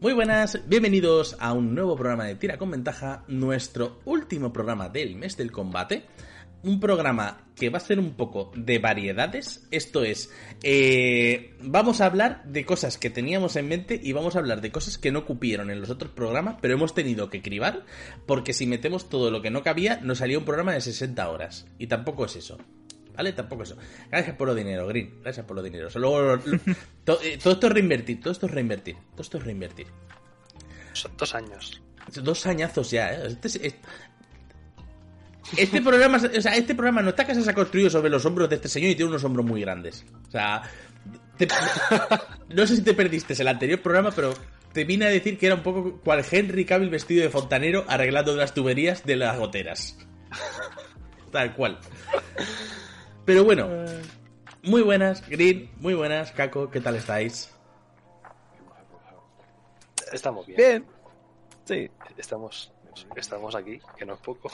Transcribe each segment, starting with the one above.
Muy buenas, bienvenidos a un nuevo programa de Tira con Ventaja, nuestro último programa del mes del combate. Un programa que va a ser un poco de variedades. Esto es, eh, vamos a hablar de cosas que teníamos en mente y vamos a hablar de cosas que no cupieron en los otros programas, pero hemos tenido que cribar porque si metemos todo lo que no cabía, nos salía un programa de 60 horas. Y tampoco es eso. ¿Vale? Tampoco eso. Gracias por lo dinero, Green. Gracias por lo dinero. Solo, eh, todo, esto es reinvertir. Todo esto es reinvertir. Todo esto es reinvertir. Son dos años. Dos añazos ya, ¿eh? Este, este programa, o sea, este programa no está que se ha construido sobre los hombros de este señor y tiene unos hombros muy grandes. O sea, no sé si te perdiste el anterior programa, pero te vine a decir que era un poco cual Henry Cavill vestido de fontanero arreglando las tuberías de las goteras. Tal cual. Pero bueno, muy buenas, Green, muy buenas, Caco, ¿qué tal estáis? Estamos bien. Bien. Sí. Estamos, estamos aquí, que no es poco.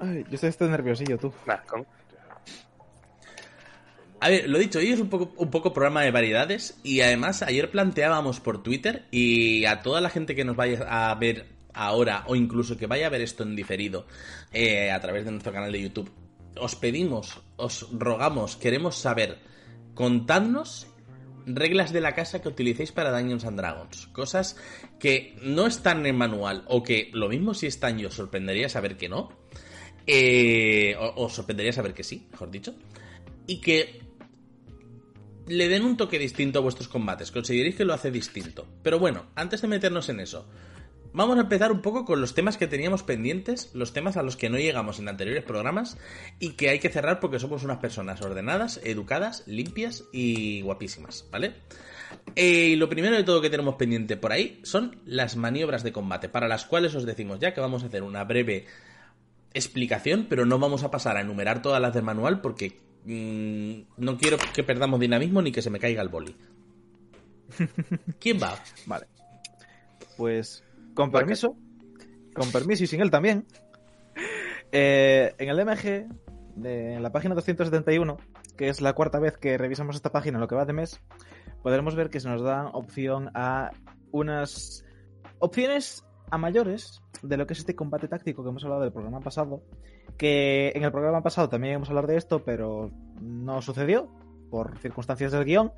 Ay, yo estoy, nerviosillo, tú. A ver, lo dicho, hoy es un poco, un poco programa de variedades y además ayer planteábamos por Twitter y a toda la gente que nos vaya a ver ahora o incluso que vaya a ver esto en diferido eh, a través de nuestro canal de YouTube os pedimos, os rogamos, queremos saber, contadnos reglas de la casa que utilicéis para Dungeons and Dragons. Cosas que no están en manual o que lo mismo si están yo sorprendería saber que no. Eh, os sorprendería saber que sí, mejor dicho. Y que le den un toque distinto a vuestros combates. Consideréis que lo hace distinto. Pero bueno, antes de meternos en eso, Vamos a empezar un poco con los temas que teníamos pendientes, los temas a los que no llegamos en anteriores programas y que hay que cerrar porque somos unas personas ordenadas, educadas, limpias y guapísimas, ¿vale? Eh, y lo primero de todo que tenemos pendiente por ahí son las maniobras de combate, para las cuales os decimos ya que vamos a hacer una breve explicación, pero no vamos a pasar a enumerar todas las del manual porque mm, no quiero que perdamos dinamismo ni que se me caiga el boli. ¿Quién va? Vale. Pues con permiso, con permiso y sin él también, eh, en el MG, de, en la página 271, que es la cuarta vez que revisamos esta página en lo que va de mes, podremos ver que se nos da opción a unas opciones a mayores de lo que es este combate táctico que hemos hablado del programa pasado, que en el programa pasado también íbamos a hablar de esto, pero no sucedió por circunstancias del guion.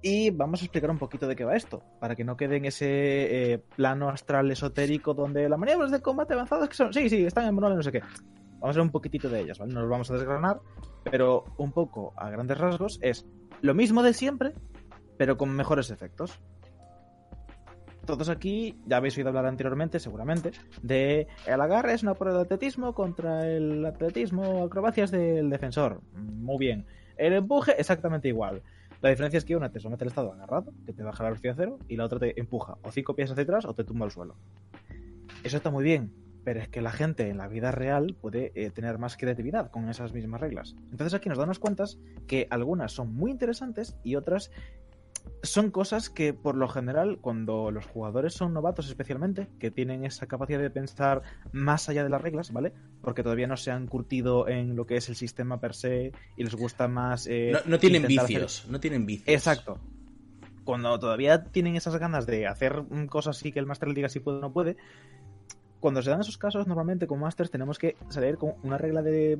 Y vamos a explicar un poquito de qué va esto, para que no quede en ese eh, plano astral esotérico donde las maniobras de combate avanzadas que son, sí, sí, están en manual no sé qué. Vamos a ver un poquitito de ellas, ¿vale? No los vamos a desgranar, pero un poco a grandes rasgos es lo mismo de siempre, pero con mejores efectos. Todos aquí ya habéis oído hablar anteriormente, seguramente, de el agarre es una prueba de atletismo contra el atletismo acrobacias del defensor. Muy bien. El empuje, exactamente igual. La diferencia es que una te somete al estado agarrado, que te baja la velocidad cero, y la otra te empuja o cinco pies hacia atrás o te tumba al suelo. Eso está muy bien, pero es que la gente en la vida real puede eh, tener más creatividad con esas mismas reglas. Entonces aquí nos damos cuenta que algunas son muy interesantes y otras son cosas que por lo general cuando los jugadores son novatos especialmente, que tienen esa capacidad de pensar más allá de las reglas, ¿vale? Porque todavía no se han curtido en lo que es el sistema per se y les gusta más... Eh, no, tienen vicios, no tienen vicios. Exacto. Cuando todavía tienen esas ganas de hacer cosas así que el máster le diga si puede o no puede, cuando se dan esos casos, normalmente con Masters tenemos que salir con una regla de,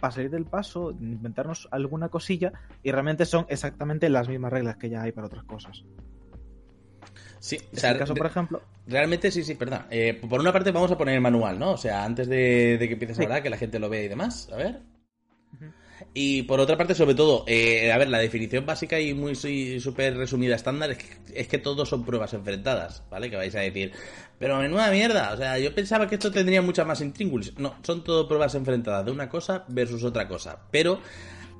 para salir del paso, inventarnos alguna cosilla, y realmente son exactamente las mismas reglas que ya hay para otras cosas. Sí, o sea, caso, por ejemplo. Realmente sí, sí, perdón. Eh, por una parte vamos a poner el manual, ¿no? O sea, antes de, que empieces a hablar, que la gente lo vea y demás. A ver. Y por otra parte, sobre todo, eh, a ver, la definición básica y muy súper resumida estándar es que, es todos son pruebas enfrentadas, ¿vale? Que vais a decir, pero menuda mierda, o sea, yo pensaba que esto tendría mucha más intríngulis. No, son todo pruebas enfrentadas de una cosa versus otra cosa. Pero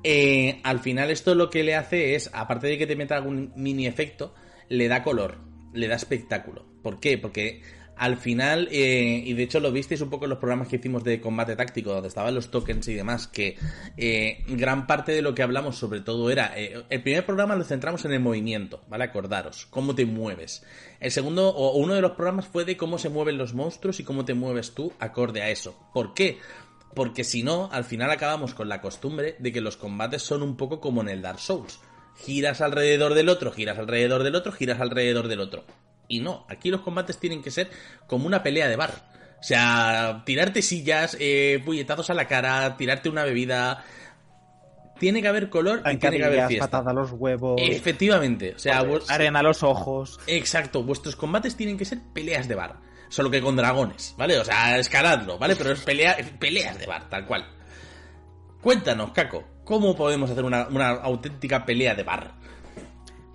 eh, al final esto lo que le hace es, aparte de que te meta algún mini efecto, le da color, le da espectáculo. ¿Por qué? Porque al final, eh, y de hecho lo visteis un poco en los programas que hicimos de combate táctico, donde estaban los tokens y demás, que eh, gran parte de lo que hablamos sobre todo era, eh, el primer programa lo centramos en el movimiento, ¿vale? Acordaros, cómo te mueves. El segundo, o uno de los programas fue de cómo se mueven los monstruos y cómo te mueves tú acorde a eso. ¿Por qué? Porque si no, al final acabamos con la costumbre de que los combates son un poco como en el Dark Souls. Giras alrededor del otro, giras alrededor del otro, giras alrededor del otro Y no, aquí los combates tienen que ser como una pelea de bar. O sea, tirarte sillas, eh, puñetazos a la cara, tirarte una bebida. Tiene que haber color y tiene que haber fiesta. patada a los huevos, Efectivamente. O sea, vos- arena a los ojos. Exacto, vuestros combates tienen que ser peleas de bar. Solo que con dragones, ¿vale? O sea, escaladlo, ¿vale? Pero es pelea, peleas de bar, tal cual. Cuéntanos, Caco, ¿cómo podemos hacer una, una auténtica pelea de bar?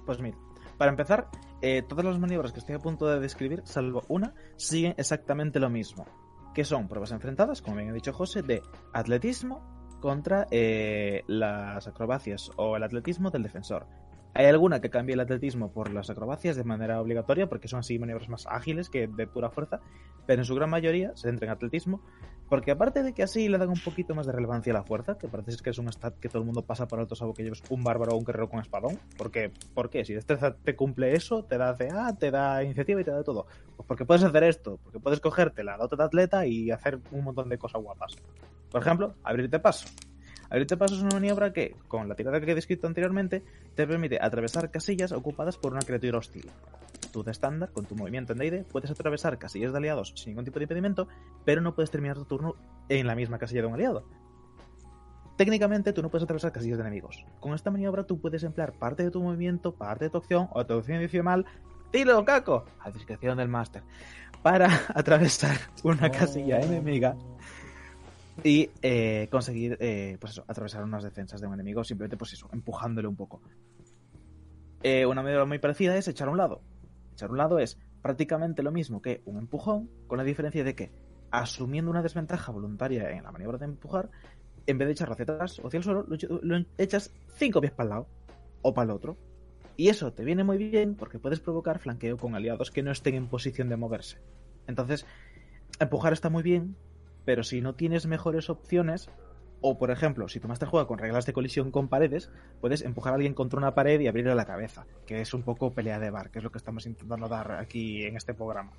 Pues mira, para empezar, eh, todas las maniobras que estoy a punto de describir, salvo una, siguen exactamente lo mismo. Que son pruebas enfrentadas, como bien ha dicho José, de atletismo contra eh, las acrobacias o el atletismo del defensor. Hay alguna que cambie el atletismo por las acrobacias de manera obligatoria, porque son así maniobras más ágiles que de pura fuerza, pero en su gran mayoría se centra en atletismo, porque aparte de que así le dan un poquito más de relevancia a la fuerza, que parece que es un stat que todo el mundo pasa por alto salvo que lleves un bárbaro o un guerrero con espadón, porque ¿por qué? Si destreza te cumple eso, te da CA, te da iniciativa y te da todo. Pues porque puedes hacer esto, porque puedes cogerte la dota de atleta y hacer un montón de cosas guapas. Por ejemplo, abrirte paso. Abrirte paso es una maniobra que, con la tirada que he descrito anteriormente, te permite atravesar casillas ocupadas por una criatura hostil. De estándar, con tu movimiento en D&D, puedes atravesar casillas de aliados sin ningún tipo de impedimento, pero no puedes terminar tu turno en la misma casilla de un aliado. Técnicamente tú no puedes atravesar casillas de enemigos. Con esta maniobra tú puedes emplear parte de tu movimiento, parte de tu acción o tu acción adicional, tiro caco, a discreción del máster, para atravesar una casilla enemiga y eh, conseguir eh, pues eso, atravesar unas defensas de un enemigo simplemente pues eso, empujándole un poco. Eh, una manera muy parecida es echar a un lado. Echar un lado es prácticamente lo mismo que un empujón, con la diferencia de que, asumiendo una desventaja voluntaria en la maniobra de empujar, en vez de echarlo hacia atrás o hacia el suelo, lo echas cinco pies para el lado o para el otro. Y eso te viene muy bien porque puedes provocar flanqueo con aliados que no estén en posición de moverse. Entonces, empujar está muy bien, pero si no tienes mejores opciones, o por ejemplo, si tu máster juega con reglas de colisión con paredes, puedes empujar a alguien contra una pared y abrirle la cabeza, que es un poco pelea de bar, que es lo que estamos intentando dar aquí en este programa.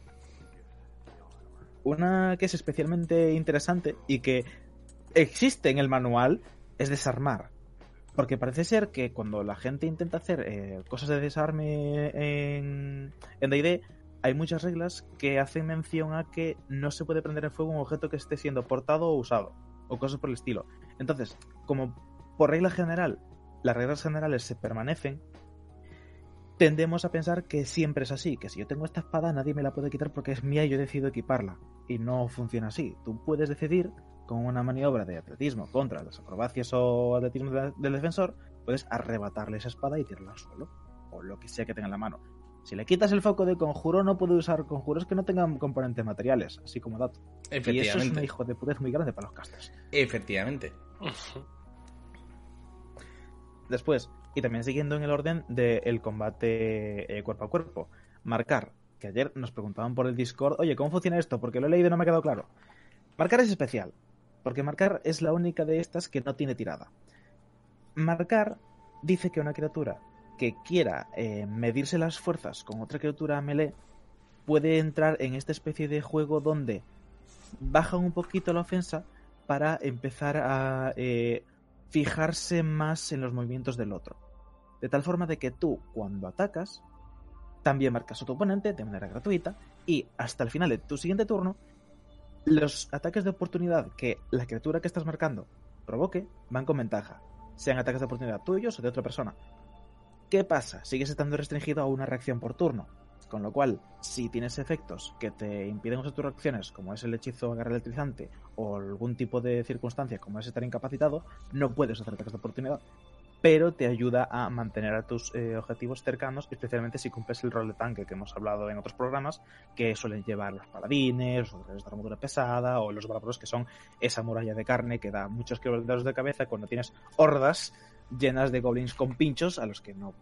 Una que es especialmente interesante y que existe en el manual es desarmar. Porque parece ser que cuando la gente intenta hacer eh, cosas de desarme en en D&D, hay muchas reglas que hacen mención a que no se puede prender en fuego un objeto que esté siendo portado o usado, o cosas por el estilo. Entonces, como por regla general, las reglas generales se permanecen, tendemos a pensar que siempre es así, que si yo tengo esta espada nadie me la puede quitar porque es mía y yo decido equiparla. Y no funciona así. Tú puedes decidir con una maniobra de atletismo contra las acrobacias o atletismo de- del defensor, puedes arrebatarle esa espada y tirarla al suelo, o lo que sea que tenga en la mano. Si le quitas el foco de conjuro, no puede usar conjuros que no tengan componentes materiales, así como dato. Y eso es Efectivamente. hijo de putez muy grande para los casters. Efectivamente. Después, y también siguiendo en el orden del combate eh, cuerpo a cuerpo, marcar, que ayer nos preguntaban por el Discord, oye, ¿cómo funciona esto? Porque lo he leído y no me ha quedado claro. Marcar es especial, porque marcar es la única de estas que no tiene tirada. Marcar dice que una criatura que quiera eh, medirse las fuerzas con otra criatura melee puede entrar en esta especie de juego donde bajan un poquito la ofensa para empezar a eh, fijarse más en los movimientos del otro. De tal forma de que tú, cuando atacas, también marcas a tu oponente de manera gratuita y hasta el final de tu siguiente turno, los ataques de oportunidad que la criatura que estás marcando provoque van con ventaja, sean ataques de oportunidad tuyos o de otra persona. ¿Qué pasa? Sigues estando restringido a una reacción por turno. Con lo cual, si tienes efectos que te impiden usar tus reacciones, como es el hechizo agarre electrizante o algún tipo de circunstancia como es estar incapacitado, no puedes hacer ataques de oportunidad. Pero te ayuda a mantener a tus eh, objetivos cercanos, especialmente si cumples el rol de tanque que hemos hablado en otros programas, que suelen llevar los paladines, guerreros de armadura pesada o los bárbaros que son esa muralla de carne que da muchos quebraderos de cabeza cuando tienes hordas llenas de goblins con pinchos a los que no,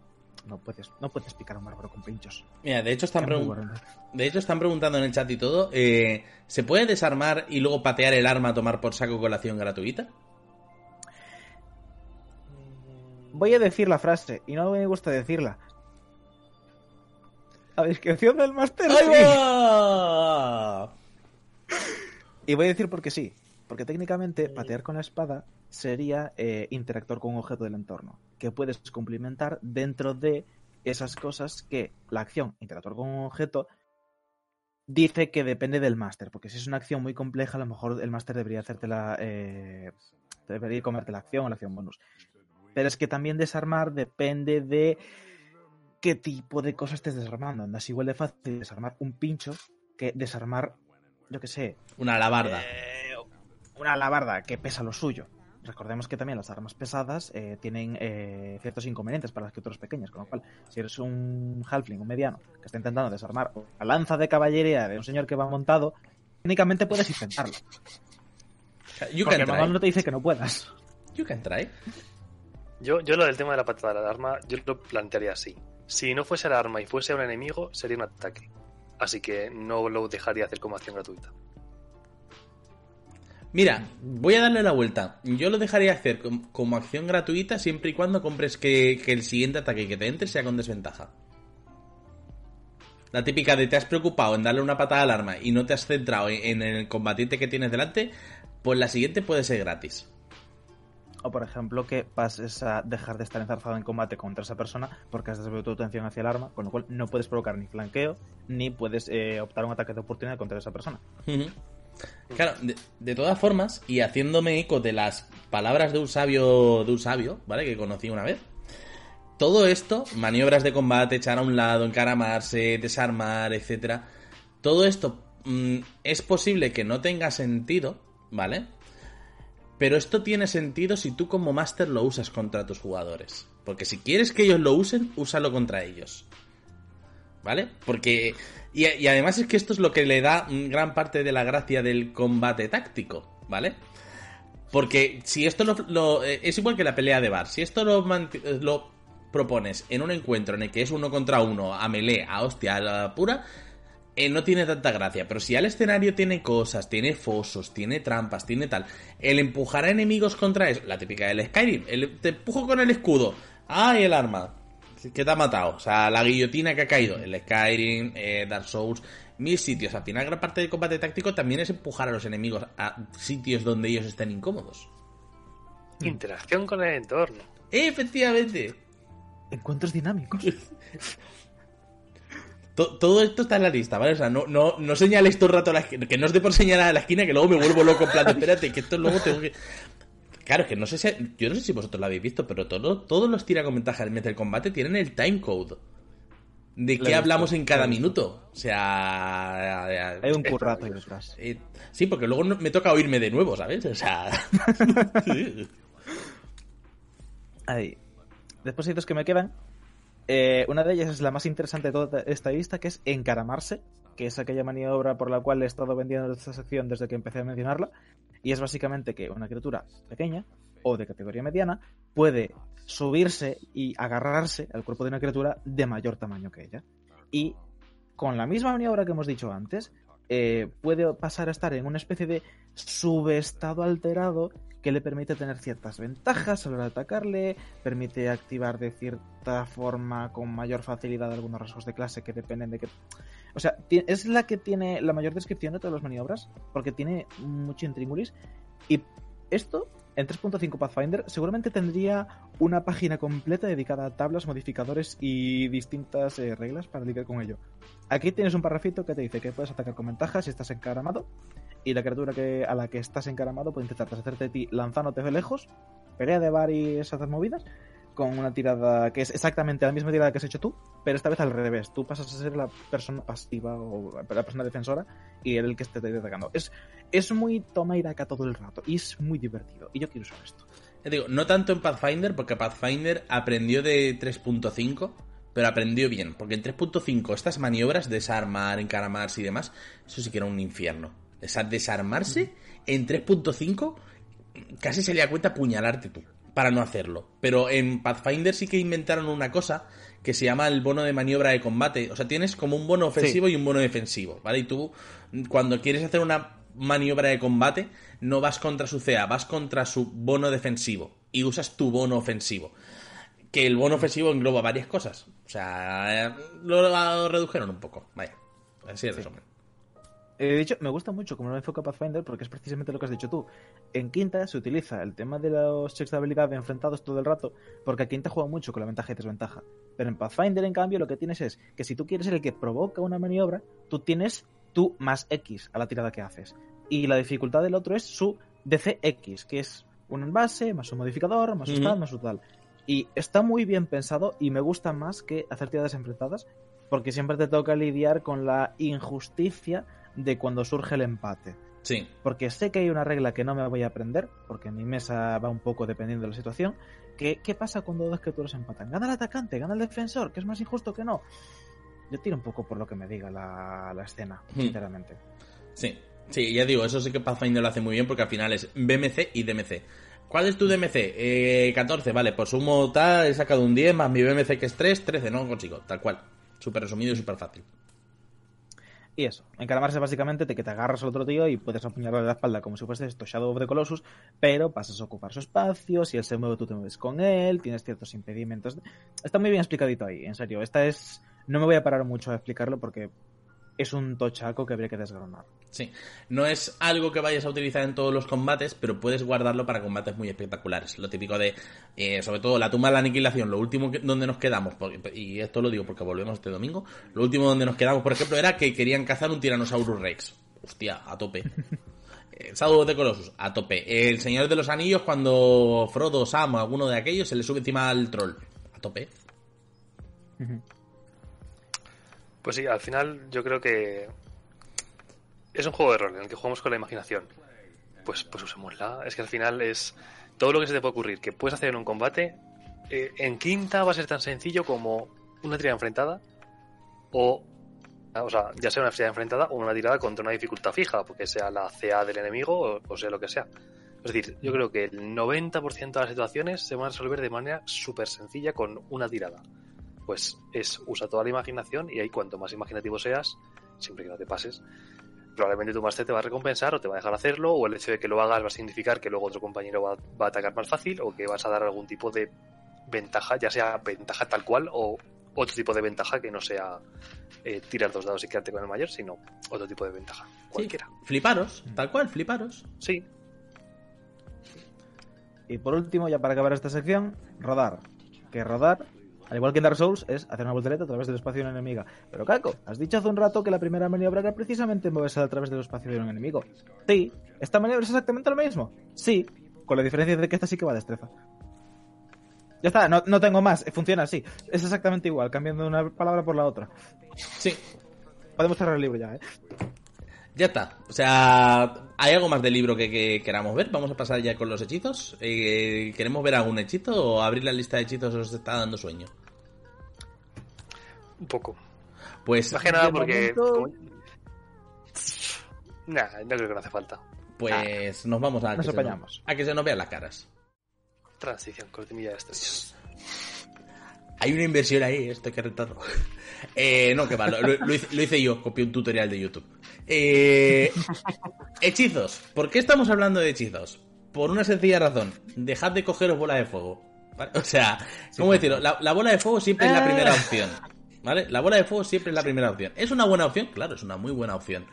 no puedes no puedes picar a un bárbaro con pinchos. Mira, de hecho están, pregun- de hecho están preguntando en el chat y todo, eh, ¿se puede desarmar y luego patear el arma a tomar por saco con la acción gratuita? Voy a decir la frase y no me gusta decirla. A discreción del máster. Y voy a decir porque sí. Porque técnicamente patear con la espada sería eh, interactuar con un objeto del entorno. Que puedes complementar dentro de esas cosas que la acción interactuar con un objeto dice que depende del máster, porque si es una acción muy compleja, a lo mejor el máster debería hacerte la. Eh, debería comerte la acción o la acción bonus. Pero es que también desarmar depende de qué tipo de cosas estés desarmando. No es igual de fácil desarmar un pincho que desarmar, yo qué sé. Una alabarda. eh, una alabarda que pesa lo suyo. Recordemos que también las armas pesadas eh, tienen eh, ciertos inconvenientes para las criaturas pequeñas, con lo cual, si eres un halfling, un mediano, que está intentando desarmar la lanza de caballería de un señor que va montado, técnicamente puedes intentarlo. You Porque can el manual try. no te dice que no puedas. You can try. Yo, yo lo del tema de la patada del arma, yo lo plantearía así. Si no fuese el arma y fuese un enemigo, sería un ataque. Así que no lo dejaría hacer como acción gratuita. Mira, voy a darle la vuelta. Yo lo dejaría hacer com- como acción gratuita siempre y cuando compres que, que el siguiente ataque que te entre sea con desventaja. La típica de te has preocupado en darle una patada al arma y no te has centrado en, en el combatiente que tienes delante, pues la siguiente puede ser gratis. O, por ejemplo, que pases a dejar de estar enzarzado en combate contra esa persona porque has desviado tu atención hacia el arma, con lo cual no puedes provocar ni flanqueo ni puedes eh, optar un ataque de oportunidad contra esa persona. Ujú. Claro, de, todas formas, y haciéndome eco de las palabras de un sabio, de un sabio, ¿vale? Que conocí una vez. Todo esto, maniobras de combate, echar a un lado, encaramarse, desarmar, etcétera. Todo esto mm, es posible que no tenga sentido, ¿vale? Pero esto tiene sentido si tú como máster lo usas contra tus jugadores. Porque si quieres que ellos lo usen, úsalo contra ellos. ¿Vale? Porque. Y, además es que esto es lo que le da gran parte de la gracia del combate táctico, ¿vale? Porque si esto lo, lo- eh, es igual que la pelea de bar, si esto eh, lo propones en un encuentro en el que es uno contra uno, a melee, a hostia, a la pura, eh, no tiene tanta gracia. Pero si al escenario tiene cosas, tiene fosos, tiene trampas, tiene tal, el empujar a enemigos contra eso, la típica del Skyrim, el, te empujo con el escudo, ¡ay, el arma! ¿Qué te ha matado? O sea, la guillotina que ha caído, el Skyrim, eh, Dark Souls, mil sitios. Al final, gran parte del combate táctico también es empujar a los enemigos a sitios donde ellos estén incómodos. Interacción con el entorno. Efectivamente. Encuentros dinámicos. To- Todo esto está en la lista, ¿vale? O sea, no, no, no señales todo el rato a la esquina, que no es de por señalar a la esquina que luego me vuelvo loco en plan, espérate, que esto luego tengo que... Claro, es que no sé si... Yo no sé si vosotros lo habéis visto, pero todo, todos los tira con ventaja del Metal Combate tienen el timecode. De qué hablamos en cada minuto. O sea... Hay un currato ahí detrás. eh, sí, porque luego me toca oírme de nuevo, ¿sabes? O sea... sí. Hay dispositivos que me quedan. Eh, una de ellas es la más interesante de toda esta lista, que es encaramarse, que es aquella maniobra por la cual he estado vendiendo esta sección desde que empecé a mencionarla. Y es básicamente que una criatura pequeña o de categoría mediana puede subirse y agarrarse al cuerpo de una criatura de mayor tamaño que ella. Y con la misma maniobra que hemos dicho antes, eh, puede pasar a estar en una especie de subestado alterado que le permite tener ciertas ventajas a la hora de atacarle, permite activar de cierta forma con mayor facilidad algunos rasgos de clase que dependen de que... O sea, es la que tiene la mayor descripción de todas las maniobras, porque tiene mucho intríngulis. Y esto, en 3.5 Pathfinder, seguramente tendría una página completa dedicada a tablas, modificadores y distintas eh, reglas para lidiar con ello. Aquí tienes un parrafito que te dice que puedes atacar con ventaja si estás encaramado, y la criatura que, a la que estás encaramado puede intentar deshacerte de ti lanzándote de lejos, pelea de y esas movidas, con una tirada que es exactamente la misma tirada que has hecho tú, pero esta vez al revés. Tú pasas a ser la persona pasiva o la persona defensora y él el que esté atacando. Es, es muy toma y daca todo el rato y es muy divertido. Y yo quiero usar esto. Ya digo, no tanto en Pathfinder, porque Pathfinder aprendió de 3.5, pero aprendió bien. Porque en 3.5 estas maniobras, desarmar, encaramarse y demás, eso sí que era un infierno. Esa desarmarse en 3.5 casi se le da cuenta apuñalarte tú, para no hacerlo. Pero en Pathfinder sí que inventaron una cosa que se llama el bono de maniobra de combate. O sea, tienes como un bono ofensivo y un bono defensivo, ¿vale? Y tú, cuando quieres hacer una maniobra de combate, no vas contra su CA, vas contra su bono defensivo y usas tu bono ofensivo. Que el bono ofensivo engloba varias cosas. O sea, lo, lo redujeron un poco. Vaya, así es resumen. Eh, de hecho, me gusta mucho como lo enfoca Pathfinder porque es precisamente lo que has dicho tú. En quinta se utiliza el tema de los checks de habilidad enfrentados todo el rato porque a quinta juega mucho con la ventaja y desventaja. Pero en Pathfinder, en cambio, lo que tienes es que si tú quieres ser el que provoca una maniobra, tú tienes tú más X a la tirada que haces. Y la dificultad del otro es su DCX, que es un envase, más un modificador, más un tal, más un tal. Y está muy bien pensado y me gusta más que hacer tiradas enfrentadas porque siempre te toca lidiar con la injusticia de cuando surge el empate. Sí. Porque sé que hay una regla que no me voy a aprender, porque mi mesa va un poco dependiendo de la situación. Que, ¿Qué pasa cuando dos criaturas empatan? ¿Gana el atacante? ¿Gana el defensor? ¿Que es más injusto que no? Yo tiro un poco por lo que me diga la, la escena, Hmm. sinceramente. Sí, sí, ya digo, eso sí que Pathfinder lo hace muy bien porque al final es BMC y DMC. ¿Cuál es tu DMC? Eh, 14, vale, pues sumo tal, he sacado un 10 más mi BMC que es 3, 13, no consigo, tal cual. Súper resumido y súper fácil. Y eso, encaramarse básicamente de que te agarras al otro tío y puedes apuñalarle la espalda como si fuese esto Shadow of the Colossus, pero pasas a ocupar su espacio, si él se mueve tú te mueves con él, tienes ciertos impedimentos. Está muy bien explicadito ahí, en serio. Esta es... No me voy a parar mucho a explicarlo porque es un tochaco que habría que desgranar. Sí, no es algo que vayas a utilizar en todos los combates, pero puedes guardarlo para combates muy espectaculares. Lo típico de, eh, sobre todo, la tumba de la aniquilación, lo último que- donde nos quedamos, porque- y esto lo digo porque volvemos este domingo, lo último donde nos quedamos, por ejemplo, era que querían cazar un Tyrannosaurus Rex. Hostia, a tope. Eh, Shadow of the Colossus, a tope. El Señor de los Anillos, cuando Frodo, Sam o alguno de aquellos se le sube encima al troll. A tope. Pues sí, al final yo creo que es un juego de rol en el que jugamos con la imaginación. Pues, pues usémosla. Es que al final es todo lo que se te puede ocurrir que puedes hacer en un combate. eh, en quinta va a ser tan sencillo como una tirada enfrentada o, o sea, ya sea una tirada enfrentada o una tirada contra una dificultad fija, porque sea la CA del enemigo o, o sea lo que sea. Es decir, yo creo que el 90% de las situaciones se van a resolver de manera súper sencilla con una tirada pues es usa toda la imaginación y ahí cuanto más imaginativo seas, siempre que no te pases, probablemente tu máster te va a recompensar o te va a dejar hacerlo o el hecho de que lo hagas va a significar que luego otro compañero va, va a atacar más fácil o que vas a dar algún tipo de ventaja, ya sea ventaja tal cual o otro tipo de ventaja que no sea eh, tirar dos dados y quedarte con el mayor, sino otro tipo de ventaja, cualquiera. Fliparos, tal cual, fliparos. Sí, Y por último, ya para acabar esta sección, rodar. Que rodar, al igual que en Dark Souls, es hacer una voltereta a través del espacio de una enemiga. Pero Caco, has dicho hace un rato que la primera maniobra era precisamente moverse a través del espacio de un enemigo. Sí, ¿esta maniobra es exactamente lo mismo? Sí, con la diferencia de que esta sí que va a destreza. Ya está, no, no tengo más, funciona así. Es exactamente igual, cambiando una palabra por la otra. Sí, Podemos cerrar el libro ya, ¿eh? Ya está. O sea, ¿hay algo más del libro que, que queramos ver? Vamos a pasar ya con los hechizos. Eh, ¿Queremos ver algún hechizo o abrir la lista de hechizos os está dando sueño? un poco. Pues, Más que nada porque... momento- Nah, no creo que no hace falta. pues nos vamos a Nos que, se apañamos. a que se nos vean las caras. Transición, cortinilla de estrellas. Hay una inversión ahí, esto hay que rentarlo. Eh, no, que va, lo, lo hice, lo hice yo, copié un tutorial de YouTube. Eh, hechizos. ¿Por qué estamos hablando de hechizos? Por una sencilla razón. Dejad de cogeros bola de fuego. ¿vale? O sea, ¿cómo decirlo? La, la bola de fuego siempre es la primera opción. ¿Vale? La bola de fuego siempre es la primera opción. ¿Es una buena opción? Claro, es una muy buena opción.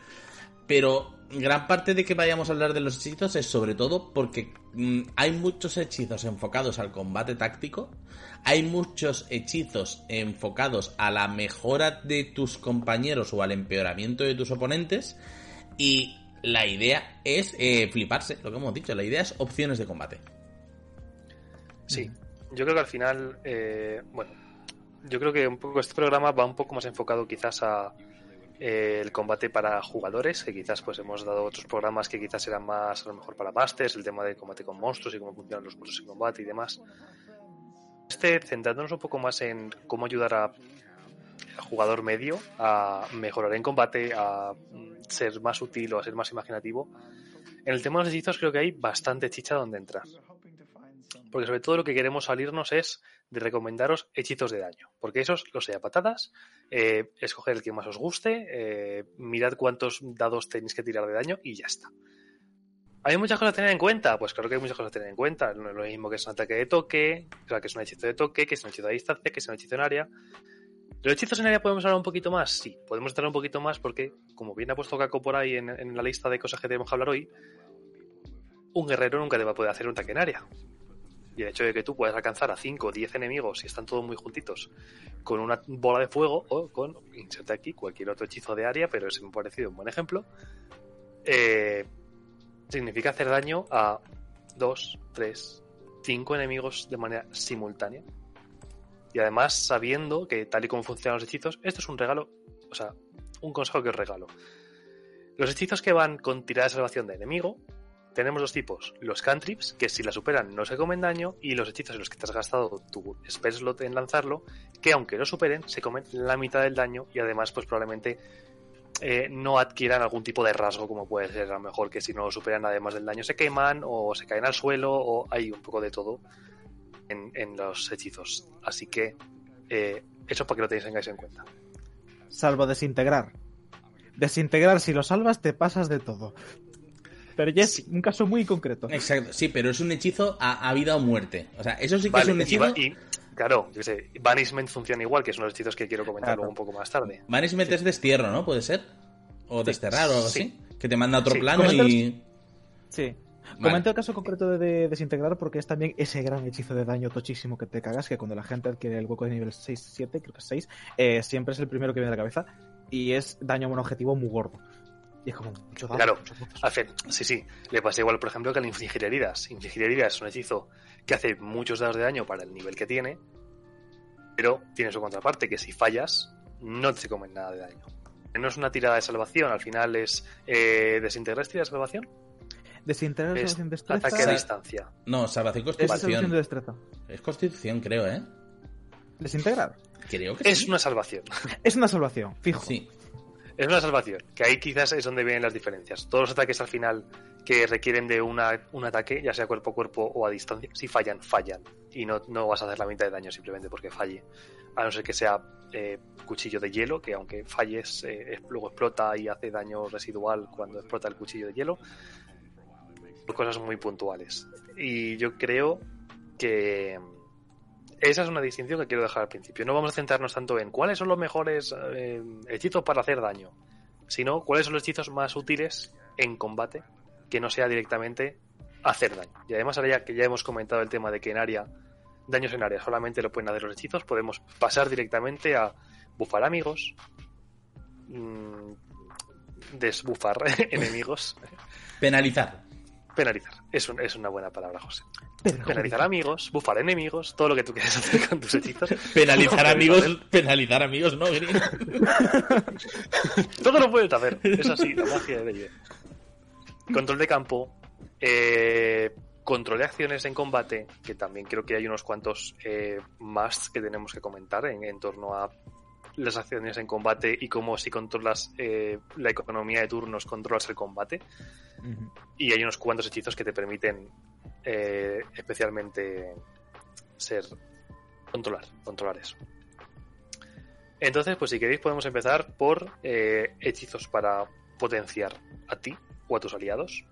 Pero gran parte de que vayamos a hablar de los hechizos es sobre todo porque mm, hay muchos hechizos enfocados al combate táctico, hay muchos hechizos enfocados a la mejora de tus compañeros o al empeoramiento de tus oponentes y la idea es eh, fliparse, lo que hemos dicho, la idea es opciones de combate. Sí, yo creo que al final, eh, bueno, yo creo que un poco este programa va un poco más enfocado quizás a eh, el combate para jugadores, que quizás pues hemos dado otros programas que quizás eran más a lo mejor para masters, el tema de combate con monstruos y cómo funcionan los monstruos en combate y demás. Este, centrándonos un poco más en cómo ayudar a jugador medio a mejorar en combate, a ser más útil o a ser más imaginativo. En el tema de los hechizos creo que hay bastante chicha donde entrar. Porque sobre todo lo que queremos salirnos es de recomendaros hechizos de daño. Porque esos los sea patadas, eh, escoger el que más os guste, eh, mirad cuántos dados tenéis que tirar de daño y ya está. ¿Hay muchas cosas a tener en cuenta? Pues claro que hay muchas cosas a tener en cuenta. No es lo mismo que es un ataque de toque, o sea, que es un hechizo de toque, que es un hechizo a distancia, que es un hechizo en área. ¿Los hechizos en área podemos hablar un poquito más? Sí, podemos entrar un poquito más porque, como bien ha puesto Caco por ahí en, en la lista de cosas que tenemos que hablar hoy, un guerrero nunca te va a poder hacer un ataque en área. Y el hecho de que tú puedas alcanzar a 5 o 10 enemigos si están todos muy juntitos con una bola de fuego o con, inserte aquí, cualquier otro hechizo de área, pero ese me ha parecido un buen ejemplo, eh, significa hacer daño a 2, 3, 5 enemigos de manera simultánea. Y además sabiendo que tal y como funcionan los hechizos, esto es un regalo, o sea, un consejo que os regalo. Los hechizos que van con tirada de salvación de enemigo, tenemos dos tipos. Los cantrips, que si la superan no se comen daño, y los hechizos en los que te has gastado tu spell slot en lanzarlo, que aunque lo superen, se comen la mitad del daño y además pues probablemente eh, no adquieran algún tipo de rasgo como puede ser a lo mejor que si no lo superan además del daño se queman o se caen al suelo o hay un poco de todo en, en los hechizos. Así que eh, eso para que lo tengáis en cuenta. Salvo desintegrar. Desintegrar, si lo salvas, te pasas de todo. Pero ya es un caso muy concreto. Exacto, sí, pero es un hechizo a, a vida o muerte. O sea, eso sí que Vale, es un y hechizo. va- y, claro, yo qué sé, Banishment funciona igual, que es uno de los hechizos que quiero comentar Claro. luego un poco más tarde. Banishment es destierro, ¿no? ¿Puede ser? O desterrar o algo Sí. así. Que te manda a otro Sí. plano y. Sí. Vale. Comento el caso concreto de, de desintegrar porque es también ese gran hechizo de daño tochísimo que te cagas, que cuando la gente adquiere el hueco de nivel 6-7, creo que es 6, eh, siempre es el primero que viene a la cabeza y es daño a un objetivo muy gordo. Y es como mucho daño. Claro. puntos. Hace, sí, sí, le pasa igual, por ejemplo, que al infligir heridas. Infligir heridas es un hechizo que hace muchos dados de daño para el nivel que tiene, pero tiene su contraparte, que si fallas, no te comen nada de daño. No es una tirada de salvación, al final es eh, desintegrar es tirada de salvación, Desintegrar es salvación de destreza. ataque a distancia. No, salvación Es salvación constitución. de destreza. Es constitución, creo, ¿eh? Desintegrar. Creo que Es sí. una salvación. Es una salvación, fijo. Sí. Es una salvación, que ahí quizás es donde vienen las diferencias. Todos los ataques al final que requieren de una, un ataque, ya sea cuerpo a cuerpo o a distancia, si fallan, fallan. Y no, no vas a hacer la mitad de daño simplemente porque falle. A no ser que sea eh, cuchillo de hielo, que aunque falles, eh, luego explota y hace daño residual cuando explota el cuchillo de hielo. Cosas muy puntuales. Y yo creo que esa es una distinción que quiero dejar al principio. No vamos a centrarnos tanto en cuáles son los mejores eh, hechizos para hacer daño, sino cuáles son los hechizos más útiles en combate que no sea directamente hacer daño. Y además, ahora ya que ya hemos comentado el tema de que en área, daños en área solamente lo pueden hacer los hechizos, podemos pasar directamente a bufar amigos, mm, desbufar enemigos, Penalizar. penalizar. Es, un- es una buena palabra, José. Perjudicar. Penalizar amigos, bufar enemigos, todo lo que tú quieras hacer con tus hechizos. Penalizar No, amigos. Penalizar amigos, ¿no, Green? Todo lo puedes hacer. Es así, la magia de D&D. Control de campo. eh, control de acciones en combate. Que también creo que hay unos cuantos eh, más que tenemos que comentar en, en torno a las acciones en combate y cómo si controlas eh, la economía de turnos, controlas el combate. Y hay unos cuantos hechizos que te permiten eh, especialmente ser controlar, controlar eso. Entonces, pues si queréis podemos empezar por eh, hechizos para potenciar a ti o a tus aliados.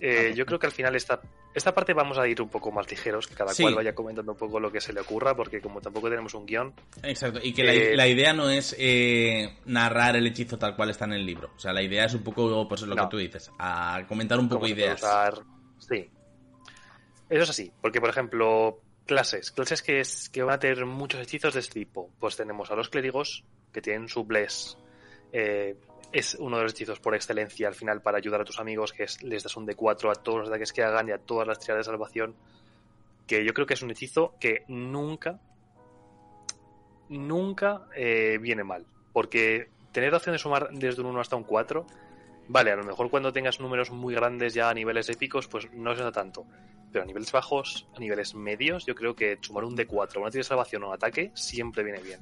Eh, yo creo que al final esta, esta parte vamos a ir un poco más ligeros, que cada Sí. cual vaya comentando un poco lo que se le ocurra, porque como tampoco tenemos un guion, Exacto. Y que la, Eh, la idea no es eh, narrar el hechizo tal cual está en el libro. O sea, la idea es un poco, pues lo No. que tú dices, a comentar un poco ideas. usar. Sí. Eso es así, porque por ejemplo, clases, clases que, es, que van a tener muchos hechizos de este tipo. Pues tenemos a los clérigos, que tienen su bless. eh, es uno de los hechizos por excelencia al final para ayudar a tus amigos, que es, les das un D4 a todos los ataques que hagan y a todas las tiradas de salvación. Que yo creo que es un hechizo que nunca, nunca eh, viene mal. Porque tener la opción de sumar desde un 1 hasta un 4 Vale, a lo mejor cuando tengas números muy grandes ya a niveles épicos, pues no se da tanto. Pero a niveles bajos, a niveles medios, yo creo que sumar un D4, una tira de salvación o un ataque siempre viene bien.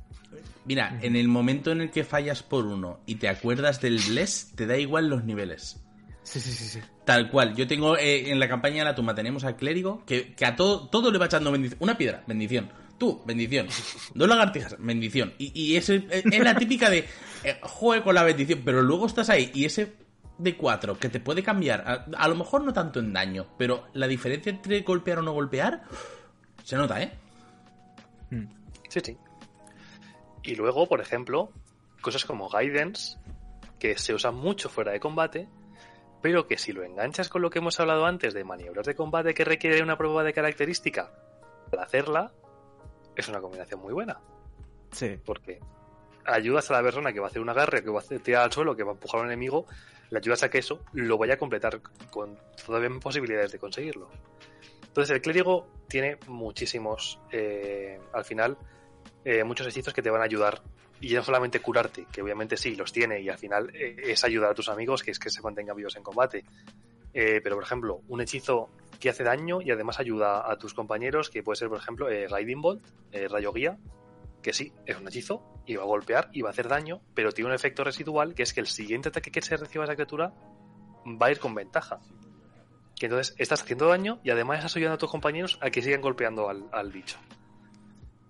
Mira, en el momento en el que fallas por uno y te acuerdas del bless, te da igual los niveles. Sí, sí, sí, sí. Tal cual. Yo tengo eh, en la campaña de la tumba tenemos al clérigo que, que a todo, todo le va echando bendición. Una piedra, bendición. Tú, bendición. Dos lagartijas, bendición. Y, y ese, eh, es la típica de eh, juegue con la bendición, pero luego estás ahí y ese de 4 que te puede cambiar, a, a lo mejor no tanto en daño, pero la diferencia entre golpear o no golpear se nota, ¿eh? Mm. Sí, sí. Y luego, por ejemplo, cosas como Guidance, que se usan mucho fuera de combate, pero que si lo enganchas con lo que hemos hablado antes de maniobras de combate que requiere una prueba de característica para hacerla, es una combinación muy buena. Sí. Porque ayudas a la persona que va a hacer un agarre, que va a tirar al suelo, que va a empujar a un enemigo, le ayudas a que eso lo vaya a completar con todavía posibilidades de conseguirlo. Entonces el clérigo tiene muchísimos, eh, al final, eh, muchos hechizos que te van a ayudar. Y no solamente curarte, que obviamente sí, los tiene, y al final eh, es ayudar a tus amigos, que es que se mantengan vivos en combate. pero, por ejemplo, un hechizo que hace daño y además ayuda a tus compañeros, que puede ser, por ejemplo, Riding Bolt, Rayo Guía, que sí, es un hechizo, y va a golpear y va a hacer daño, pero tiene un efecto residual, que es que el siguiente ataque que se reciba esa criatura va a ir con ventaja. Que entonces estás haciendo daño y además estás ayudando a tus compañeros a que sigan golpeando al, bicho.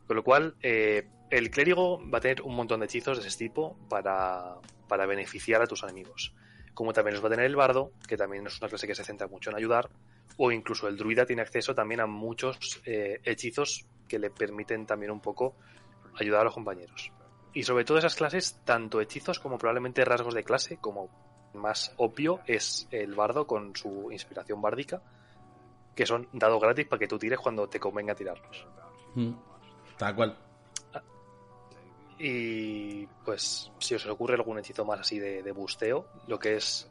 Con lo cual, eh, el clérigo va a tener un montón de hechizos de ese tipo para, para beneficiar a tus enemigos. Como también los va a tener el bardo, que también es una clase que se centra mucho en ayudar, o incluso el druida tiene acceso también a muchos eh, hechizos que le permiten también un poco ayudar a los compañeros. Y sobre todo esas clases, tanto hechizos como probablemente rasgos de clase, como más obvio es el bardo con su inspiración bárdica, que son dados gratis para que tú tires cuando te convenga tirarlos. Mm, tal cual. Y pues si os ocurre algún hechizo más así de, de busteo, lo que es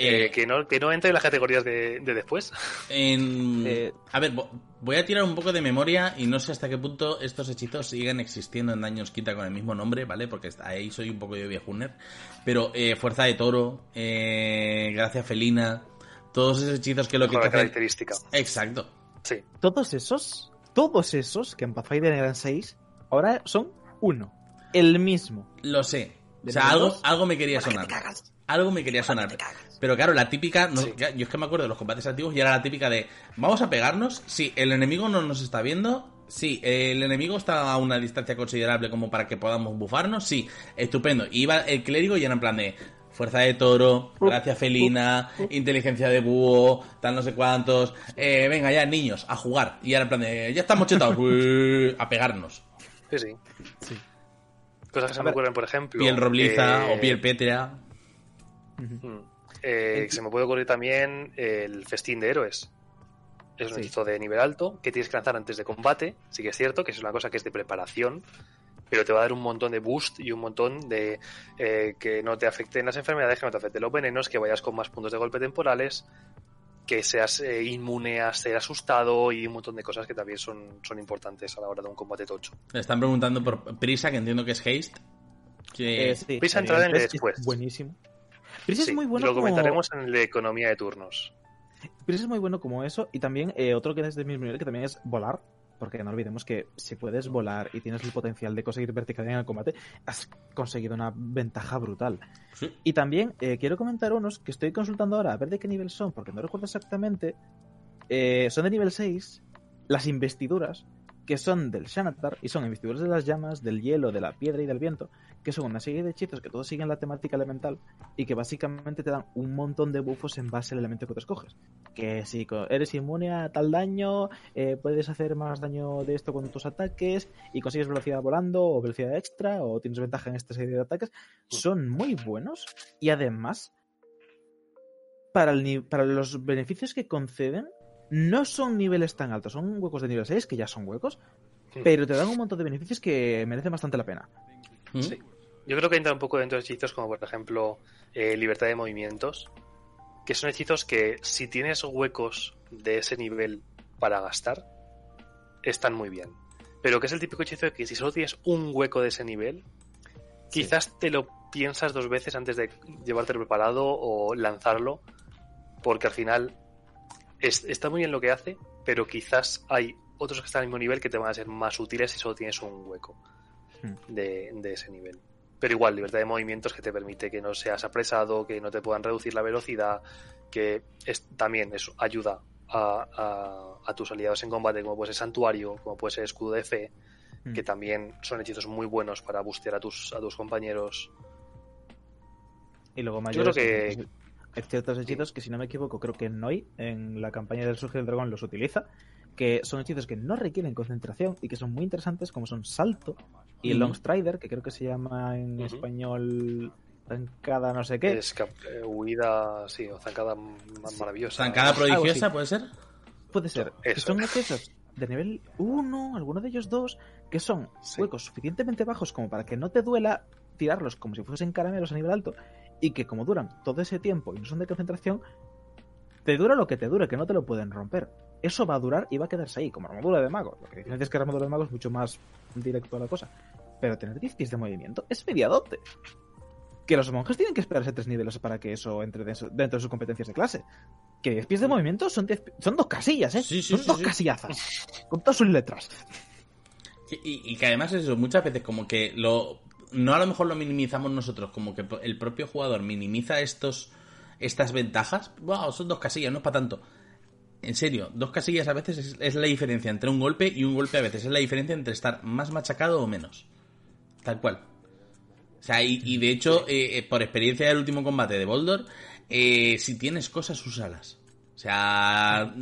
eh, que, no, que no entre en las categorías de, después. Eh, a ver, voy a tirar un poco de memoria y no sé hasta qué punto estos hechizos siguen existiendo en Daños Quita con el mismo nombre, ¿vale? Porque ahí soy un poco de viejuner. Pero eh, Fuerza de Toro, Gracia Felina, todos esos hechizos que lo que te característica. Exacto. Sí. Todos esos, todos esos que en Pathfinder eran seis, ahora son uno. El mismo. Lo sé. O sea, algo, algo me quería sonar. Algo me quería sonar. Pero claro, la típica, no, yo es que me acuerdo de los combates antiguos y era la típica de, vamos a pegarnos, sí, el enemigo no nos está viendo, sí, el enemigo está a una distancia considerable como para que podamos bufarnos, sí, estupendo. iba el clérigo y era en plan de, fuerza de toro, gracia felina, inteligencia de búho, tal no sé cuántos, eh, venga ya niños, a jugar. Y era en plan de, ya estamos chetados, a pegarnos. Sí, sí. sí. Cosas que se me ocurren, por ejemplo. Piel robliza o piel pétrea. Eh, se me puede ocurrir también el festín de héroes. Es un hechizo de nivel alto que tienes que lanzar antes de combate. Sí que es cierto que es una cosa que es de preparación, pero te va a dar un montón de boost y un montón de eh, que no te afecten las enfermedades, que no te afecten los venenos, que vayas con más puntos de golpe temporales, que seas eh, inmune a ser asustado y un montón de cosas que también son, son importantes a la hora de un combate tocho. Me están preguntando por Prisa, que entiendo que es Haste. Que... Prisa entrará en después. Buenísimo es muy bueno lo comentaremos en la economía de turnos. Pris es muy bueno como eso y también eh, otro que es del mismo nivel que también es volar. Porque no olvidemos que si puedes volar y tienes el potencial de conseguir verticalidad en el combate, has conseguido una ventaja brutal. Y también eh, quiero comentar unos que estoy consultando ahora a ver de qué nivel son, porque no recuerdo exactamente. Eh, son de nivel 6. Las investiduras, que son del Xanatar y son investiduras de las llamas, del hielo, de la piedra y del viento, que son una serie de hechizos que todos siguen la temática elemental y que básicamente te dan un montón de buffos en base al elemento que te escoges. Que si eres inmune a tal daño, eh, puedes hacer más daño de esto con tus ataques y consigues velocidad volando o velocidad extra o tienes ventaja en esta serie de ataques. Son muy buenos y además, para, el, para los beneficios que conceden, no son niveles tan altos, son huecos de nivel 6, que ya son huecos, pero te dan un montón de beneficios que merecen bastante la pena. ¿Mm? Sí. Yo creo que entra un poco dentro de hechizos como por ejemplo eh, libertad de movimientos, que son hechizos que si tienes huecos de ese nivel para gastar, están muy bien. Pero que es el típico hechizo de que si solo tienes un hueco de ese nivel, quizás te lo piensas dos veces antes de llevártelo preparado o lanzarlo, porque al final está muy bien lo que hace, pero quizás hay otros que están al mismo nivel que te van a ser más útiles si solo tienes un hueco hmm. de, ese nivel. Pero igual, libertad de movimientos que te permite que no seas apresado, que no te puedan reducir la velocidad, que es, también eso ayuda a, a, tus aliados en combate, como puede ser Santuario, como puede ser Escudo de Fe, hmm. que también son hechizos muy buenos para bustear a tus, a tus compañeros. Y luego Yo creo que hay ciertos hechizos que, si no me equivoco, creo que Noi en la campaña del Surge del Dragón los utiliza, que son hechizos que no requieren concentración y que son muy interesantes, como son Salto, y el Ujú. Long Strider, que creo que se llama en español zancada no sé qué. Eh, huida, sí, o zancada maravillosa. Zancada prodigiosa. ¿puede ser? Puede ser. Que Eso. son hechizos de nivel 1, alguno de ellos dos, que son Sí. huecos suficientemente bajos como para que no te duela tirarlos como si fuesen caramelos a nivel alto y que como duran todo ese tiempo y no son de concentración, te dura lo que te dure, que no te lo pueden romper. Eso va a durar y va a quedarse ahí, como armadura de mago. Lo que diferencia es que la armadura de mago es mucho más directo a la cosa. Pero tener 10 pies de movimiento es mediadote. Que los monjes tienen que esperarse tres niveles para que eso entre de- dentro de sus competencias de clase. Que 10 pies de movimiento son, 10 pi- son dos casillas, ¿eh? Sí, sí, son sí, dos casillazas. Con todas sus letras. Y, y- y que además eso, muchas veces como que lo... No a lo mejor lo minimizamos nosotros, como que el propio jugador minimiza estos estas ventajas. Wow, son dos casillas, no es para tanto. En serio, dos casillas a veces es, es la diferencia entre un golpe y un golpe a veces es la diferencia entre estar más machacado o menos. Tal cual. O sea, y, y de hecho, eh, eh, por experiencia del último combate de Boldor, eh, si tienes cosas, úsalas. O sea,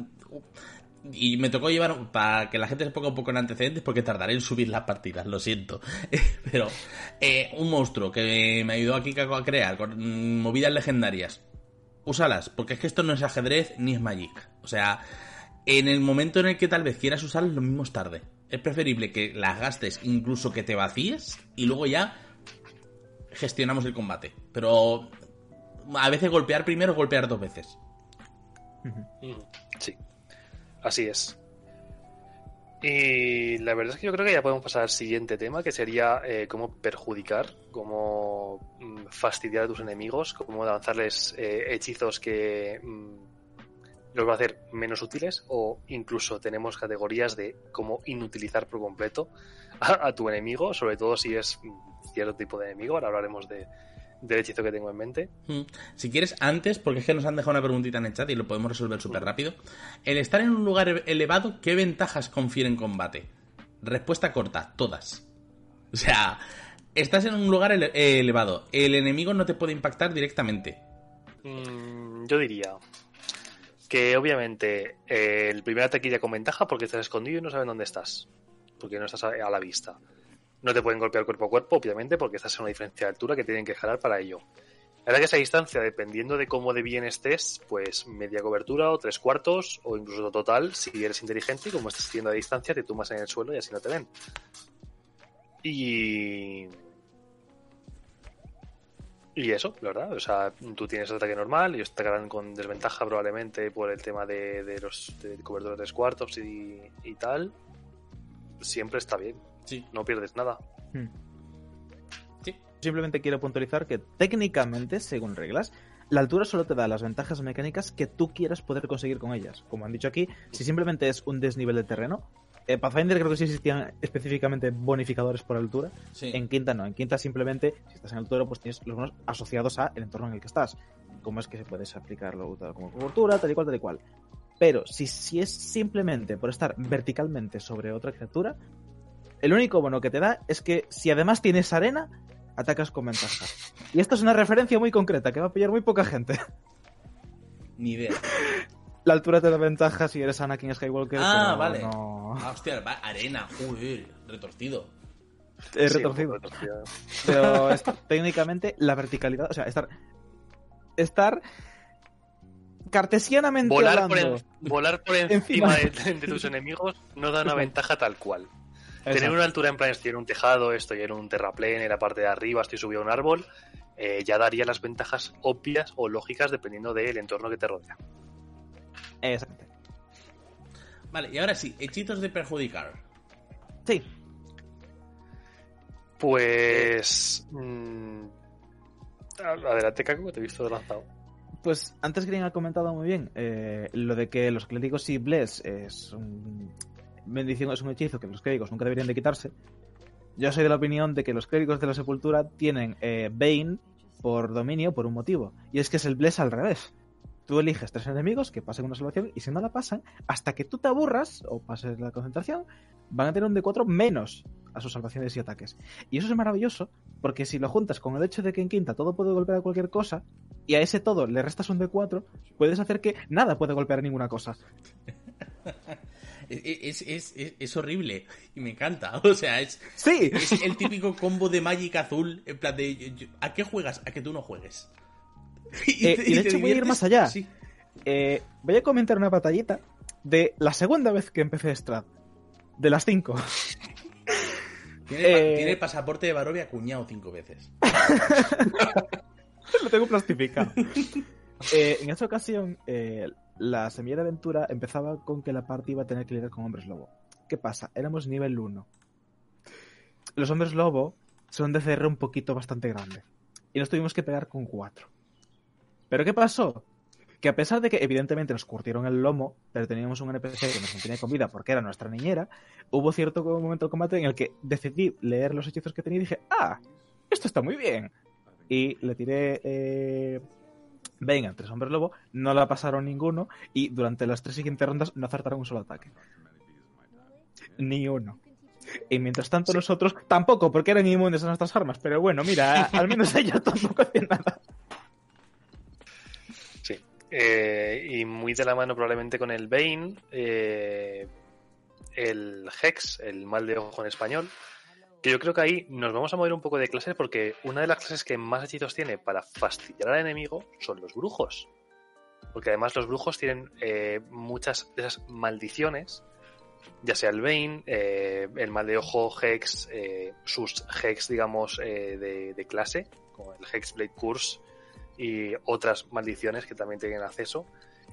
y me tocó llevar, para que la gente se ponga un poco en antecedentes, porque tardaré en subir las partidas, lo siento. Pero eh, un monstruo que me ayudó aquí a crear con mm, movidas legendarias. Úsalas, porque es que esto no es ajedrez ni es Magic. O sea, en el momento en el que tal vez quieras usarlas, lo mismo es tarde. Es preferible que las gastes, incluso que te vacíes, y luego ya gestionamos el combate. Pero a veces golpear primero, golpear dos veces. Sí, así es. Y la verdad es que yo creo que ya podemos pasar al siguiente tema, que sería eh, cómo perjudicar, cómo mm, fastidiar a tus enemigos, cómo lanzarles eh, hechizos que mm, los va a hacer menos útiles, o incluso tenemos categorías de cómo inutilizar por completo a, a tu enemigo, sobre todo si es cierto tipo de enemigo. Ahora hablaremos de, del hechizo que tengo en mente. Mm. Si quieres, antes, porque es que nos han dejado una preguntita en el chat y lo podemos resolver súper rápido. El estar en un lugar e- elevado, ¿qué ventajas confiere en combate? Respuesta corta, todas. O sea, estás en un lugar ele- elevado, el enemigo no te puede impactar directamente. Mm, yo diría que obviamente eh, el primer ataque iría con ventaja porque estás escondido y no saben dónde estás. Porque no estás a, la vista. No te pueden golpear cuerpo a cuerpo, obviamente, porque estás en una diferencia de altura que tienen que jalar para ello. La verdad que esa distancia, dependiendo de cómo de bien estés, pues media cobertura o tres cuartos o incluso total, si eres inteligente y como estás haciendo a distancia, te tumbas en el suelo y así no te ven. Y... Y eso, la verdad. O sea, tú tienes ataque normal, ellos te atacarán con desventaja probablemente por el tema de, de los de cobertura de tres cuartos y, y tal. Siempre está bien, Sí, no pierdes nada. sí. Simplemente quiero puntualizar que técnicamente, según reglas, la altura solo te da las ventajas mecánicas que tú quieras poder conseguir con ellas. Como han dicho aquí, si simplemente es un desnivel de terreno, eh, Pathfinder creo que sí existían específicamente bonificadores por altura. sí. En quinta no, en quinta simplemente, si estás en altura, pues tienes los bonos asociados a el entorno en el que estás. Como es que se puedes aplicarlo como cobertura, tal y cual, tal y cual. Pero si, si es simplemente por estar verticalmente sobre otra criatura, el único bono que te da es que si además tienes arena, atacas con ventaja. Y esto es una referencia muy concreta que va a pillar muy poca gente. Ni idea. La altura te da ventaja si eres Anakin Skywalker. Ah, pero vale. no- Ah, hostia, va- arena. Uy, retorcido. Es Sí, retorcido. retorcido. Pero es- técnicamente la verticalidad, o sea, estar. Estar. Cartesianamente Volar por, en- volar por encima, de, de tus enemigos no da una ventaja tal cual. Tener una altura en plan, estoy en un tejado, estoy en un terraplén, en la parte de arriba, estoy subido a un árbol, eh, ya daría las ventajas obvias o lógicas dependiendo del entorno que te rodea. Exacto. Vale, y ahora sí, hechizos de perjudicar. Sí, Pues. mm, adelante, Kaku, que te he visto lanzado. pues antes Green ha comentado muy bien eh, lo de que los clérigos y Bless es un bendición, es un hechizo que los clérigos nunca deberían de quitarse. Yo soy de la opinión de que los clérigos de la sepultura tienen eh, Bane por dominio por un motivo. Y es que es el Bless al revés. Tú eliges tres enemigos que pasen una salvación y si no la pasan, hasta que tú te aburras o pases la concentración, van a tener un D4 menos a sus salvaciones y ataques. Y eso es maravilloso, porque si lo juntas con el hecho de que en quinta todo puede golpear a cualquier cosa, y a ese todo le restas un D4, puedes hacer que nada puede golpear a ninguna cosa. Es, es, es, es, horrible y me encanta. O sea, es, sí. es el típico combo de Magic azul. En plan de, ¿a qué juegas? A que tú no juegues. Y, eh, y de hecho voy a ir más allá. Sí. Eh, voy a comentar una batallita de la segunda vez que empecé Strat. De las cinco. Tiene, eh... tiene, pasaporte de Barovia acuñado cinco veces. Lo tengo plastificado. eh, en esta ocasión, la semilla de aventura empezaba con que la parte iba a tener que lidiar con hombres lobo. ¿Qué pasa? Éramos nivel 1. Los hombres lobo son de CR un poquito bastante grande. Y nos tuvimos que pegar con 4. ¿Pero qué pasó? Que a pesar de que evidentemente nos curtieron el lomo, pero teníamos un NPC que nos mantenía con vida porque era nuestra niñera, hubo cierto momento del combate en el que decidí leer los hechizos que tenía y dije, ah, esto está muy bien. Y le tiré eh, venga, tres hombres lobo, no la pasaron ninguno y durante las tres siguientes rondas no acertaron un solo ataque. Ni uno. Y mientras tanto nosotros tampoco, porque eran inmunes a nuestras armas, pero bueno, mira, al menos ella tampoco hacía nada. Eh, y muy de la mano probablemente con el Bane, eh, el Hex, el mal de ojo en español, que yo creo que ahí nos vamos a mover un poco de clases porque una de las clases que más hechizos tiene para fastidiar al enemigo son los brujos. Porque además los brujos tienen eh, muchas de esas maldiciones, ya sea el Bane, el mal de ojo, Hex, sus Hex, digamos, de, clase, como el Hexblade Curse y otras maldiciones que también tienen acceso,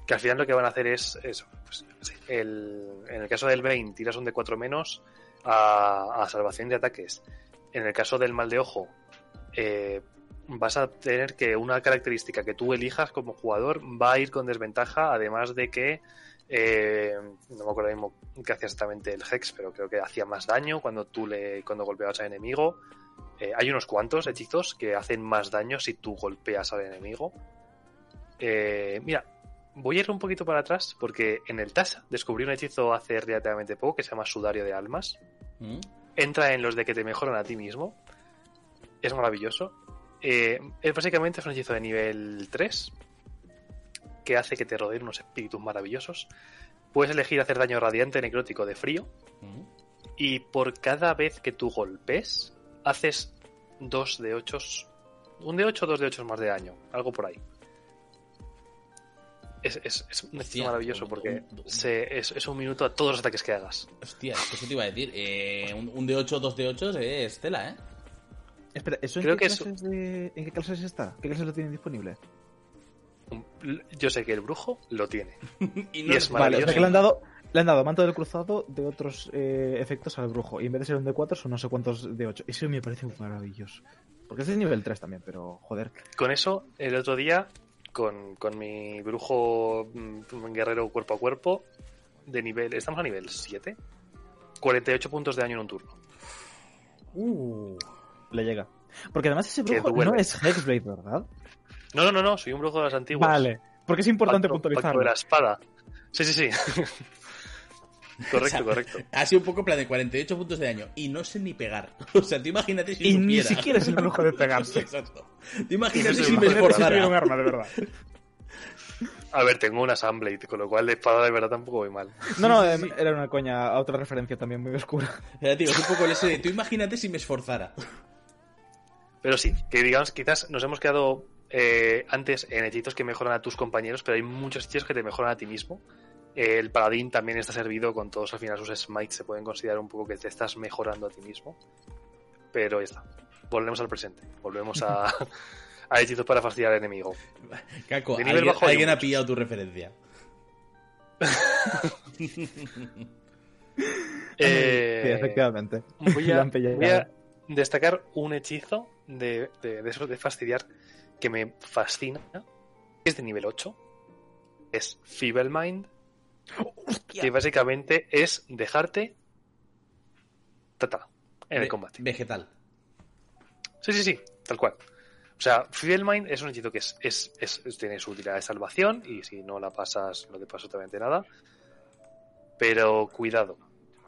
que al final lo que van a hacer es eso. Pues, el, en el caso del Bane, tiras un de 4 menos, a, a, salvación de ataques. En el caso del mal de ojo, eh, vas a tener que una característica que tú elijas como jugador va a ir con desventaja, además de que eh, no me acuerdo mismo qué hacía exactamente el Hex, pero creo que hacía más daño cuando tú le cuando golpeabas al enemigo. Eh, hay unos cuantos hechizos que hacen más daño si tú golpeas al enemigo. Eh, mira, voy a ir un poquito para atrás porque en el TAS descubrí un hechizo hace relativamente poco que se llama Sudario de Almas. ¿Mm? Entra en los de que te mejoran a ti mismo. Es maravilloso. Eh, es básicamente es un hechizo de nivel 3 que hace que te rodeen unos espíritus maravillosos. Puedes elegir hacer daño radiante necrótico de frío. ¿Mm? Y por cada vez que tú golpes, haces 2 de 8. Un de 8 o 2 de 8 más de daño. Algo por ahí es, es, es un hechizo maravilloso porque se, es, es, un minuto a todos los ataques que hagas. Hostia, eso te iba a decir. Eh, un, un, de 8, dos de 8 es tela, ¿eh? Espera, ¿eso Creo en, qué que clases de... ¿en qué clases está? ¿Qué clases lo tienen disponible? Yo sé que el brujo lo tiene. y, no y es vale, o sea que le han dado, le han dado manto del cruzado de otros eh, efectos al brujo. Y en vez de ser un de 4 son no sé cuántos de 8. Eso me parece maravilloso. Porque es de nivel 3 también, pero joder. Con eso, el otro día con, con, mi brujo mm, guerrero cuerpo a cuerpo de nivel. Estamos a nivel 7. 48 puntos de daño en un turno. Uh, le llega. Porque además ese brujo no es Hexblade, ¿verdad? No, no, no, no, soy un brujo de las antiguas. Vale. Porque es importante. Pacto de la espada. Sí, sí, sí. Correcto, o sea, correcto. Ha sido un poco plan de 48 puntos de daño. Y no sé ni pegar. O sea, tú imagínate si Y supiera. ni siquiera es el brujo de pegarse. Exacto. Tú imagínate si me esforzara. un arma, de verdad. A ver, tengo una Sunblade, con lo cual de espada de verdad tampoco voy mal. No, no, sí, sí. era una coña a otra referencia también muy oscura. Ya, tío, es un poco el ese de, tú imagínate si me esforzara. Pero sí, que digamos, quizás nos hemos quedado eh, antes en hechizos que mejoran a tus compañeros, pero hay muchos hechizos que te mejoran a ti mismo. El paladín también está servido con todos al final sus smites se pueden considerar un poco que te estás mejorando a ti mismo. Pero ya está. Volvemos al presente. Volvemos a, a hechizos para fastidiar al enemigo. Caco, alguien, bajo alguien ha pillado tu referencia. eh, sí, efectivamente. Voy a, voy a, destacar un hechizo de, de, de eso de fastidiar que me fascina. Es de nivel 8. Es Feeble Mind Hostia. que básicamente es dejarte tata en Ve el combate. Vegetal. Sí, sí, sí, tal cual. O sea, Feeble Mind es un hechizo que es, es, es, tiene su utilidad de salvación y si no la pasas no te pasa absolutamente nada. Pero cuidado,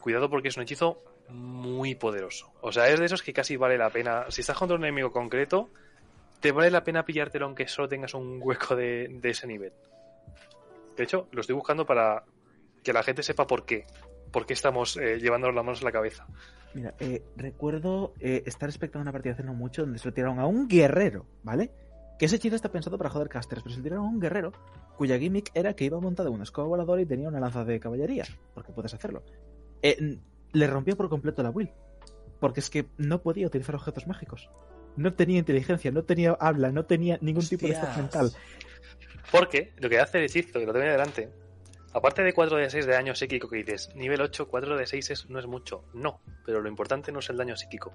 cuidado porque es un hechizo muy poderoso. O sea, es de esos que casi vale la pena. Si estás contra un enemigo concreto, te vale la pena pillártelo aunque solo tengas un hueco de, de ese nivel. De hecho, lo estoy buscando para que la gente sepa por qué ¿Por qué estamos eh, llevándonos las manos a la cabeza? Mira, eh, recuerdo eh, estar expectando una partida hace no mucho donde se lo tiraron a un guerrero, ¿vale? Que ese hechizo está pensado para joder casters, pero se lo tiraron a un guerrero cuya gimmick era que iba montado en una escoba voladora y tenía una lanza de caballería, porque puedes hacerlo. Eh, le rompió por completo la will, porque es que no podía utilizar objetos mágicos. No tenía inteligencia, no tenía habla, no tenía ningún tipo de estado mental. Porque lo que hace el hechizo, que lo tengo delante, aparte de 4 de 6 de daño psíquico que dices, nivel 8, 4 de 6 es, no es mucho. No, pero lo importante no es el daño psíquico.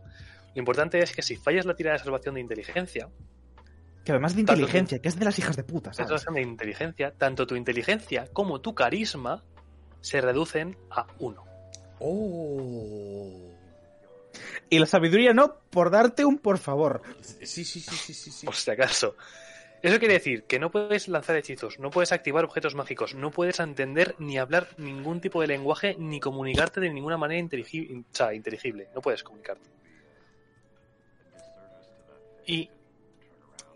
Lo importante es que si fallas la tirada de salvación de inteligencia, Que además de inteligencia, que es de las hijas de puta, la ¿sabes? salvación de inteligencia, tanto tu inteligencia como tu carisma se reducen a 1. Oh. Y la sabiduría no, por darte un por favor. Sí, sí, sí, sí, sí. sí. por si acaso. Eso quiere decir que no puedes lanzar hechizos, no puedes activar objetos mágicos, no puedes entender ni hablar ningún tipo de lenguaje, ni comunicarte de ninguna manera inteligible. O sea, inteligible. No puedes comunicarte. Y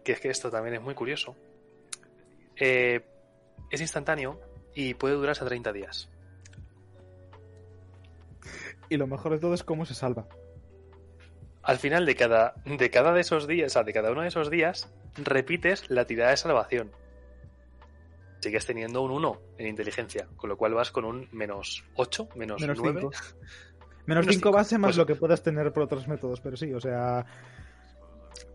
que es que esto también es muy curioso. eh, es instantáneo y puede durar hasta 30 días. Y lo mejor de todo es cómo se salva. Al final de cada, de cada de esos días, o sea, de cada uno de esos días, repites la tirada de salvación. Sigues teniendo un 1 en inteligencia, con lo cual vas con un menos 8, menos, Menos 9. 5. Menos Menos 5 cinco. base más Pues- lo que puedas tener por otros métodos, pero sí, o sea.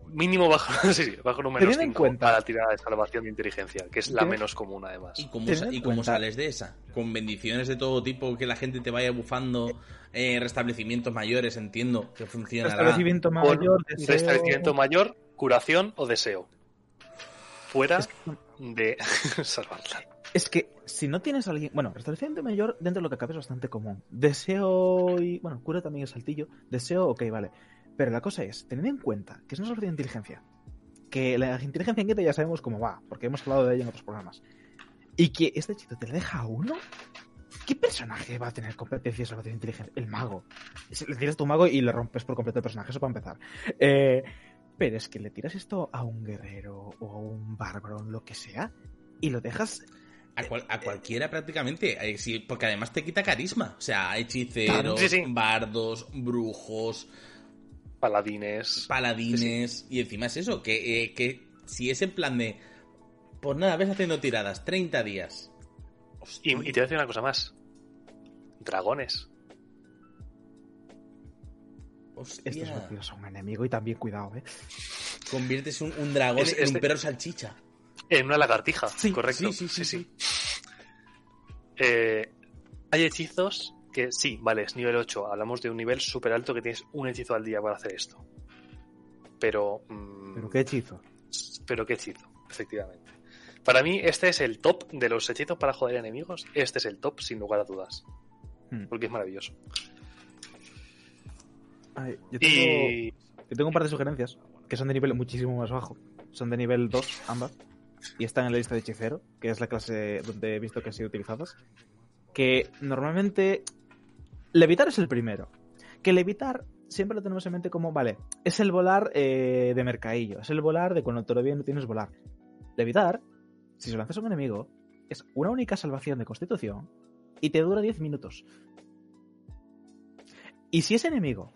Mínimo bajo, sí, sí, bajo un menos en 5 cuenta- para la tirada de salvación de inteligencia, que es la menos común además. ¿Y cómo, sa- y cómo sales de esa? Con bendiciones de todo tipo, que la gente te vaya bufando, eh, restablecimientos mayores, entiendo que funcionará. Restablecimiento mayor, deseo- restablecimiento mayor, curación o deseo. Fuera Es que- de salvarla. Es que si no tienes a alguien. Bueno, restablecimiento mayor dentro de lo que cabe es bastante común. Deseo y. Bueno, cura también es saltillo. Deseo, ok, vale. Pero la cosa es, tened en cuenta que es una salvación de inteligencia. Que la inteligencia inquieta ya sabemos cómo va, porque hemos hablado de ella en otros programas. Y que este hechizo te lo deja a uno. ¿Qué personaje va a tener competencia de salvación de inteligencia? El mago. Le tiras tu mago y le rompes por completo el personaje, eso para empezar. Eh, pero es que le tiras esto a un guerrero o a un bárbaro, lo que sea, y lo dejas A, cual- a cualquiera prácticamente, eh, sí, porque además te quita carisma. O sea, hechiceros, Sí, sí. bardos, brujos, Paladines. paladines, y encima es eso, que, eh, que si es en plan de, pues nada, ves haciendo tiradas, 30 días. Y, y te voy a decir una cosa más. Dragones. Hostia, Estos vampiros son un enemigo y también cuidado, ¿eh? conviertes un, un dragón Es- en un de- perro salchicha. En una lagartija, Sí, correcto. sí, sí, sí, Eh, hay hechizos que sí, vale, es nivel 8. Hablamos de un nivel súper alto que tienes un hechizo al día para hacer esto. Pero. mm, Pero qué hechizo. pero qué hechizo, efectivamente. Para mí, este es el top de los hechizos para joder enemigos. Este es el top, sin lugar a dudas. Hmm. Porque es maravilloso. Ay, yo, tengo, Y. yo tengo un par de sugerencias que son de nivel muchísimo más bajo. Son de nivel 2, ambas. Y están en la lista de hechicero, que es la clase donde he visto que han sido utilizadas. Que normalmente. Levitar es el primero. Que levitar siempre lo tenemos en mente como, vale, es el volar eh, de mercadillo. Es el volar de cuando todavía no tienes volar. Levitar, si se lanzas a un enemigo, es una única salvación de constitución y te dura 10 minutos. Y si ese enemigo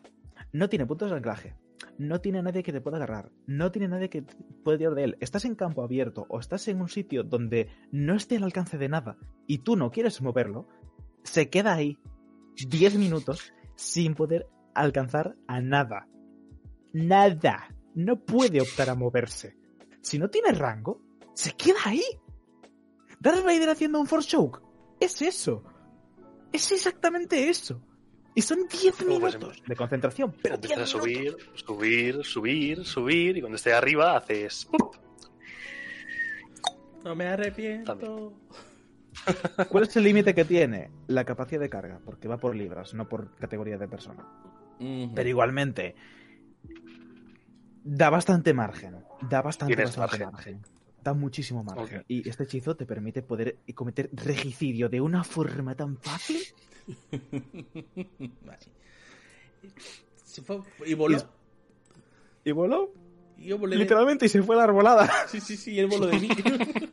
no tiene puntos de anclaje, no tiene nadie que te pueda agarrar, no tiene nadie que pueda tirar de él, estás en campo abierto o estás en un sitio donde no esté al alcance de nada y tú no quieres moverlo, se queda ahí 10 minutos sin poder alcanzar a nada. Nada. No puede optar a moverse. Si no tiene rango, se queda ahí. Darth Vader haciendo un Force Choke. Es eso. Es exactamente eso. Y son 10 Luego, pues, minutos de concentración. Pero Empiezas a 10 minutos. subir, subir, subir, subir. Y cuando esté arriba, haces. ¡pup! No me arrepiento. También. ¿Cuál es el límite que tiene? La capacidad de carga, porque va por libras, no por categoría de persona. Pero igualmente, da bastante margen. Da bastante, bastante margen. margen. Da muchísimo margen. Y este hechizo te permite poder cometer regicidio de una forma tan fácil. Vale. Se fue- y voló. Y voló, Y yo volé de- literalmente, y se fue la arbolada. Sí, sí, sí, él voló de mí.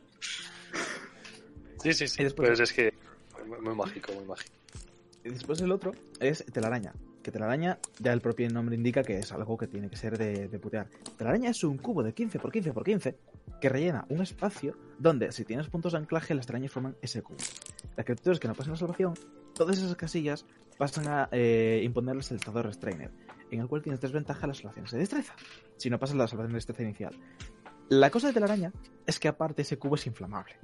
Sí, sí, sí. Después- Pues es que. Muy, muy mágico, muy mágico. Y después el otro es telaraña. Que telaraña, ya el propio nombre indica que es algo que tiene que ser de, de putear. Telaraña es un cubo de 15 por 15 por 15 que rellena un espacio donde, si tienes puntos de anclaje, las telarañas forman ese cubo. Las criaturas que no pasan la salvación, todas esas casillas pasan a eh, imponerles el estado de restrainer, en el cual tienes desventaja las salvaciones de destreza, si no pasas la salvación de destreza inicial. La cosa de telaraña es que aparte ese cubo es inflamable.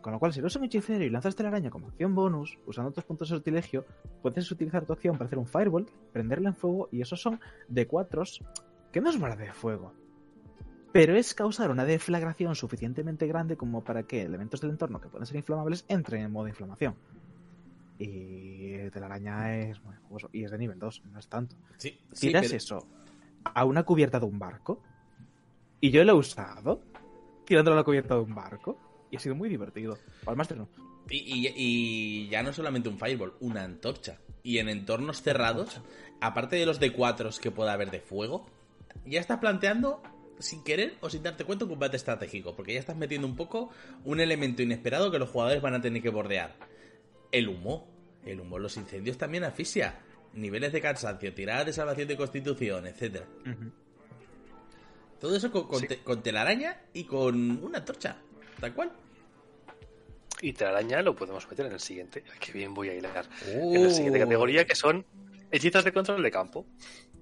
Con lo cual, si eres un hechicero y lanzas telaraña como acción bonus, usando tus puntos de sortilegio, puedes utilizar tu acción para hacer un fireball, prenderla en fuego, y esos son de 4 que no es bola de fuego. Pero es causar una deflagración suficientemente grande como para que elementos del entorno que pueden ser inflamables entren en modo inflamación. Y telaraña es muy jugoso. Y es de nivel 2, no es tanto. Sí, sí, Tiras pero- eso a una cubierta de un barco. Y yo lo he usado tirándolo a la cubierta de un barco. Y ha sido muy divertido. Al máster no. Y, y- y ya no solamente un fireball, una antorcha. Y en entornos cerrados, aparte de los D4 que pueda haber de fuego, ya estás planteando, sin querer o sin darte cuenta, un combate estratégico. Porque ya estás metiendo un poco un elemento inesperado que los jugadores van a tener que bordear. El humo. El humo, los incendios también asfixia. Niveles de cansancio, tiradas de salvación de constitución, etcétera. Todo eso con, con Sí. te- con telaraña y con una antorcha. Tal cual. Y telaraña lo podemos meter en el siguiente. Qué bien voy a hilar. Uh. En la siguiente categoría, que son hechizos de control de campo,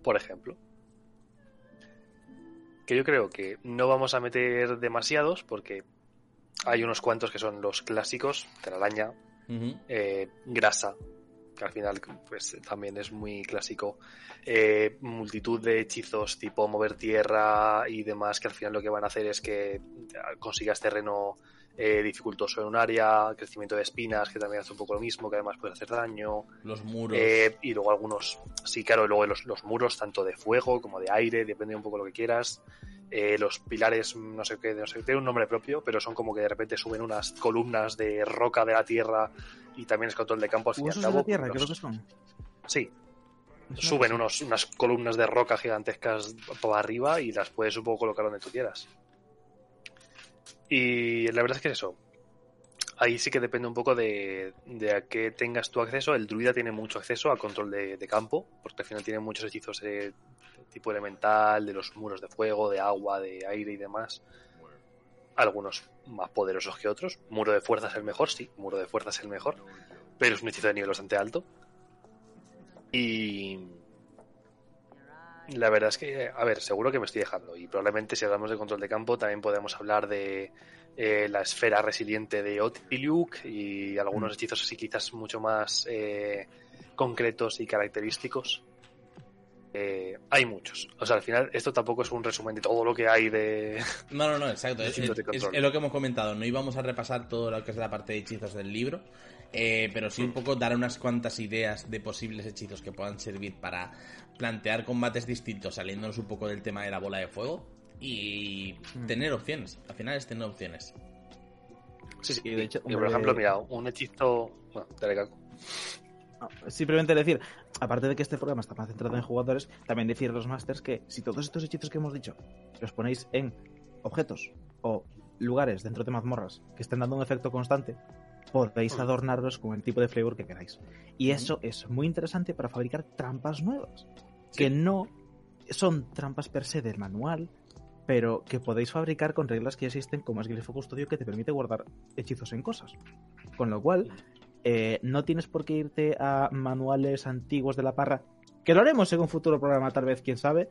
por ejemplo. Que yo creo que no vamos a meter demasiados porque hay unos cuantos que son los clásicos, telaraña, Eh, grasa, que al final pues también es muy clásico. Eh, multitud de hechizos tipo mover tierra y demás que al final lo que van a hacer es que consigas terreno eh, dificultoso en un área, crecimiento de espinas que también hace un poco lo mismo, que además puede hacer daño. Los muros. Eh, y luego algunos, sí, claro, luego los, los muros, tanto de fuego como de aire, depende un poco lo que quieras. Eh, los pilares, no sé qué, no sé, tiene un nombre propio, pero son como que de repente suben unas columnas de roca de la tierra y también es control de campo al fin y al de cabo. la tierra, los- creo que son. Sí, suben unos, unas columnas de roca gigantescas para arriba y las puedes un poco colocar donde tú quieras. Y la verdad es que es eso. Ahí sí que depende un poco de, de a qué tengas tu acceso. El druida tiene mucho acceso a control de, campo, porque al final tiene muchos hechizos de, de tipo elemental, de los muros de fuego, de agua, de aire y demás. Algunos más poderosos que otros. Muro de fuerza es el mejor, sí, muro de fuerza es el mejor, pero es un hechizo de nivel bastante alto. Y la verdad es que, a ver, seguro que me estoy dejando. Y probablemente si hablamos de control de campo, también podemos hablar de eh, la esfera resiliente de Otiliuk y algunos hechizos así quizás mucho más eh, concretos y característicos. Eh, hay muchos. O sea, al final, esto tampoco es un resumen de todo lo que hay de. No, no, no, exacto. Es lo que hemos comentado. No íbamos a repasar todo lo que es la parte de hechizos del libro, eh, pero sí un poco dar unas cuantas ideas de posibles hechizos que puedan servir para plantear combates distintos, saliéndonos un poco del tema de la bola de fuego y Mm. tener opciones. Al final es tener opciones. Sí, sí. De hecho, Y, por ejemplo, mira, un hechizo. Bueno, dale, Caco. No, simplemente decir, aparte de que este programa está más centrado en jugadores, también decir a los masters que si todos estos hechizos que hemos dicho los ponéis en objetos o lugares dentro de mazmorras que estén dando un efecto constante, podéis adornarlos con el tipo de flavor que queráis. Y eso es muy interesante para fabricar trampas nuevas, que no son trampas per se del manual, pero que podéis fabricar con reglas que existen, como es Glifo Custodio, que te permite guardar hechizos en cosas. Con lo cual, eh, no tienes por qué irte a manuales antiguos de la parra, que lo haremos en un futuro programa, tal vez, quién sabe.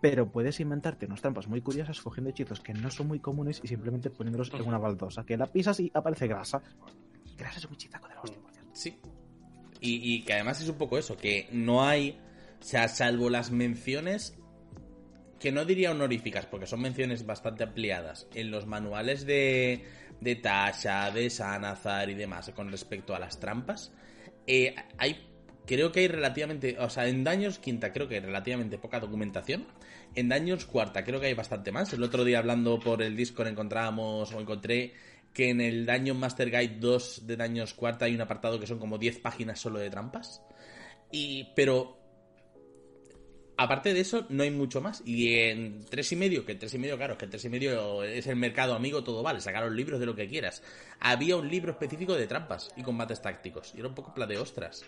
Pero puedes inventarte unas trampas muy curiosas cogiendo hechizos que no son muy comunes y simplemente poniéndolos en una baldosa, que la pisas y aparece grasa. Grasa es un chistaco de la hostia, por cierto. Sí. Y, y que además es un poco eso, que no hay, o sea, salvo las menciones, que no diría honoríficas, porque son menciones bastante ampliadas, en los manuales de, de Tasha, de Sanazar y demás, con respecto a las trampas, eh, hay, creo que hay relativamente, o sea, en Daños Quinta creo que hay relativamente poca documentación, en Daños Cuarta creo que hay bastante más, el otro día hablando por el Discord encontrábamos, o encontré que en el Dungeon Master Guide 2 de Daños Cuarta hay un apartado que son como 10 páginas solo de trampas. Y, pero aparte de eso, no hay mucho más. Y en tres y medio, que tres y medio, claro, que tres y medio es el mercado amigo, todo vale, sacaron libros de lo que quieras. Había un libro específico de trampas y combates tácticos. Y era un poco pla de ostras.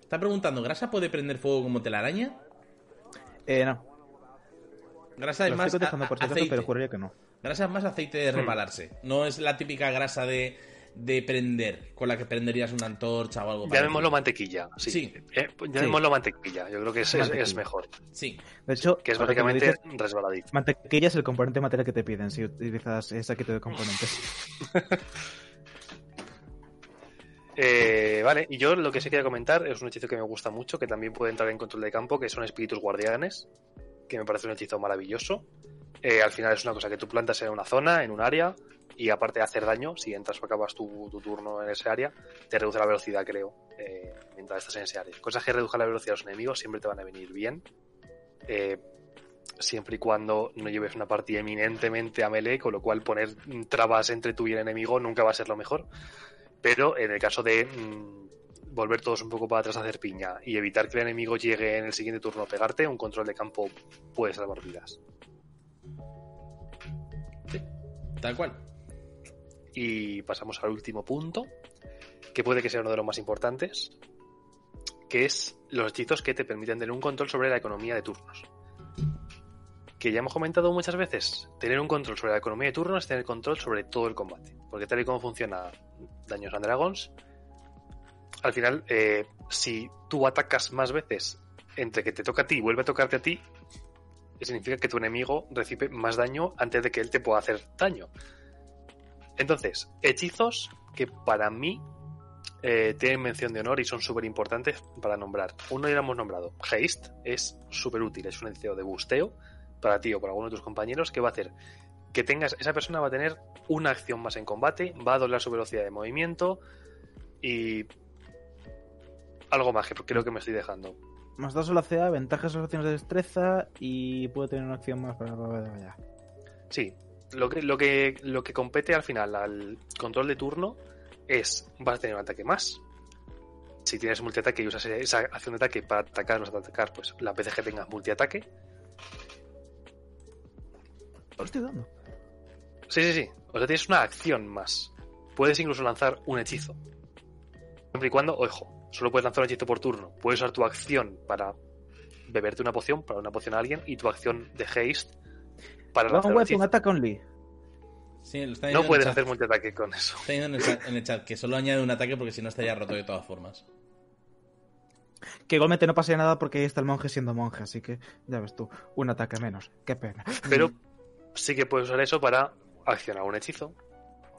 Está preguntando, ¿grasa puede prender fuego como telaraña? Eh, no. Grasa es Lo más estoy cotejando a- por si acaso, aceite. pero juraría que no. Grasa es más aceite de repalarse. No es la típica grasa de, de prender, con la que prenderías una antorcha o algo Llamémoslo mantequilla. Sí. Sí. Eh, pues llamémoslo mantequilla. Yo creo que es, es- mejor. Sí. De hecho, Que es básicamente dices, resbaladito. mantequilla es el componente material que te piden si utilizas ese kit de componentes. Eh, vale, y yo lo que sí quería comentar es un hechizo que me gusta mucho, que también puede entrar en control de campo, que son espíritus guardianes, que me parece un hechizo maravilloso. Eh, al final es una cosa que tú plantas en una zona, en un área, y aparte de hacer daño, si entras o acabas tu, tu turno en ese área, te reduce la velocidad, creo, eh, mientras estás en ese área. Cosas que reduzcan la velocidad de los enemigos siempre te van a venir bien. Eh, siempre y cuando no lleves una partida eminentemente a melee, con lo cual poner trabas entre tú y el enemigo nunca va a ser lo mejor. Pero en el caso de mm, volver todos un poco para atrás a hacer piña y evitar que el enemigo llegue en el siguiente turno a pegarte, un control de campo puede salvar vidas. Tal cual. Y pasamos al último punto, que puede que sea uno de los más importantes, que es los hechizos que te permiten tener un control sobre la economía de turnos. Que ya hemos comentado muchas veces, tener un control sobre la economía de turnos es tener control sobre todo el combate. Porque tal y como funciona Daños and Dragons, al final, eh, si tú atacas más veces entre que te toca a ti y vuelve a tocarte a ti, significa que tu enemigo recibe más daño antes de que él te pueda hacer daño. Entonces, hechizos que para mí eh, tienen mención de honor y son súper importantes para nombrar. Uno ya lo hemos nombrado. Haste es súper útil, es un hechizo de busteo para ti o para alguno de tus compañeros que va a hacer que tengas, esa persona va a tener una acción más en combate, va a doblar su velocidad de movimiento y algo más que creo que me estoy dejando. Más dos la CA, ventajas en las acciones de destreza y puede tener una acción más para allá. Sí, lo que, lo que, lo que compete al final al control de turno es, vas a tener un ataque más. Si tienes multiataque y usas esa acción de ataque para atacar o no atacar, pues las veces que tengas multiataque. Lo estoy dando. Sí, sí, sí. O sea, tienes una acción más. Puedes incluso lanzar un hechizo. Siempre y cuando, ojo, solo puedes lanzar un hechizo por turno. Puedes usar tu acción para beberte una poción, para una poción a alguien, y tu acción de haste para lanzar un hechizo. attack only. Sí, lo está No puedes hacer multiataque con eso. Está en el, chat, en el chat que solo añade un ataque porque si no estaría roto de todas formas. Que igualmente no pasa nada porque ahí está el monje siendo monje, así que ya ves tú, un ataque menos. Qué pena. Pero sí que puedes usar eso para accionar un hechizo.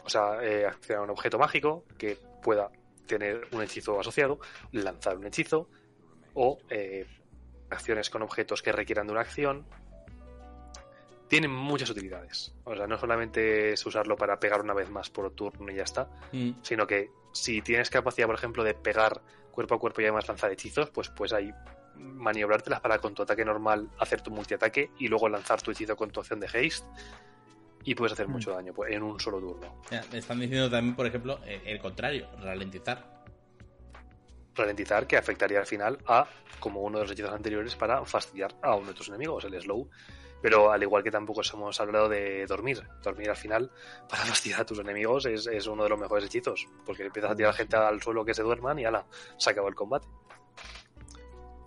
O sea, eh, accionar un objeto mágico que pueda tener un hechizo asociado, lanzar un hechizo, o eh, acciones con objetos que requieran de una acción. Tienen muchas utilidades. O sea, no solamente es usarlo para pegar una vez más por turno y ya está, Mm. sino que si tienes capacidad, por ejemplo, de pegar cuerpo a cuerpo y además lanzar hechizos, pues puedes ahí maniobrártelas para con tu ataque normal hacer tu multiataque y luego lanzar tu hechizo con tu acción de haste y puedes hacer Mm. mucho daño pues, en un solo turno. Ya, me están diciendo también, por ejemplo, eh, el contrario, ralentizar. Ralentizar que afectaría al final a, como uno de los hechizos anteriores, para fastidiar a uno de tus enemigos, el slow. Pero al igual que tampoco hemos hablado de dormir. Dormir al final, para fastidiar a tus enemigos, es, es uno de los mejores hechizos. Porque empiezas a tirar gente al suelo que se duerman y ala, se acabó el combate.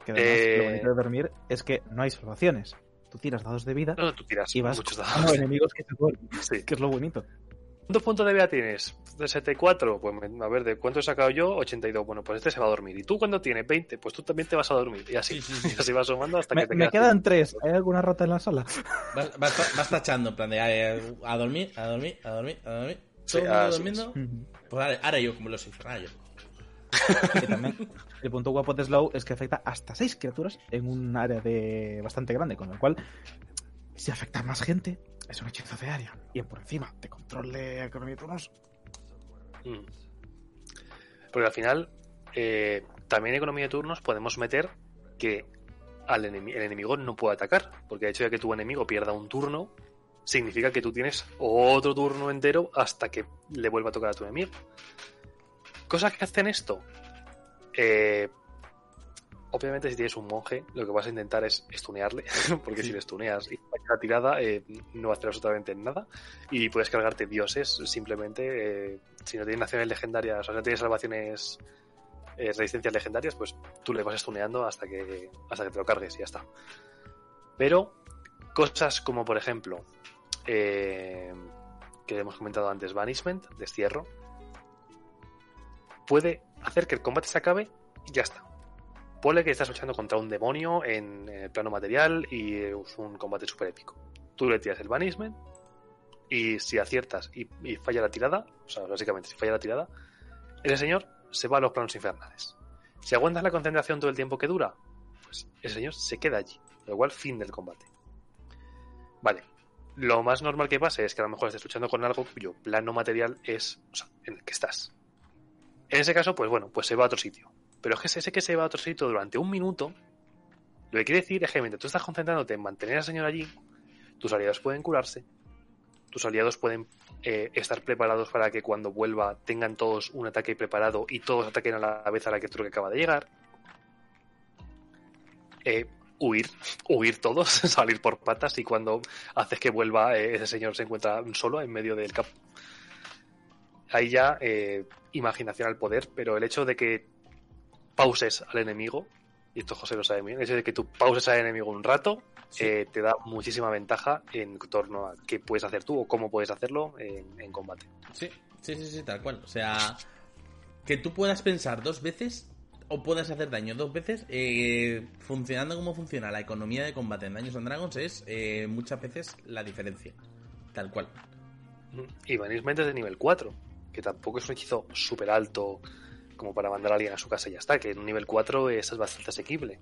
Que además, Eh, lo bonito de dormir es que no hay salvaciones. Tú tiras dados de vida No, tú tiras y vas muchos dados. enemigos que se duermen, Sí. que es lo bonito. ¿Cuántos puntos de vida tienes? ¿De 74? Pues a ver, ¿de cuánto he sacado yo? 82. Bueno, pues este se va a dormir. ¿Y tú cuando tienes 20? Pues tú también te vas a dormir. Y así, Sí, sí, sí. y así vas sumando hasta Me, que te me quedan sin- tres. ¿Hay alguna rata en la sala? Vas, vas- vas tachando, en plan de a dormir, a dormir, a dormir, a dormir. Sí, Todo el mundo así durmiendo. Pues ahora, ahora yo, como los ahora el punto guapo de Slow es que afecta hasta seis criaturas en un área de bastante grande, con lo cual, si afecta a más gente, es un hechizo de área. Y por encima, de control de economía de turnos, Mm. Porque al final, eh, también en economía de turnos podemos meter que al el enemigo no puede atacar. Porque de hecho, ya que tu enemigo pierda un turno, significa que tú tienes otro turno entero hasta que le vuelva a tocar a tu enemigo. Cosas que hacen esto. Eh, obviamente, si tienes un monje, lo que vas a intentar es stunearle. Porque Sí. si le stuneas y la tirada, eh, no va a hacer absolutamente nada. Y puedes cargarte dioses simplemente. eh, si no tienes naciones legendarias, o sea, no tienes salvaciones eh, resistencias legendarias, pues tú le vas estuneando hasta que, hasta que te lo cargues y ya está. Pero cosas como, por ejemplo, que hemos comentado antes, Banishment, destierro, puede hacer que el combate se acabe y ya está. Puede que estás luchando contra un demonio en, el plano material y es un combate súper épico. Tú le tiras el Banishment y si aciertas y, falla la tirada, o sea, básicamente si falla la tirada, ese señor se va a los planos infernales. Si aguantas la concentración todo el tiempo que dura, pues ese señor se queda allí. Lo cual, fin del combate. Vale. Lo más normal que pase es que a lo mejor estés luchando con algo cuyo plano material es en el que estás. En ese caso, pues bueno, pues se va a otro sitio. Pero es que ese que se va a otro sitio durante un minuto, lo que quiere decir es que mientras tú estás concentrándote en mantener al señor allí, tus aliados pueden curarse, tus aliados pueden eh, estar preparados para que cuando vuelva tengan todos un ataque preparado y todos ataquen a la vez a la que que acaba de llegar. Eh, huir, huir todos, salir por patas y cuando haces que vuelva eh, ese señor se encuentra solo en medio del campo. Ahí ya eh, imaginación al poder, pero el hecho de que pauses al enemigo, y esto José lo sabe bien, el hecho de que tú pauses al enemigo un rato, eh, te da muchísima ventaja en torno a qué puedes hacer tú o cómo puedes hacerlo en, en combate. Sí, sí, sí, sí, tal cual. O sea, que tú puedas pensar dos veces o puedas hacer daño dos veces, eh, funcionando como funciona la economía de combate en Daños and Dragons es eh, muchas veces la diferencia. Tal cual. Y Banishment es de nivel 4, que tampoco es un hechizo súper alto como para mandar a alguien a su casa y ya está, que en un nivel 4 es bastante asequible.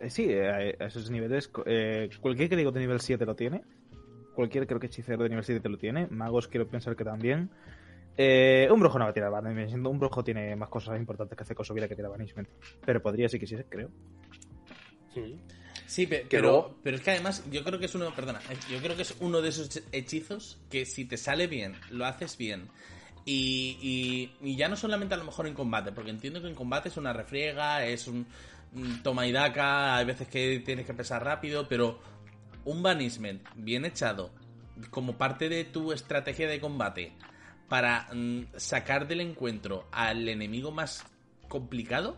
Eh, sí, a esos niveles, cualquier que digo de nivel 7 lo tiene. Cualquier creo que hechicero de nivel 7 lo tiene. Magos quiero pensar que también. Eh, un brujo no va a tirar banishment. Un brujo tiene más cosas importantes que hacer con su vida que tirar banishment. Pero podría si quisiese, creo. Sí, pero, pero, es que además yo creo que es uno, perdona, yo creo que es uno de esos hechizos que si te sale bien, lo haces bien. Y, y, ya no solamente a lo mejor en combate, porque entiendo que en combate es una refriega, es un, toma y daca, hay veces que tienes que empezar rápido, pero un banishment bien echado como parte de tu estrategia de combate para mm, sacar del encuentro al enemigo más complicado.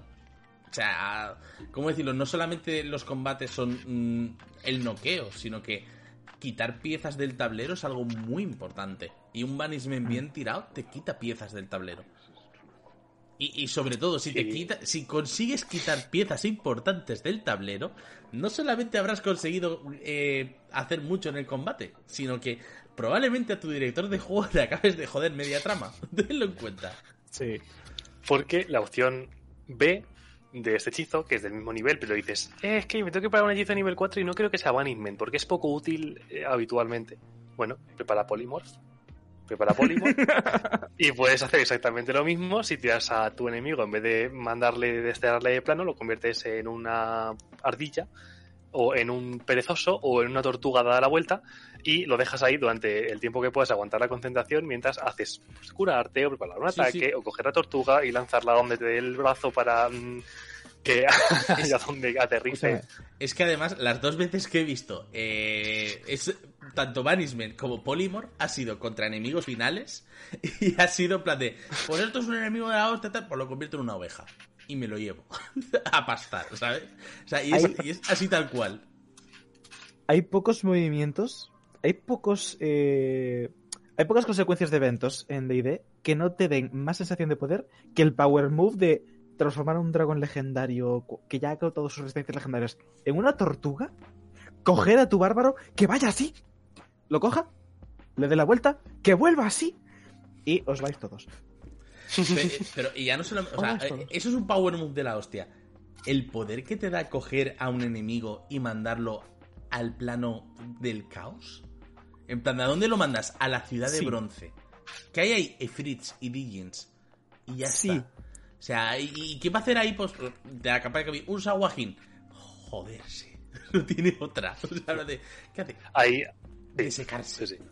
O sea, ¿cómo decirlo? No solamente los combates son mm, el noqueo, sino que quitar piezas del tablero es algo muy importante. Y un banishment bien tirado te quita piezas del tablero. Y, sobre todo, si te quita, si consigues quitar piezas importantes del tablero, no solamente habrás conseguido eh, hacer mucho en el combate, sino que probablemente a tu director de juego le acabes de joder media trama. Tenlo en cuenta. Sí. Porque la opción B de este hechizo, que es del mismo nivel, pero dices, eh, es que me tengo que pagar un hechizo de nivel 4 y no creo que sea Banishment, porque es poco útil eh, habitualmente. Bueno, prepara Polymorph. Prepara Polymorph. y puedes hacer exactamente lo mismo si tiras a tu enemigo, en vez de mandarle, desterrarle de plano, lo conviertes en una ardilla o en un perezoso o en una tortuga dada la vuelta y lo dejas ahí durante el tiempo que puedas aguantar la concentración mientras haces pues, curarte o preparar un ataque o coger la tortuga y lanzarla donde te dé el brazo para mm, que es, donde aterrice. es que además las dos veces que he visto eh, es tanto Banishment como Polymorph ha sido contra enemigos finales y ha sido en plan de pues esto es un enemigo de la hostia pues lo convierto en una oveja y me lo llevo a pastar, ¿sabes? O sea, y es, así tal cual. Hay pocos movimientos, hay pocos... Eh, hay pocas consecuencias de eventos en D&D que no te den más sensación de poder que el power move de transformar a un dragón legendario que ya ha todas sus resistencias legendarias en una tortuga, coger a tu bárbaro que vaya así, lo coja, le dé la vuelta, que vuelva así y os vais todos. Pero, y ya no solo. O sea, eh, eso es un power move de la hostia. El poder que te da coger a un enemigo y mandarlo al plano del caos. En plan, ¿a dónde lo mandas? A la ciudad de bronce. Que hay ahí Efrits y Digins. Y ya sí. está. O sea, ¿y, qué va a hacer ahí? Pues de la capa de que un Sawahin. Joderse. No tiene otra. O sea, ¿qué hace? Ahí. De secarse. Sí, sí.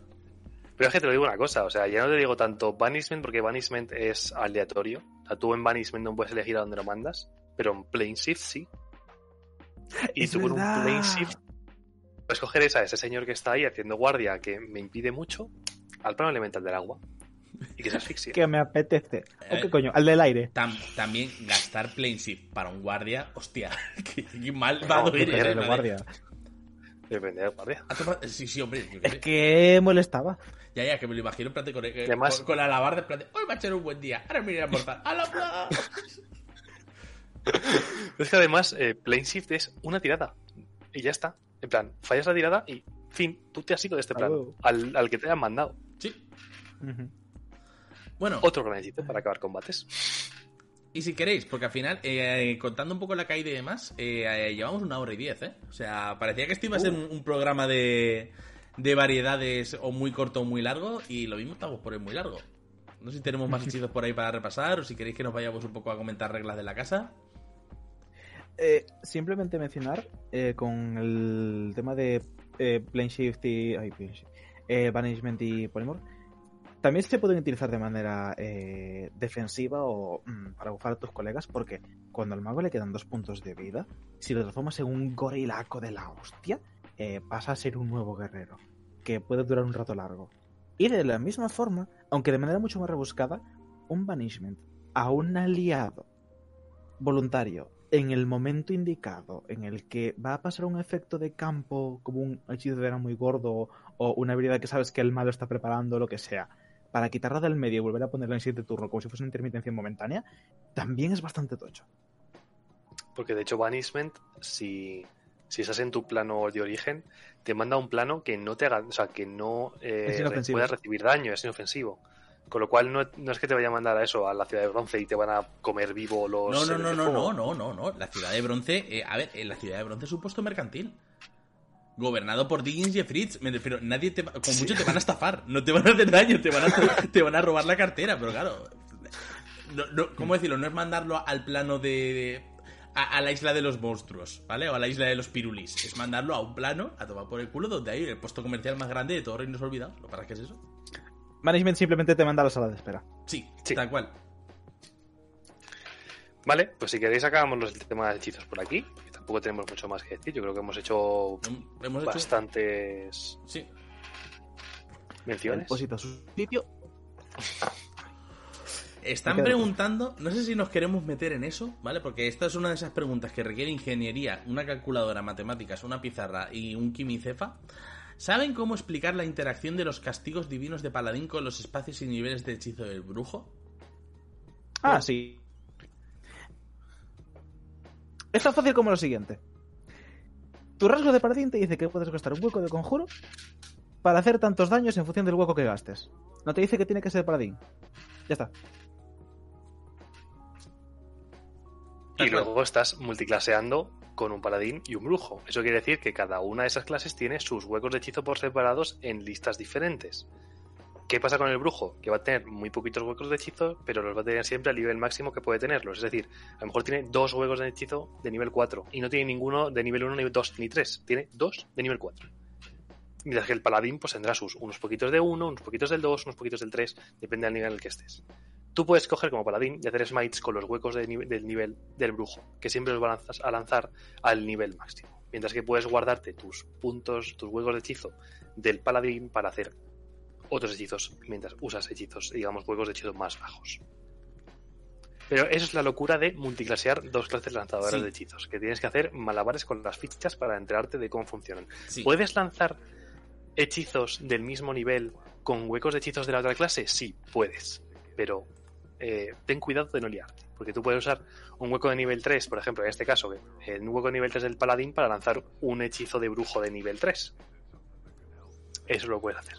Pero es que te lo digo una cosa, o sea, ya no te digo tanto banishment porque banishment es aleatorio. O sea, tú en banishment no puedes elegir a dónde lo mandas, pero en plane shift sí. Y tú con un plane shift puedes coger esa, ese señor que está ahí haciendo guardia que me impide mucho al plano elemental del agua. y que se asfixie. Que me apetece. ¿O Eh, qué coño? Al del aire. Tam- también gastar plane shift para un guardia, hostia, que mal va a doler Que eso, era el ¿vale? guardia. Depende de la guardia. ¿Ha tomado- Sí, sí, hombre. qué Es que molestaba. Ya, ya, que me lo imagino en plan de con, eh, Además- con, con la alabarda en plan de, hoy va a ser un buen día, ahora me iré a almorzar. ¡A la plaza! Es que además, eh, Plane Shift es una tirada. Y ya está. En plan, fallas la tirada y fin, tú te has ido de este Ah, huevo. Al, al que te hayan mandado. Sí. Ujú. Bueno, Otro gran hechizo para acabar combates. y si queréis, porque al final, eh, contando un poco la caída y demás, eh, eh, llevamos una hora y diez, ¿eh? O sea, parecía que este iba a ser un, un programa de, de variedades o muy corto o muy largo, y lo mismo estamos por ahí muy largo. No sé si tenemos más hechizos por ahí para repasar, o si queréis que nos vayamos un poco a comentar reglas de la casa. Eh, simplemente mencionar eh, con el tema de eh, Plane Shift y. Ay, Plane Shift, eh, Banishment y Polymorph. También se pueden utilizar de manera eh, defensiva o mm, para bufar a tus colegas, porque cuando al mago le quedan dos puntos de vida, si lo transformas en un gorilaco de la hostia, eh, pasa a ser un nuevo guerrero, que puede durar un rato largo. Y de la misma forma, aunque de manera mucho más rebuscada, un banishment a un aliado voluntario en el momento indicado en el que va a pasar un efecto de campo como un hechizo de era muy gordo o una habilidad que sabes que el malo está preparando lo que sea para quitarla del medio y volver a ponerla en siguiente turno como si fuese una intermitencia momentánea también es bastante tocho Porque de hecho, Banishment, si, si estás en tu plano de origen, te manda un plano que no te haga, o sea, que no eh, puedas recibir daño, es inofensivo. Con lo cual, no, no es que te vaya a mandar a eso, a la ciudad de bronce y te van a comer vivo los. No, no, no, no, no, no, no, no. La ciudad de bronce, eh, a ver, eh, la ciudad de bronce es un puesto mercantil. Gobernado por Diggins y Fritz, me refiero, nadie te va- con Sí. mucho te van a estafar, no te van a hacer daño, te van a, te van a robar la cartera, pero claro. No, no, ¿Cómo decirlo? No es mandarlo al plano de. de- a, a la isla de los monstruos, ¿vale? O a la isla de los pirulis. Es mandarlo a un plano, a tomar por el culo, donde hay el puesto comercial más grande de todos Reinos Olvidados. ¿Lo para qué es eso? management simplemente te manda a la sala de espera Sí, Sí. tal cual. Vale, pues si queréis, acabamos los temas de hechizos por aquí. Tampoco tenemos mucho más que decir. Yo creo que hemos hecho Hemos hecho. bastantes Sí. el menciones. depósito a su sitio Están preguntando, no sé si nos queremos meter en eso, ¿vale? Porque esta es una de esas preguntas que requiere ingeniería, una calculadora, matemáticas, una pizarra y un quimicefa. ¿Saben cómo explicar la interacción de los castigos divinos de Paladín con los espacios y niveles de hechizo del brujo? ah sí es tan fácil como lo siguiente. Tu rasgo de paladín te dice que puedes gastar un hueco de conjuro para hacer tantos daños en función del hueco que gastes. No te dice que tiene que ser de paladín. Ya está. Y luego estás multiclaseando con un paladín y un brujo. Eso quiere decir que cada una de esas clases tiene sus huecos de hechizo por separados en listas diferentes. ¿Qué pasa con el brujo? Que va a tener muy poquitos huecos de hechizo, pero los va a tener siempre al nivel máximo que puede tenerlos. Es decir, a lo mejor tiene dos huecos de hechizo de nivel 4 y no tiene ninguno de nivel 1, ni 2, ni 3. Tiene dos de nivel 4. Mientras que el paladín pues tendrá sus unos poquitos de 1, unos poquitos del 2, unos poquitos del 3, depende del nivel en el que estés. Tú puedes coger como paladín y hacer smites con los huecos de del nivel del brujo, que siempre los vas a lanzar al nivel máximo. Mientras que puedes guardarte tus puntos, tus huecos de hechizo del paladín para hacer otros hechizos mientras usas hechizos, digamos, huecos de hechizo más bajos. Pero eso es la locura de multiclasear dos clases lanzadoras Sí. de hechizos, que tienes que hacer malabares con las fichas para enterarte de cómo funcionan. Sí. ¿Puedes lanzar hechizos del mismo nivel con huecos de hechizos de la otra clase? Sí, puedes. Pero eh, ten cuidado de no liarte. Porque tú puedes usar un hueco de nivel 3, por ejemplo, en este caso, eh, un hueco de nivel 3 del paladín para lanzar un hechizo de brujo de nivel 3. Eso lo puedes hacer.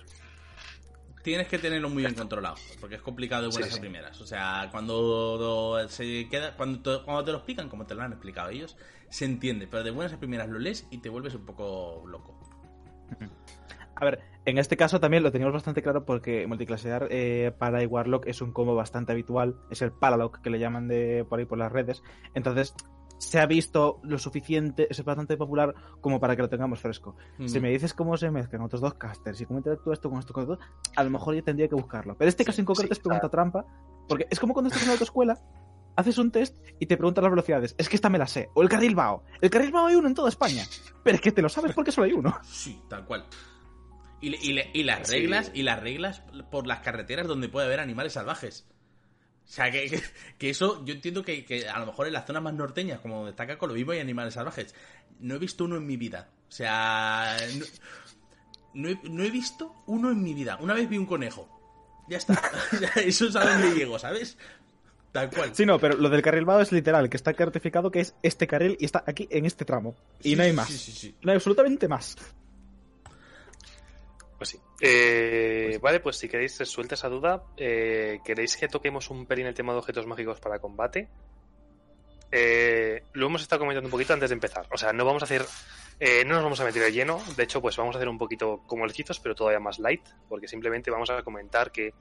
Tienes que tenerlo muy bien controlado, porque es complicado de buenas Sí, a primeras. O sea, cuando se queda, cuando te, cuando te lo explican, como te lo han explicado ellos, se entiende, pero de buenas a primeras lo lees y te vuelves un poco loco. A ver, en este caso también lo teníamos bastante claro porque multiclasear eh, para y Warlock es un combo bastante habitual, es el Paralock que le llaman de por ahí por las redes. Entonces, se ha visto lo suficiente, es bastante popular como para que lo tengamos fresco. Si Mm. me dices cómo se mezclan otros dos casters y cómo interactúa esto con esto con esto, a lo mejor yo tendría que buscarlo. Pero este caso en concreto sí, es pregunta ah. trampa, porque es como cuando estás en la autoescuela, haces un test y te preguntan las velocidades. Es que esta me la sé. O el carril Bao. El carril Bao hay uno en toda España. Pero es que te lo sabes porque solo hay uno. Sí, tal cual. Y, y y las Sí. reglas, y las reglas por las carreteras donde puede haber animales salvajes. O sea, que, que, eso, yo entiendo que, que a lo mejor en las zonas más norteñas, como destaca Colovivo, hay animales salvajes. No he visto uno en mi vida. O sea, no, no he, no he visto uno en mi vida. Una vez vi un conejo. Ya está. Eso es a donde llego, ¿sabes? Tal cual. Sí, no, pero lo del carril vago es literal, que está certificado que es este carril y está aquí en este tramo. Y Sí, no hay más. sí, sí, sí. No hay absolutamente más. Pues. Eh, vale, pues si queréis resuelta esa duda, eh, ¿queréis que toquemos un pelín el tema de objetos mágicos para combate? Eh, lo hemos estado comentando un poquito antes de empezar. O sea, no vamos a hacer. eh, no nos vamos a meter de lleno. De hecho, pues vamos a hacer un poquito como hechizos, pero todavía más light. Porque simplemente vamos a comentar que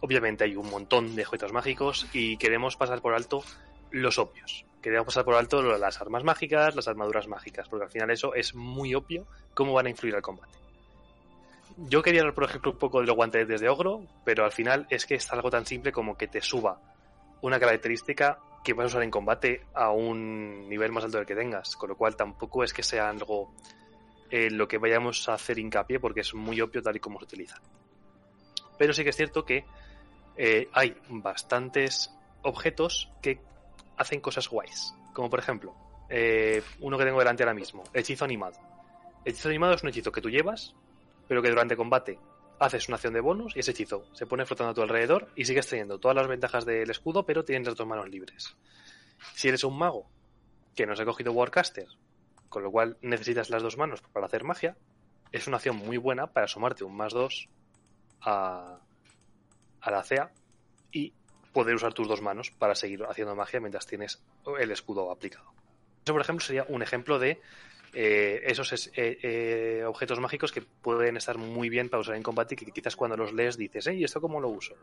obviamente hay un montón de objetos mágicos y queremos pasar por alto los obvios. Queremos pasar por alto las armas mágicas, las armaduras mágicas, porque al final eso es muy obvio cómo van a influir al combate. Yo quería hablar, por ejemplo, un poco de los guantes de ogro, pero al final es que es algo tan simple como que te suba una característica que vas a usar en combate a un nivel más alto del que tengas, con lo cual tampoco es que sea algo en lo que vayamos a hacer hincapié porque es muy obvio tal y como se utiliza. Pero sí que es cierto que eh, hay bastantes objetos que hacen cosas guays, como por ejemplo eh, uno que tengo delante ahora mismo, hechizo animado. Hechizo animado es un hechizo que tú llevas, pero que durante combate haces una acción de bonus y ese hechizo se pone flotando a tu alrededor y sigues teniendo todas las ventajas del escudo, pero tienes las dos manos libres. Si eres un mago que no se ha cogido Warcaster, con lo cual necesitas las dos manos para hacer magia, es una acción muy buena para sumarte un más dos a, a la CA y poder usar tus dos manos para seguir haciendo magia mientras tienes el escudo aplicado. Eso, por ejemplo, sería un ejemplo de eh, esos es- eh, eh, objetos mágicos que pueden estar muy bien para usar en combate y que quizás cuando los lees dices. ¿Y esto cómo lo uso?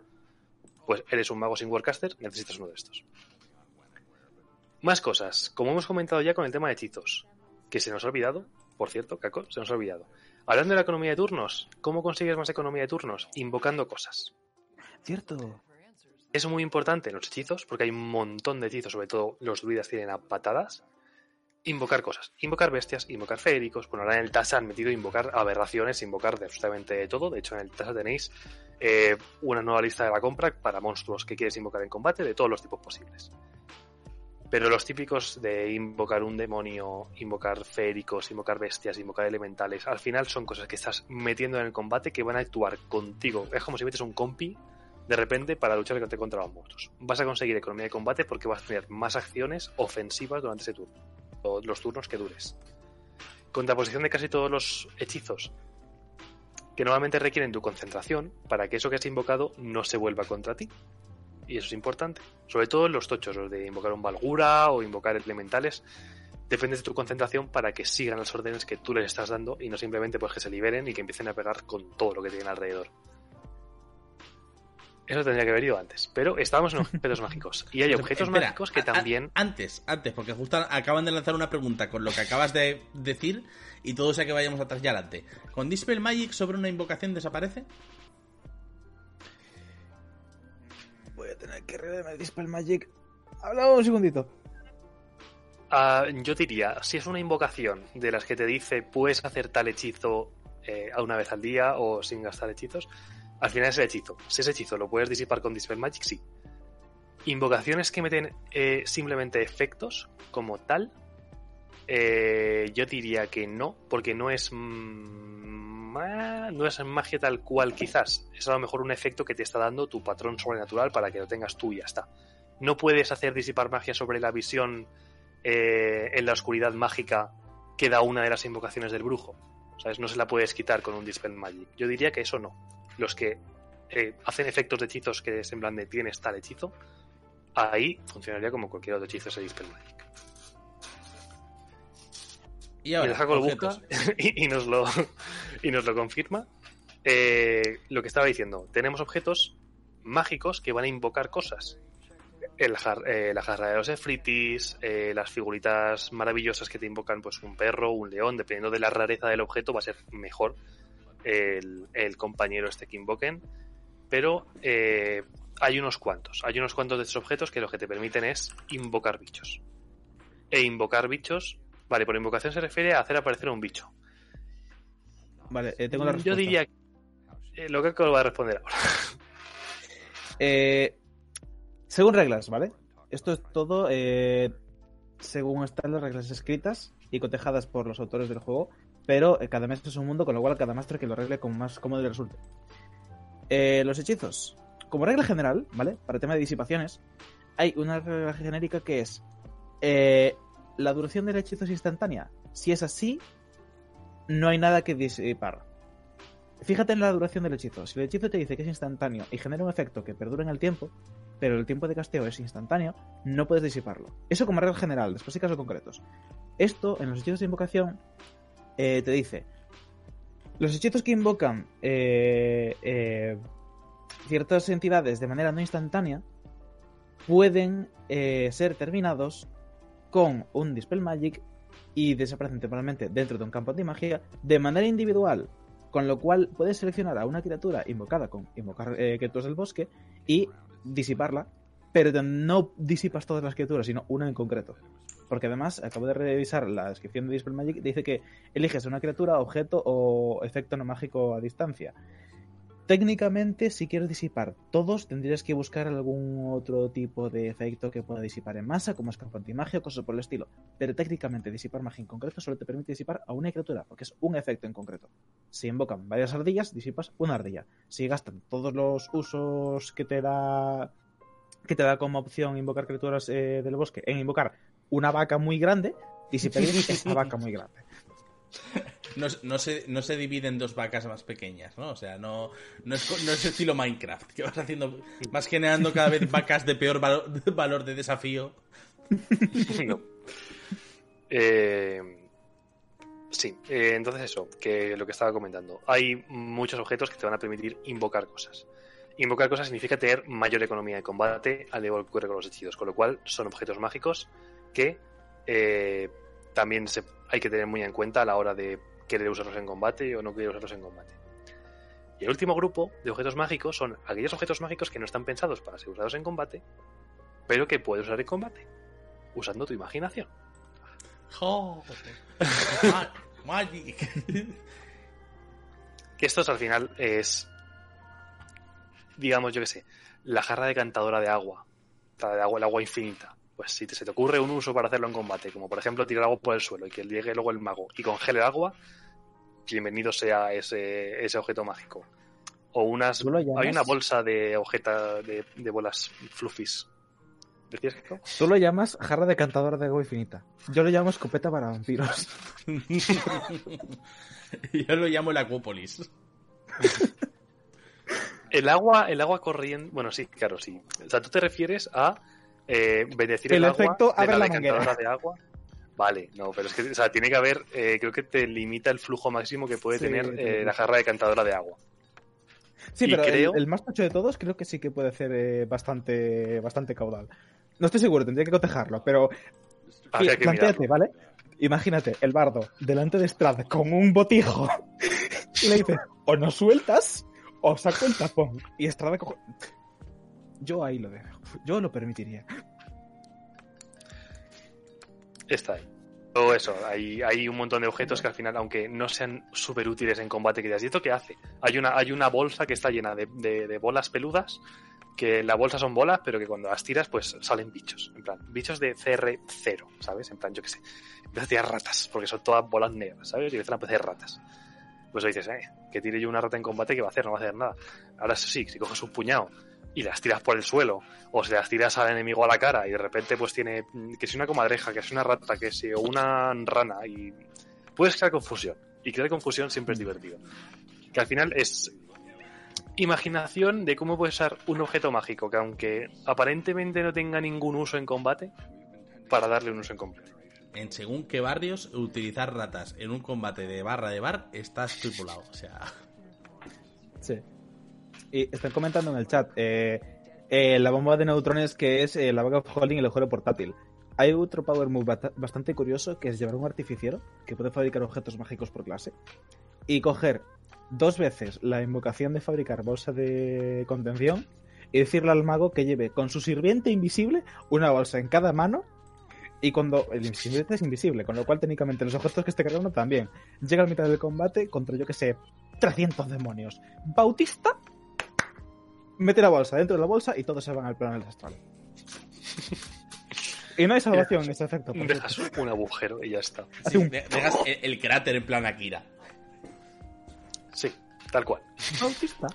Pues eres un mago sin Warcaster, necesitas uno de estos. Más cosas, como hemos comentado ya con el tema de hechizos, que se nos ha olvidado, por cierto, Caco, se nos ha olvidado. Hablando de la economía de turnos, ¿cómo consigues más economía de turnos? Invocando cosas. Cierto. Es muy importante en los hechizos, porque hay un montón de hechizos, sobre todo los druidas tienen a patadas. Invocar cosas, invocar bestias, invocar feéricos. Bueno, ahora en el TASA han metido invocar aberraciones, invocar de absolutamente todo. De hecho, en el TASA tenéis eh, una nueva lista de la compra para monstruos que quieres invocar en combate de todos los tipos posibles. Pero los típicos de invocar un demonio, invocar feéricos, invocar bestias, invocar elementales, al final son cosas que estás metiendo en el combate que van a actuar contigo. Es como si metes un compi de repente para luchar contra los monstruos. Vas a conseguir economía de combate porque vas a tener más acciones ofensivas durante ese turno, los turnos que dures. Contraposición de casi todos los hechizos, que normalmente requieren tu concentración para que eso que has invocado no se vuelva contra ti. Y eso es importante. Sobre todo en los tochos, los de invocar un Valgura o invocar elementales. Dependes de tu concentración para que sigan las órdenes que tú les estás dando y no simplemente pues que se liberen y que empiecen a pegar con todo lo que tienen alrededor. Eso tendría que haber ido antes. Pero estábamos en objetos mágicos. Y hay objetos Espera, mágicos que también. Antes, antes, porque justo acaban de lanzar una pregunta con lo que acabas de decir y todo sea que vayamos atrás y adelante. ¿Con Dispel Magic sobre una invocación desaparece? Voy a tener que reverme el Dispel Magic. Habla un segundito. Ah, yo diría, si es una invocación de las que te dice puedes hacer tal hechizo eh, a una vez al día o sin gastar hechizos, al final es el hechizo. Si ese hechizo lo puedes disipar con Dispel Magic, sí. Invocaciones que meten eh, simplemente efectos como tal, eh, yo diría que no, porque no es mm, ma- no es magia tal cual quizás. Es a lo mejor un efecto que te está dando tu patrón sobrenatural para que lo tengas tú y ya está. No puedes hacer disipar magia sobre la visión eh, en la oscuridad mágica que da una de las invocaciones del brujo. ¿Sabes? No se la puedes quitar con un Dispel Magic. Yo diría que eso no. Los que eh, hacen efectos de hechizos que es en plan de tienes tal hechizo, ahí funcionaría como cualquier otro hechizo ese Dispel Magic. Y Y ahora, el Jaco lo objetos. busca y, y nos lo, y nos lo confirma. Eh, lo que estaba diciendo, tenemos objetos mágicos que van a invocar cosas. El jar- eh, la jarra de los efritis, eh, las figuritas maravillosas que te invocan, pues un perro, un león, dependiendo de la rareza del objeto, va a ser mejor el, el compañero este que invoquen. Pero eh, hay unos cuantos, hay unos cuantos de estos objetos que lo que te permiten es invocar bichos. E invocar bichos, vale, por invocación se refiere a hacer aparecer un bicho. Vale, eh, tengo la respuesta. Yo diría Eh, lo que lo va a responder ahora. Eh, según reglas, ¿vale? Esto es todo según están las reglas escritas y cotejadas por los autores del juego, pero eh, cada mes es un mundo, con lo cual cada máster que lo arregle como más cómodo le resulte. Eh, los hechizos. Como regla general, ¿vale? Para el tema de disipaciones, hay una regla genérica que es eh, la duración del hechizo es instantánea. Si es así, no hay nada que disipar. Fíjate en la duración del hechizo. Si el hechizo te dice que es instantáneo y genera un efecto que perdura en el tiempo, pero el tiempo de casteo es instantáneo, no puedes disiparlo. Eso como regla general, después hay casos concretos. Esto, en los hechizos de invocación, eh, te dice, los hechizos que invocan eh, eh, ciertas entidades de manera no instantánea pueden eh, ser terminados con un Dispel Magic y desaparecen temporalmente dentro de un campo de magia de manera individual, con lo cual puedes seleccionar a una criatura invocada con invocar eh, criaturas del bosque y disiparla, pero no disipas todas las criaturas, sino una en concreto. Porque además, acabo de revisar la descripción de Dispel Magic, dice que eliges una criatura, objeto o efecto no mágico a distancia. Técnicamente, si quieres disipar todos, tendrías que buscar algún otro tipo de efecto que pueda disipar en masa, como escampo antimagia o cosas por el estilo. Pero técnicamente, disipar magia en concreto solo te permite disipar a una criatura, porque es un efecto en concreto. Si invocan varias ardillas, disipas una ardilla. Si gastan todos los usos que te da que te da como opción invocar criaturas eh, del bosque en invocar una vaca muy grande, disiparías esa vaca muy grande. No, no, se, no se divide en dos vacas más pequeñas, ¿no? O sea, no, no, es, no es estilo Minecraft, que vas haciendo, vas generando cada vez vacas de peor valor, de valor de desafío. no. Eh, sí, eh, entonces eso, que lo que estaba comentando. Hay muchos objetos que te van a permitir invocar cosas. Invocar cosas significa tener mayor economía de combate, al igual que ocurre con los hechizos, con lo cual son objetos mágicos que eh, también se, hay que tener muy en cuenta a la hora de querer usarlos en combate o no querer usarlos en combate. Y el último grupo de objetos mágicos son aquellos objetos mágicos que no están pensados para ser usados en combate, pero que puedes usar en combate, usando tu imaginación. Magic. Que estos al final es, digamos, yo que sé, la jarra decantadora de agua, la de agua, el agua infinita. Pues si te, se te ocurre un uso para hacerlo en combate, como por ejemplo tirar agua por el suelo y que llegue luego el mago y congele el agua, bienvenido sea ese, ese objeto mágico. O unas, hay una bolsa de objetas de, de bolas fluffies. ¿Decías que no? Tú lo llamas jarra de cantadora de agua infinita. Yo lo llamo escopeta para vampiros. Yo lo llamo el Acuópolis. El agua, el agua corriente, bueno, sí, claro, sí. O sea, tú te refieres a eh, bendecir el, El agua efecto de la la decantadora manguera. de agua. Vale, no, pero es que, o sea, tiene que haber, eh, creo que te limita el flujo máximo que puede Sí, tener te eh, la jarra decantadora de agua. Sí, Y pero el- creo- el, más tocho de todos creo que sí que puede hacer eh, bastante, bastante caudal. No estoy seguro, tendría que cotejarlo, pero Habría sí, que mirarlo. ¿vale? Imagínate, el bardo delante de Strad con un botijo y le dice, o nos sueltas o saco el tapón. Y Strad coge... Yo ahí lo dejo. Yo lo permitiría. Está ahí. O eso, hay, hay un montón de objetos que al final, aunque no sean súper útiles en combate, que digas, ¿y esto qué hace? Hay una, hay una bolsa que está llena de, de- bolas peludas, que la bolsa son bolas, pero que cuando las tiras, pues salen bichos. En plan, bichos de CR0, ¿sabes? En plan, yo qué sé. Empiezas a tirar ratas, porque son todas bolas negras, ¿sabes? Y empiezan a aparecer ratas. Pues dices, eh, que tire yo una rata en combate, ¿qué va a hacer? No va a hacer nada. Ahora sí, si coges un puñado y las tiras por el suelo, o si las tiras al enemigo a la cara y de repente pues tiene mm, que si una comadreja, que si una rata, que si una rana y puedes crear confusión. Y crear confusión siempre es divertido. Que al final es imaginación de cómo puedes usar un objeto mágico que aunque aparentemente no tenga ningún uso en combate, para darle un uso en completo. En según qué barrios, utilizar ratas en un combate de barra de bar está estipulado. O sea, Sí. Y están comentando en el chat eh, eh, la bomba de neutrones que es eh, la Bag of Holding y el agujero portátil. Hay otro power move bastante curioso que es llevar un artificiero que puede fabricar objetos mágicos por clase y coger dos veces la invocación de fabricar bolsa de contención y decirle al mago que lleve con su sirviente invisible una bolsa en cada mano y cuando el sirviente es invisible, con lo cual técnicamente los objetos que esté cargando también llega a mitad del combate contra yo que sé 300 demonios. Bautista mete la bolsa dentro de la bolsa y todos se van al plano del astral. y no hay salvación en ese efecto. Dejas un agujero y ya está. Un- dejas el, el cráter en plan Akira. Sí, tal cual. Bautista.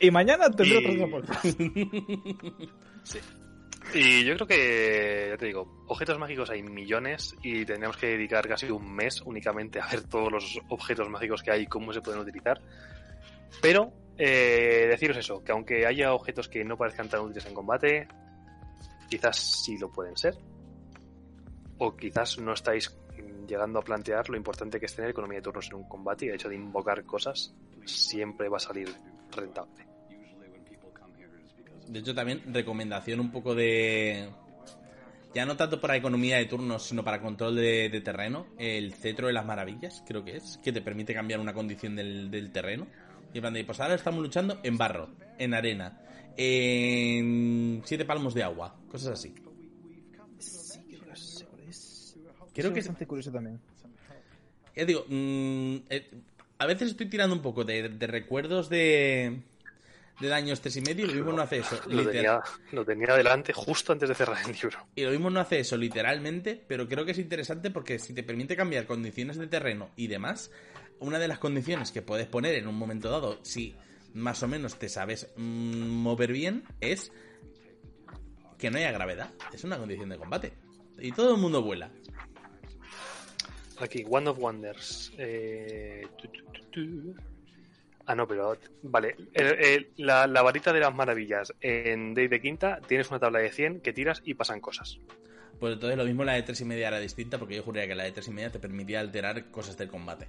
Y mañana tendré Y- otra bolsa. Y yo creo que, ya te digo, objetos mágicos hay millones y tendríamos que dedicar casi un mes únicamente a ver todos los objetos mágicos que hay y cómo se pueden utilizar. Pero, eh, deciros eso, que aunque haya objetos que no parezcan tan útiles en combate, quizás sí lo pueden ser. O quizás no estáis llegando a plantear lo importante que es tener economía de turnos en un combate y el hecho de invocar cosas siempre va a salir rentable. De hecho, también recomendación un poco de. Ya no tanto para economía de turnos, sino para control de, terreno. El cetro de las maravillas, creo que es, que te permite cambiar una condición del terreno. Y en plan de, pues ahora estamos luchando en barro, en arena, en siete palmos de agua, cosas así. Creo que es, bastante curioso también. ya digo, mm, eh, a veces estoy tirando un poco de, de recuerdos de, del año tres y medio y lo mismo no hace eso. Lo tenía, lo tenía delante justo antes de cerrar el libro. Y lo mismo no hace eso literalmente, pero creo que es interesante porque si te permite cambiar condiciones de terreno y demás, una de las condiciones que puedes poner en un momento dado, si más o menos te sabes mm, mover bien, es que no haya gravedad. Es una condición de combate. Y todo el mundo vuela. Aquí, One of Wonders. Eh. Ah, no, pero. Vale. El- el- la, la varita de las maravillas. En Day de Quinta tienes una tabla de 100 que tiras y pasan cosas. Pues entonces lo mismo la de tres y media era distinta porque yo juraría que la de tres y media te permitía alterar cosas del combate.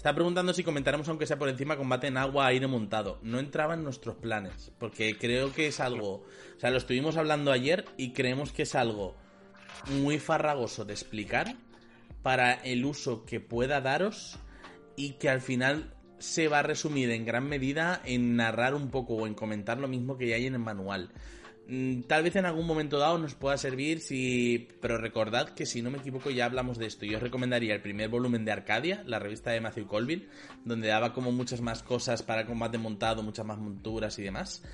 Está preguntando si comentaremos aunque sea por encima combate en agua aire montado. No entraba en nuestros planes porque creo que es algo, o sea, lo estuvimos hablando ayer y creemos que es algo muy farragoso de explicar para el uso que pueda daros y que al final se va a resumir en gran medida en narrar un poco o en comentar lo mismo que ya hay en el manual. Mm, Tal vez en algún momento dado nos pueda servir, si... pero recordad que si no me equivoco ya hablamos de esto. Yo os recomendaría el primer volumen de Arcadia, la revista de Matthew Colville, donde daba como muchas más cosas para combate montado, muchas más monturas y demás.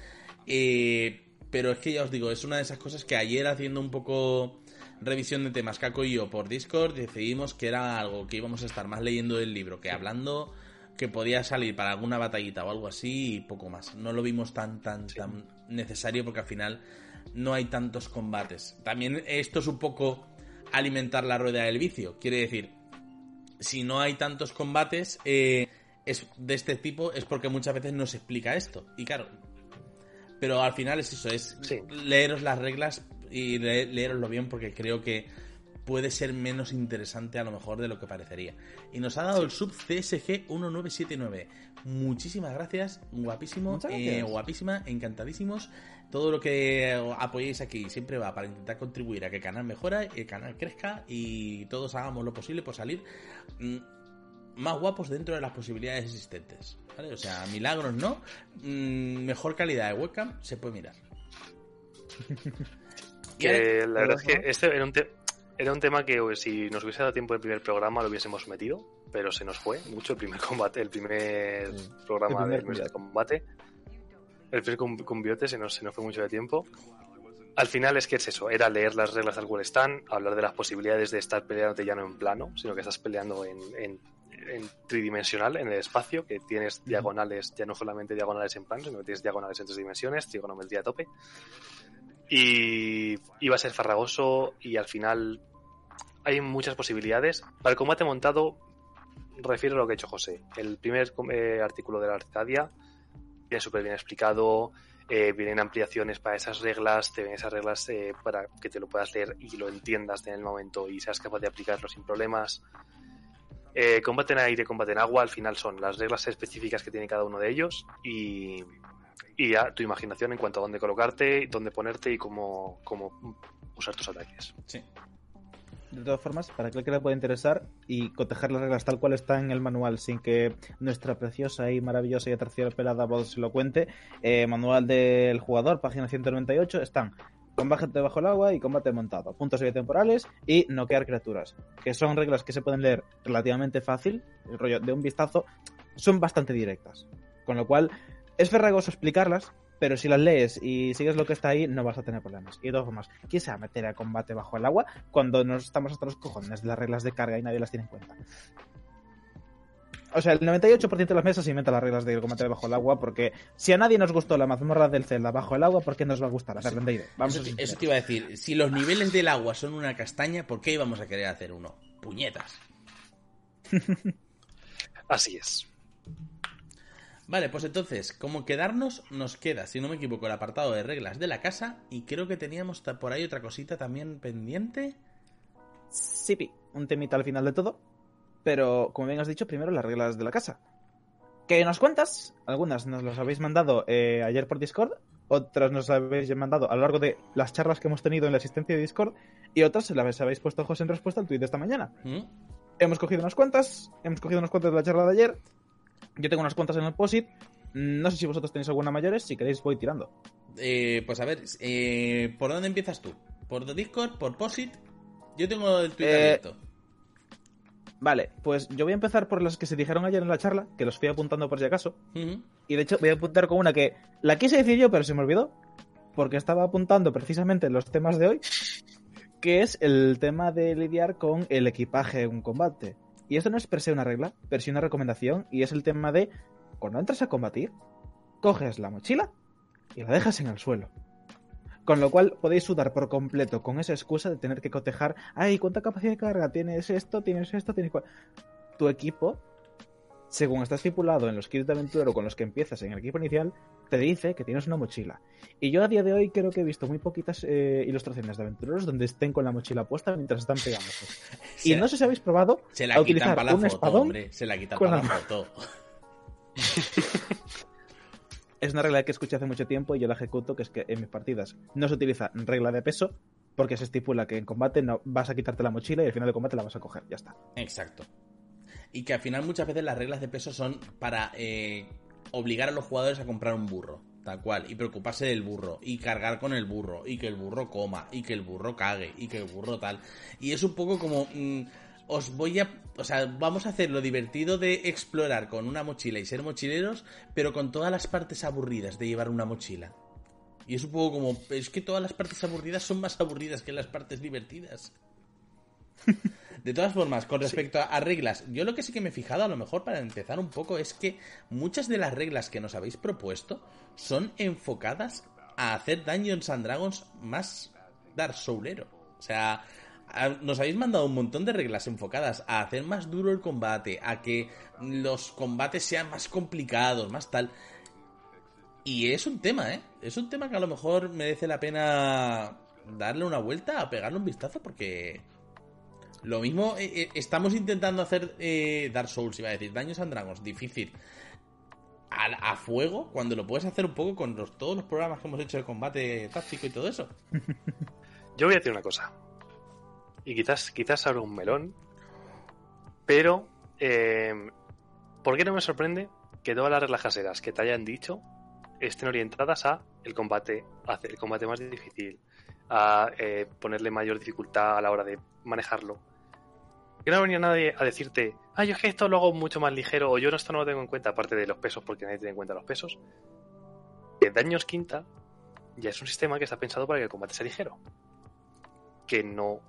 Eh, pero es que ya os digo, es una de esas cosas que ayer haciendo un poco revisión de temas Caco y yo por Discord decidimos que era algo que íbamos a estar más leyendo del libro que hablando que podía salir para alguna batallita o algo así y poco más. No lo vimos tan tan tan necesario porque al final no hay tantos combates. También esto es un poco alimentar la rueda del vicio. Quiere decir, si no hay tantos combates eh, es de este tipo es porque muchas veces no se explica esto. Y claro, pero al final es eso, es Sí. leeros las reglas y le- leeroslo bien porque creo que puede ser menos interesante a lo mejor de lo que parecería. Y nos ha dado el sub CSG 1979. Muchísimas gracias, guapísimo, eh, gracias. guapísima, encantadísimos. Todo lo que apoyéis aquí siempre va para intentar contribuir a que el canal mejora, el canal crezca y todos hagamos lo posible por salir mm, más guapos dentro de las posibilidades existentes. ¿vale? O sea, milagros no, mm, mejor calidad de webcam se puede mirar. Que la verdad es que este era un, te- era un tema que pues, si nos hubiese dado tiempo el primer programa lo hubiésemos metido, pero se nos fue mucho el primer combate, el primer Sí. programa El primer del mes de combate. combate. El primer com- combiote se nos, se nos fue mucho de tiempo. Al final es que es eso, era leer las reglas tal cual están, hablar de las posibilidades de estar peleándote ya no en plano, sino que estás peleando en, en, en tridimensional, en el espacio, que tienes diagonales, ya no solamente diagonales en plano, sino que tienes diagonales en tres dimensiones, trigonometría a tope. Y iba a ser farragoso y al final hay muchas posibilidades. Para el combate montado, refiero a lo que ha hecho José. El primer eh, artículo de la Arcadia viene súper bien explicado, eh, vienen ampliaciones para esas reglas, te ven esas reglas eh, para que te lo puedas leer y lo entiendas en el momento y seas capaz de aplicarlo sin problemas. Combate en aire, combate en agua, al final son las reglas específicas que tiene cada uno de ellos y, y ya tu imaginación en cuanto a dónde colocarte, dónde ponerte y cómo, cómo usar tus ataques. Sí. De todas formas, para aquel que le pueda interesar y cotejar las reglas tal cual está en el manual, sin que nuestra preciosa y maravillosa y aterciopelada voz se lo cuente, eh, manual del jugador, página 198, están combate debajo del agua y combate montado, puntos de temporales y noquear criaturas, que son reglas que se pueden leer relativamente fácil, el rollo de un vistazo, son bastante directas. Con lo cual, es ferragoso explicarlas, pero si las lees y sigues lo que está ahí, no vas a tener problemas. Y de todas formas, ¿quién se va a meter a combate bajo el agua cuando nos estamos hasta los cojones de las reglas de carga y nadie las tiene en cuenta? O sea, el 98% de las mesas inventa las reglas de combate bajo el agua porque si a nadie nos gustó la mazmorra del Zelda bajo el agua, ¿por qué nos va a gustar hacer sí. Vamos eso, eso te iba a decir. Si los niveles del agua son una castaña, ¿por qué íbamos a querer hacer uno? Puñetas. Así es. Vale, pues entonces, como quedarnos, nos queda, si no me equivoco, el apartado de reglas de la casa. Y creo que teníamos por ahí otra cosita también pendiente. Sí, un temita al final de todo. Pero, como bien has dicho, primero las reglas de la casa. Que nos cuentas, algunas nos las habéis mandado eh, ayer por Discord, otras nos habéis mandado a lo largo de las charlas que hemos tenido en la asistencia de Discord, y otras las habéis puesto ojos en respuesta al tweet de esta mañana. ¿Mm? Hemos cogido unas cuantas, hemos cogido unas cuantas de la charla de ayer, yo tengo unas cuantas en el POSIT. No sé si vosotros tenéis alguna mayores. Si queréis, voy tirando. Eh, pues a ver, eh, ¿por dónde empiezas tú? ¿Por Discord? ¿Por POSIT? Yo tengo el Twitter eh, abierto. Vale, pues yo voy a empezar por las que se dijeron ayer en la charla, que los fui apuntando por si acaso. Uh -huh. Y de hecho, voy a apuntar con una que la quise decir yo, pero se me olvidó. Porque estaba apuntando precisamente los temas de hoy, que es el tema de lidiar con el equipaje en un combate. Y esto no es per se una regla, pero sí una recomendación, y es el tema de, cuando entras a combatir, coges la mochila y la dejas en el suelo. Con lo cual podéis sudar por completo con esa excusa de tener que cotejar, ay, ¿cuánta capacidad de carga? ¿Tienes esto? ¿Tienes esto? ¿Tienes Tu equipo, según está estipulado en los kits de aventurero con los que empiezas en el equipo inicial, te dice que tienes una mochila. Y yo a día de hoy creo que he visto muy poquitas eh, ilustraciones de aventureros donde estén con la mochila puesta mientras están pegándose. y no sé si habéis probado se la a utilizar para la un foto, espadón hombre. Se la quitan para la foto. es una regla que escuché hace mucho tiempo y yo la ejecuto, que es que en mis partidas no se utiliza regla de peso porque se estipula que en combate no vas a quitarte la mochila y al final de combate la vas a coger, ya está. Exacto. Y que al final muchas veces las reglas de peso son para eh, obligar a los jugadores a comprar un burro, tal cual, y preocuparse del burro, y cargar con el burro, y que el burro coma, y que el burro cague, y que el burro tal. Y es un poco como... Mmm, os voy a... O sea, vamos a hacer lo divertido de explorar con una mochila y ser mochileros, pero con todas las partes aburridas de llevar una mochila. Y es un poco como... Es que todas las partes aburridas son más aburridas que las partes divertidas. De todas formas, con respecto sí. a reglas, yo lo que sí que me he fijado, a lo mejor para empezar un poco, es que muchas de las reglas que nos habéis propuesto son enfocadas a hacer Dungeons and Dragons más Dark Soulero. O sea, nos habéis mandado un montón de reglas enfocadas a hacer más duro el combate, a que los combates sean más complicados, más tal. Y es un tema, ¿eh? Es un tema que a lo mejor merece la pena darle una vuelta, a pegarle un vistazo, porque lo mismo eh, eh, estamos intentando hacer eh, Dark Souls, iba a decir, Daños and Dragons, difícil. A, a, fuego, cuando lo puedes hacer un poco con todos los programas que hemos hecho de combate táctico y todo eso. Yo voy a decir una cosa y quizás, quizás abra un melón, pero eh, ¿por qué no me sorprende que todas las reglas caseras que te hayan dicho estén orientadas a el combate, a el combate más difícil, a eh, ponerle mayor dificultad a la hora de manejarlo? Que no venía nadie a decirte, ah, yo es que esto lo hago mucho más ligero, o yo esto no lo tengo en cuenta, aparte de los pesos, porque nadie tiene en cuenta los pesos. Que Daños Quinta ya es un sistema que está pensado para que el combate sea ligero. Que no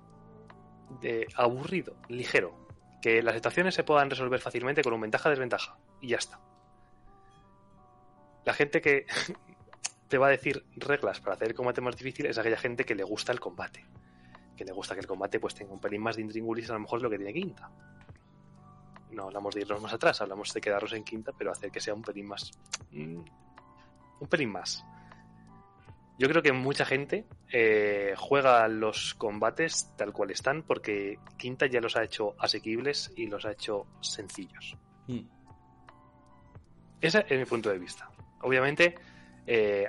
aburrido, ligero. Que las situaciones se puedan resolver fácilmente con un ventaja-desventaja. Y ya está. La gente que te va a decir reglas para hacer el combate más difícil es aquella gente que le gusta el combate. Que le gusta que el combate pues tenga un pelín más de intríngulis a lo mejor es lo que tiene quinta. No hablamos de irnos más atrás, hablamos de quedarnos en quinta, pero hacer que sea un pelín más. Mm, un pelín más. Yo creo que mucha gente eh, juega los combates tal cual están porque Quinta ya los ha hecho asequibles y los ha hecho sencillos. Mm. Ese es mi punto de vista. Obviamente, eh,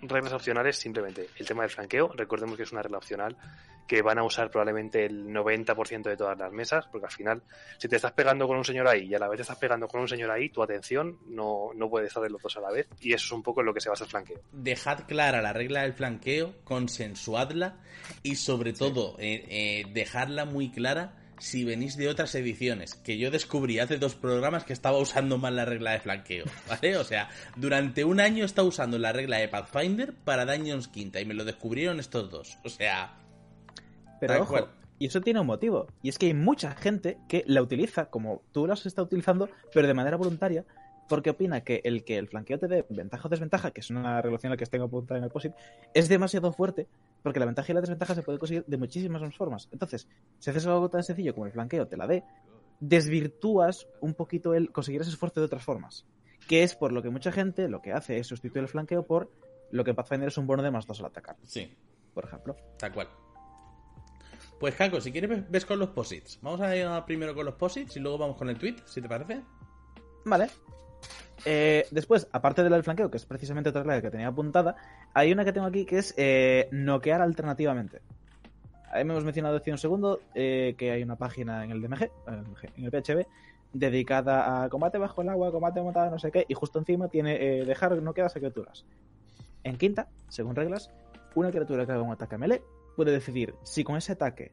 reglas opcionales simplemente. El tema del flanqueo, recordemos que es una regla opcional que van a usar probablemente el 90% de todas las mesas, porque al final, si te estás pegando con un señor ahí y a la vez te estás pegando con un señor ahí, tu atención no, no puede estar de los dos a la vez, y eso es un poco en lo que se basa el flanqueo. Dejad clara la regla del flanqueo, consensuadla y sobre todo eh, eh, dejarla muy clara si venís de otras ediciones, que yo descubrí hace dos programas que estaba usando mal la regla de flanqueo, ¿vale? O sea, durante un año estaba usando la regla de Pathfinder para Dungeons Quinta y me lo descubrieron estos dos. O sea... Pero tal ojo, cual. y eso tiene un motivo. Y es que hay mucha gente que la utiliza como tú las estás utilizando, pero de manera voluntaria, porque opina que el que el flanqueo te dé ventaja o desventaja, que es una relación a la que tengo apuntada en el POSIT, es demasiado fuerte, porque la ventaja y la desventaja se puede conseguir de muchísimas más formas. Entonces, si haces algo tan sencillo como el flanqueo te la dé, desvirtúas un poquito el conseguir ese esfuerzo de otras formas. Que es por lo que mucha gente lo que hace es sustituir el flanqueo por lo que Pathfinder es un bono de más dos al atacar, Sí, por ejemplo. tal cual. Pues Jaco, si quieres ves- con los posits. Vamos a ir primero con los posits y luego vamos con el tweet, si te parece. Vale. Eh, después, aparte de la del flanqueo, que es precisamente otra regla que tenía apuntada, hay una que tengo aquí que es eh, noquear alternativamente. Ahí me hemos mencionado hace un segundo eh, que hay una página en el DMG, en el DMG, en el PHB, dedicada a combate bajo el agua, combate montada, no sé qué, y justo encima tiene eh, dejar noqueadas a criaturas. En quinta, según reglas, una criatura que haga un ataque melee puede decidir si con ese ataque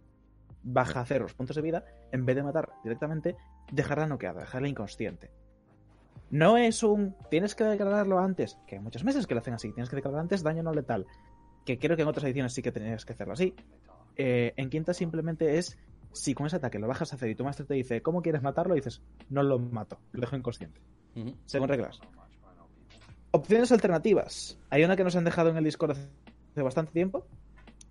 baja a cero los puntos de vida, en vez de matar directamente, dejarla noqueada, dejarla inconsciente. No es un. Tienes que declararlo antes, que hay muchas meses que lo hacen así. Tienes que declarar antes daño no letal. Que creo que en otras ediciones sí que tenías que hacerlo así. Eh, en quinta simplemente es. Si con ese ataque lo bajas a cero y tu maestro te dice cómo quieres matarlo, dices no lo mato, lo dejo inconsciente. Según reglas. Opciones alternativas. Hay una que nos han dejado en el Discord hace bastante tiempo,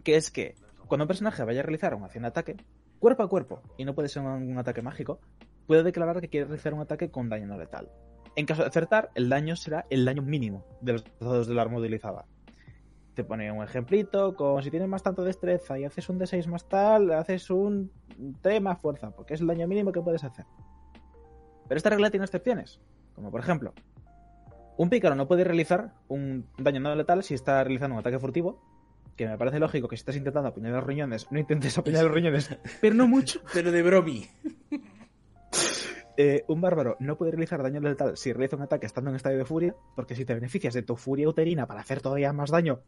que es que cuando un personaje vaya a realizar una acción ataque, cuerpo a cuerpo, y no puede ser un, ataque mágico, puede declarar que quiere realizar un ataque con daño no letal. En caso de acertar, el daño será el daño mínimo de los dados del arma utilizada. Te pone un ejemplito con si tienes más tanto destreza y haces un D6 más tal, haces un 3 más fuerza, porque es el daño mínimo que puedes hacer. Pero esta regla tiene excepciones, como por ejemplo, un pícaro no puede realizar un daño no letal si está realizando un ataque furtivo, que me parece lógico que si estás intentando apuñalar los riñones, no intentes apuñalar los riñones, pero no mucho. Pero de bromi. Eh, un bárbaro no puede realizar daño letal si realiza un ataque estando en estado de furia, porque si te beneficias de tu furia uterina para hacer todavía más daño,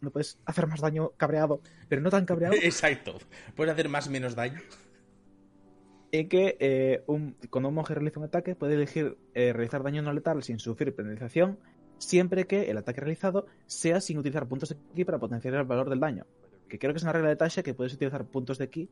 no puedes hacer más daño cabreado, pero no tan cabreado. Exacto. Puedes hacer más menos daño. y que eh, un- cuando un monje realiza un ataque puede elegir eh, realizar daño no letal sin sufrir penalización siempre que el ataque realizado sea sin utilizar puntos de ki para potenciar el valor del daño. Que creo que es una regla de Tasha que puedes utilizar puntos de ki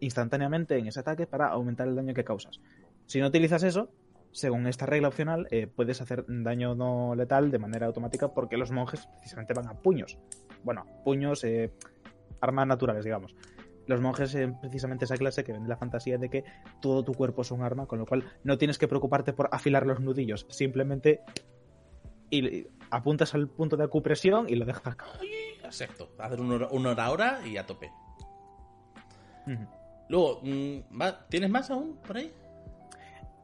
instantáneamente en ese ataque para aumentar el daño que causas. Si no utilizas eso, según esta regla opcional, eh, puedes hacer daño no letal de manera automática porque los monjes precisamente van a puños. Bueno, puños, eh, armas naturales, digamos los monjes eh, precisamente esa clase que vende la fantasía de que todo tu cuerpo es un arma, con lo cual no tienes que preocuparte por afilar los nudillos, simplemente y, apuntas al punto de acupresión y lo dejas caer. Exacto. Hacer un hora, una hora ahora y a tope. Luego, mm, ¿va- ¿tienes más aún por ahí?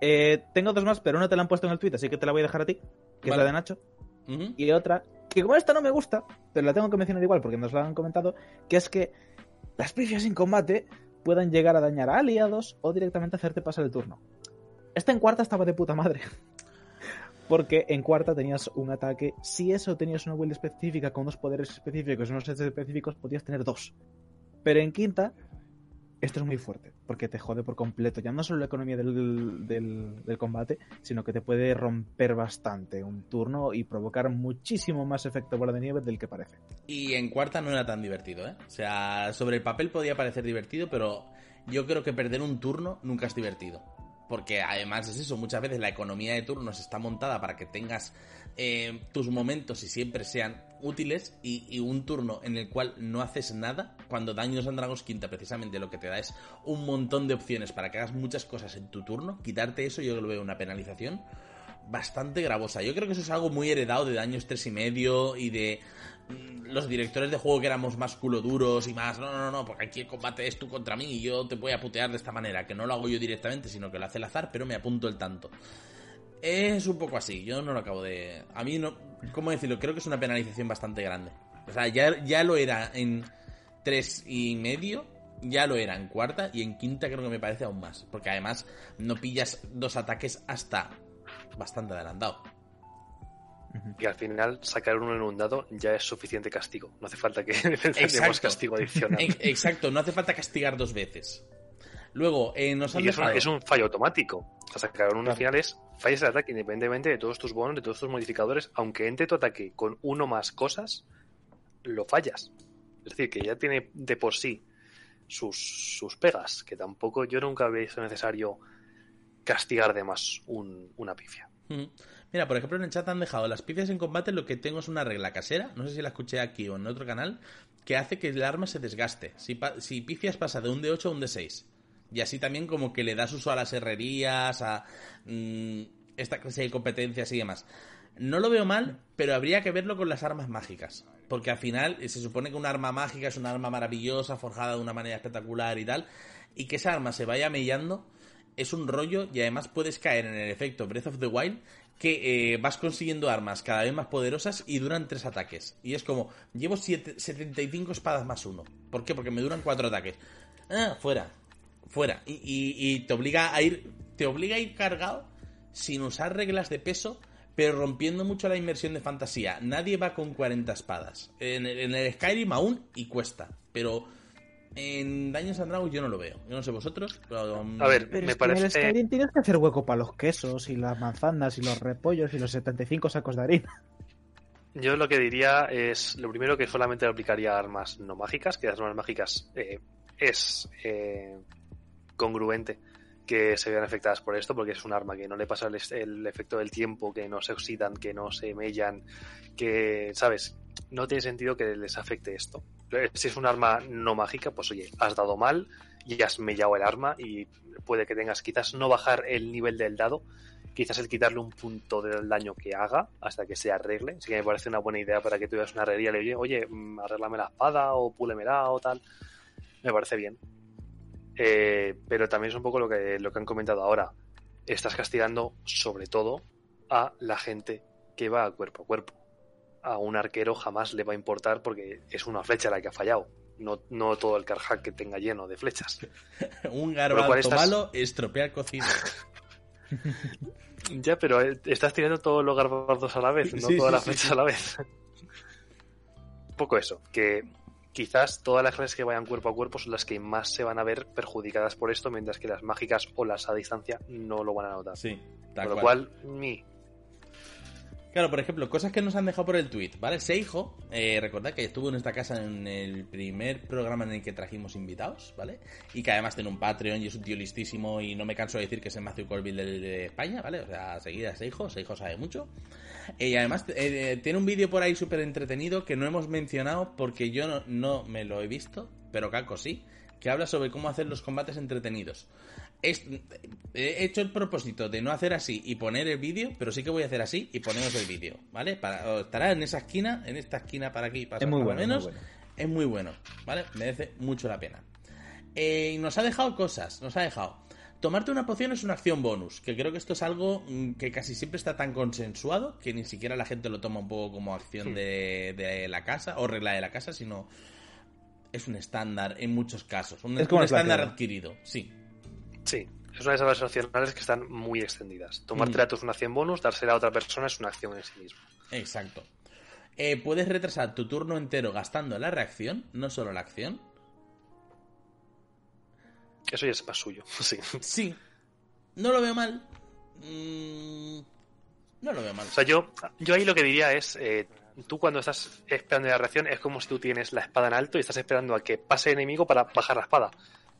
Eh, tengo dos más, pero una te la han puesto en el tweet, así que te la voy a dejar a ti, que es la de Nacho. Y otra, que como esta no me gusta, pero la tengo que mencionar igual porque nos la han comentado, que es que las pifias en combate puedan llegar a dañar a aliados o directamente hacerte pasar el turno. Esta en cuarta estaba de puta madre. Porque en cuarta tenías un ataque, si eso tenías una build específica con unos poderes específicos unos sets específicos, podías tener dos. Pero en quinta, esto es muy fuerte, porque te jode por completo, ya no solo la economía del, del- del combate, sino que te puede romper bastante un turno y provocar muchísimo más efecto bola de nieve del que parece. Y en cuarta no era tan divertido, ¿eh? O sea, sobre el papel podía parecer divertido, pero yo creo que perder un turno nunca es divertido. Porque además es eso, muchas veces la economía de turnos está montada para que tengas eh, tus momentos y siempre sean útiles y, un turno en el cual no haces nada, cuando Daños and Dragons quinta precisamente lo que te da es un montón de opciones para que hagas muchas cosas en tu turno, quitarte eso yo lo veo una penalización bastante gravosa. Yo creo que eso es algo muy heredado de Daños tres y medio y de los directores de juego que éramos más culo duros y más, no, no, no, no, porque aquí el combate es tú contra mí y yo te voy a putear de esta manera, que no lo hago yo directamente, sino que lo hace el azar, pero me apunto el tanto. Es un poco así, yo no lo acabo de... A mí no... ¿Cómo decirlo? Creo que es una penalización bastante grande. O sea, ya, ya lo era en tres y medio ya lo era en cuarta y en quinta creo que me parece aún más. Porque además no pillas dos ataques hasta bastante adelantado. Y al final sacar uno en un dado ya es suficiente castigo. No hace falta que tengamos castigo adicional. Exacto, no hace falta castigar dos veces. Luego, eh, nos han y es, un, fallo automático. O sea, sacar uno al final es fallas el ataque independientemente de todos tus bonos, de todos tus modificadores. Aunque entre tu ataque con uno más cosas, lo fallas. Es decir, que ya tiene de por sí sus, sus pegas. Que tampoco yo nunca había visto necesario castigar de más una pifia. Mira, por ejemplo, en el chat han dejado las pifias en combate. Lo que tengo es una regla casera, no sé si la escuché aquí o en otro canal, que hace que el arma se desgaste. Si, si pifias pasa de un D8 a un D6. Y así también como que le das uso a las herrerías, a mm, esta clase de competencias y demás. No lo veo mal, pero habría que verlo con las armas mágicas. Porque al final se supone que un arma mágica es una arma maravillosa, forjada de una manera espectacular y tal. Y que esa arma se vaya mellando es un rollo y además puedes caer en el efecto Breath of the Wild que eh, vas consiguiendo armas cada vez más poderosas y duran tres ataques. Y es como, llevo 75 espadas más uno. ¿Por qué? Porque me duran cuatro ataques. Ah, fuera. Fuera. Y, y, te obliga a ir. Te obliga a ir cargado sin usar reglas de peso, pero rompiendo mucho la inmersión de fantasía. Nadie va con 40 espadas. En, en el Skyrim aún y cuesta. Pero en Daños and Dragons yo no lo veo. Yo no sé vosotros, pero... Um, a ver, me parece... En el Skyrim tienes que hacer hueco para los quesos y las manzanas y los repollos y los 75 sacos de harina. Yo lo que diría es, lo primero que solamente aplicaría a armas no mágicas, que las armas mágicas eh, es eh, congruente que se vean afectadas por esto, porque es un arma que no le pasa el, efecto del tiempo, que no se oxidan, que no se mellan, que, ¿sabes? No tiene sentido que les afecte esto. Si es un arma no mágica, pues oye, has dado mal y has mellado el arma y puede que tengas quizás no bajar el nivel del dado, quizás el quitarle un punto del daño que haga hasta que se arregle. Así que me parece una buena idea para que tú veas una herrería y le digas, oye, mm, arréglame la espada o púlemela o tal. Me parece bien. Eh, pero también es un poco lo que, lo que han comentado ahora. Estás castigando sobre todo a la gente que va cuerpo a cuerpo. A un arquero jamás le va a importar porque es una flecha la que ha fallado. No, no todo el carhack que tenga lleno de flechas. un garbanzo malo estropea cocina. ya, pero eh, estás tirando todos los garbanzos a la vez, no todas las flechas a la vez. un poco eso, que quizás todas las clases que vayan cuerpo a cuerpo son las que más se van a ver perjudicadas por esto, mientras que las mágicas o las a distancia no lo van a notar. Sí, Con lo cual, mi. Claro, por ejemplo, cosas que nos han dejado por el tweet, ¿vale? Seijo, eh, recordad que estuvo en esta casa en el primer programa en el que trajimos invitados, ¿vale? Y que además tiene un Patreon y es un tío listísimo y no me canso de decir que es el Matthew Colville de, España, ¿vale? O sea, seguida Seijo, Seijo sabe mucho. Y además eh, tiene un vídeo por ahí súper entretenido que no hemos mencionado porque yo no, me lo he visto, pero Caco sí, que habla sobre cómo hacer los combates entretenidos. He hecho el propósito de no hacer así y poner el vídeo, pero sí que voy a hacer así y ponemos el vídeo, ¿vale? Para, estará en esa esquina, en esta esquina para aquí, para es muy bueno, menos. Es muy bueno, ¿vale? Merece mucho la pena. Eh, y nos ha dejado cosas, nos ha dejado Tomarte una poción es una acción bonus, que creo que esto es algo mm, que casi siempre está tan consensuado que ni siquiera la gente lo toma un poco como acción de, la casa o regla de la casa, sino es un estándar en muchos casos, un, es un estándar adquirido, sí. Sí, es una de esas opcionales que están muy extendidas. Tomarte mm. es una acción bonus, dársela a otra persona es una acción en sí misma. Exacto. Eh, puedes retrasar tu turno entero gastando la reacción, no solo la acción. Eso ya es más suyo, sí. Sí. No lo veo mal. Mm, no lo veo mal. O sea, yo, yo ahí lo que diría es, eh, tú cuando estás esperando la reacción es como si tú tienes la espada en alto y estás esperando a que pase el enemigo para bajar la espada.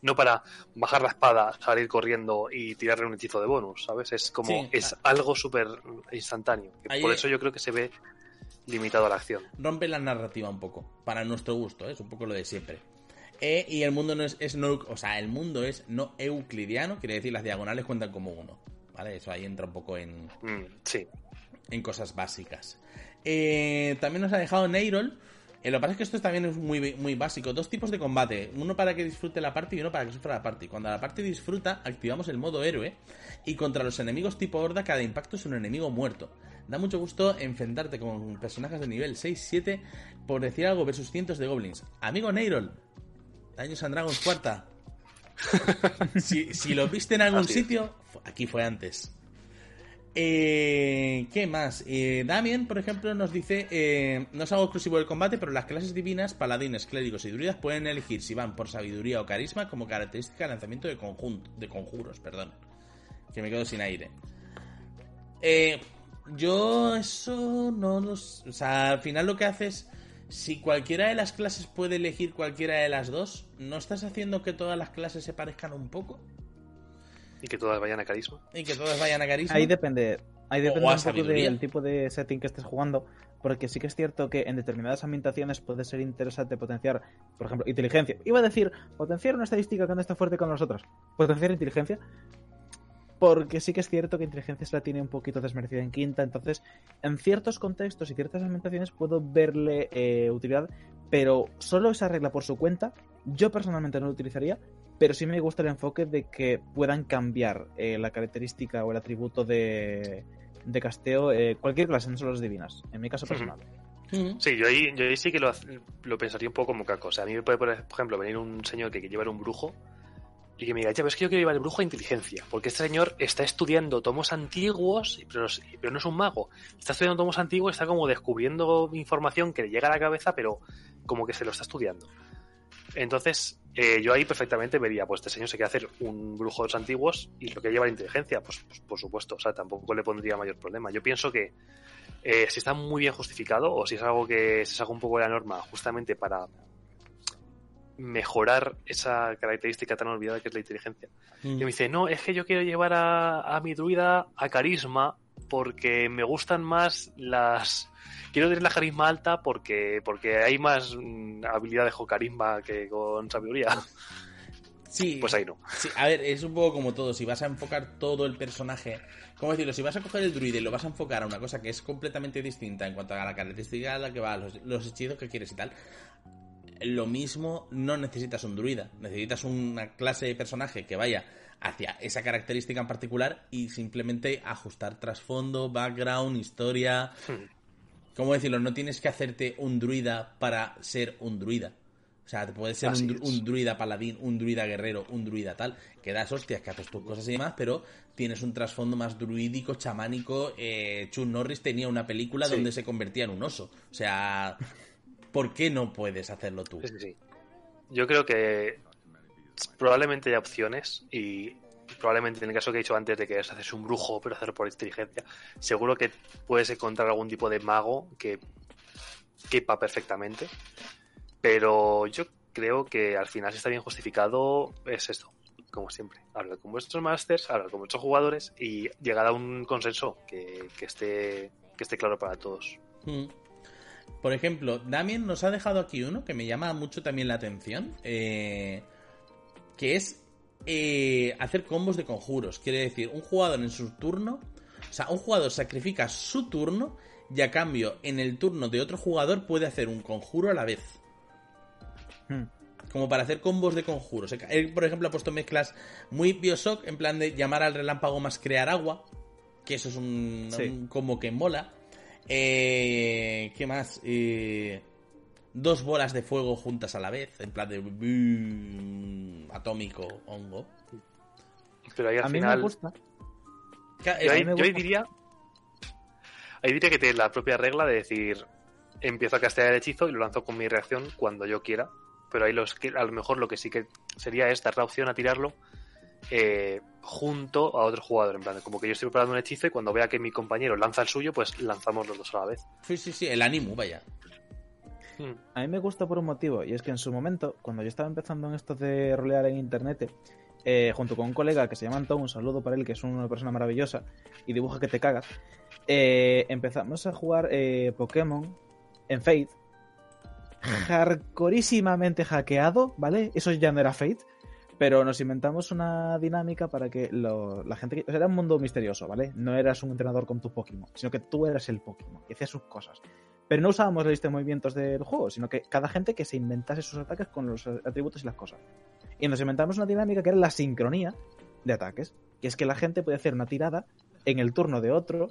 No para bajar la espada, salir corriendo y tirarle un hechizo de bonus, ¿sabes? Es como, es algo súper instantáneo. por eso yo creo que se ve limitado a la acción. Rompe la narrativa un poco, para nuestro gusto, ¿eh? es un poco lo de siempre. E, y el mundo no es, no, o sea, el mundo es no euclidiano, quiere decir las diagonales cuentan como uno, ¿vale? Eso ahí entra un poco en, mm, sí. en cosas básicas. Eh, también nos ha dejado Neyrol Eh, lo que pasa es que esto también es muy, muy básico. Dos tipos de combate. Uno para que disfrute la party y uno para que sufra la party. Cuando la party disfruta, activamos el modo héroe. Y contra los enemigos tipo horda, cada impacto es un enemigo muerto. Da mucho gusto enfrentarte con personajes de nivel 6-7, por decir algo, versus cientos de goblins. Amigo Neyrol, Daños and Dragons cuarta. si, si lo viste en algún sitio, aquí fue antes. Eh, ¿Qué más? Eh, Damien, por ejemplo, nos dice: eh, No es algo exclusivo del combate, pero las clases divinas, paladines, clérigos y druidas pueden elegir si van por sabiduría o carisma como característica de lanzamiento de, conjunto, de conjuros. Perdón. Que me quedo sin aire. Eh, yo eso no lo sé. O sea, al final lo que haces. Si cualquiera de las clases puede elegir cualquiera de las dos, ¿no estás haciendo que todas las clases se parezcan un poco? Y que todas vayan a carisma. Y que todas vayan a carisma. Ahí depende, ahí depende un poco del tipo de setting que estés jugando, porque sí que es cierto que en determinadas ambientaciones puede ser interesante potenciar, por ejemplo, inteligencia. Iba a decir, potenciar una estadística que no está fuerte con nosotros. Potenciar inteligencia. Porque sí que es cierto que inteligencia se la tiene un poquito desmerecida en quinta, entonces en ciertos contextos y ciertas ambientaciones puedo verle eh, utilidad, pero solo esa regla por su cuenta, yo personalmente no lo utilizaría, pero sí me gusta el enfoque de que puedan cambiar eh, la característica o el atributo de, de casteo eh, cualquier clase, no solo las divinas, en mi caso personal. Mm. Sí, yo ahí, yo ahí sí que lo, lo pensaría un poco como caco. O sea, a mí me puede, por ejemplo, venir un señor que quiere llevar un brujo y que me diga, ya, pero es que yo quiero llevar el brujo a inteligencia, porque este señor está estudiando tomos antiguos, pero, pero no es un mago. Está estudiando tomos antiguos, está como descubriendo información que le llega a la cabeza, pero como que se lo está estudiando. Entonces, eh, yo ahí perfectamente vería, pues este señor se quiere hacer un brujo de los antiguos y lo que lleva la inteligencia, pues, pues por supuesto, o sea, tampoco le pondría mayor problema. Yo pienso que eh, si está muy bien justificado o si es algo que se saca un poco de la norma justamente para mejorar esa característica tan olvidada que es la inteligencia. Mm. Y me dice, no, es que yo quiero llevar a, a mi druida a carisma porque me gustan más las... Quiero tener la carisma alta porque, porque hay más mm, habilidades con carisma que con sabiduría. Sí, Pues ahí no. sí, a ver, es un poco como todo. Si vas a enfocar todo el personaje, ¿cómo decirlo? Si vas a coger el druide y lo vas a enfocar a una cosa que es completamente distinta en cuanto a la característica a la que va, los, los hechizos que quieres y tal, lo mismo no necesitas un druida. Necesitas una clase de personaje que vaya hacia esa característica en particular y simplemente ajustar trasfondo, background, historia. Hmm. ¿Cómo decirlo? No tienes que hacerte un druida para ser un druida. O sea, te puede ser un, druida paladín, un druida guerrero, un druida tal, que das hostias, que haces tus cosas y demás, pero tienes un trasfondo más druídico, chamánico. Eh, Chuck Norris tenía una película Sí. donde se convertía en un oso. O sea, ¿por qué no puedes hacerlo tú? Sí, sí, sí. Yo creo que probablemente haya opciones y probablemente en el caso que he dicho antes de que es hacerse un brujo pero hacerlo por inteligencia, seguro que puedes encontrar algún tipo de mago que quepa perfectamente. Pero yo creo que al final si está bien justificado es esto, como siempre. Hablar con vuestros masters, hablar con vuestros jugadores y llegar a un consenso que, que esté, que esté claro para todos. Mm. Por ejemplo, Damien nos ha dejado aquí uno que me llama mucho también la atención, eh, que es eh, hacer combos de conjuros. Quiere decir, un jugador en su turno, o sea, un jugador sacrifica su turno y a cambio en el turno de otro jugador puede hacer un conjuro a la vez. Hmm. Como para hacer combos de conjuros. Él, por ejemplo, ha puesto mezclas muy Bioshock, en plan de llamar al relámpago más crear agua. Que eso es un, Sí. un combo que mola. Eh, ¿Qué más? Eh, dos bolas de fuego juntas a la vez, en plan de boom, atómico, hongo. Pero ahí al A mí final... me gusta. Yo eh, ahí, me yo ahí diría. Ahí diría que tiene la propia regla de decir. Empiezo a castear el hechizo y lo lanzo con mi reacción cuando yo quiera. Pero ahí los que, a lo mejor lo que sí que sería es dar la opción a tirarlo eh, junto a otro jugador. En plan, como que yo estoy preparando un hechizo y cuando vea que mi compañero lanza el suyo, pues lanzamos los dos a la vez. Sí, sí, sí, el ánimo, vaya. A mí me gusta por un motivo, y es que en su momento, cuando yo estaba empezando en esto de rolear en internet, eh, junto con un colega que se llama Anton, un saludo para él, que es una persona maravillosa y dibuja que te cagas, eh, empezamos a jugar eh, Pokémon en Fate, hardcorísimamente hackeado, ¿vale? Eso ya no era Fate, pero nos inventamos una dinámica para que la gente... o sea, era un mundo misterioso, ¿vale? No eras un entrenador con tu Pokémon, sino que tú eras el Pokémon y hacías sus cosas. Pero no usábamos la lista de movimientos del juego, sino que cada gente que se inventase sus ataques con los atributos y las cosas. Y nos inventamos una dinámica que era la sincronía de ataques. Que es que la gente puede hacer una tirada en el turno de otro,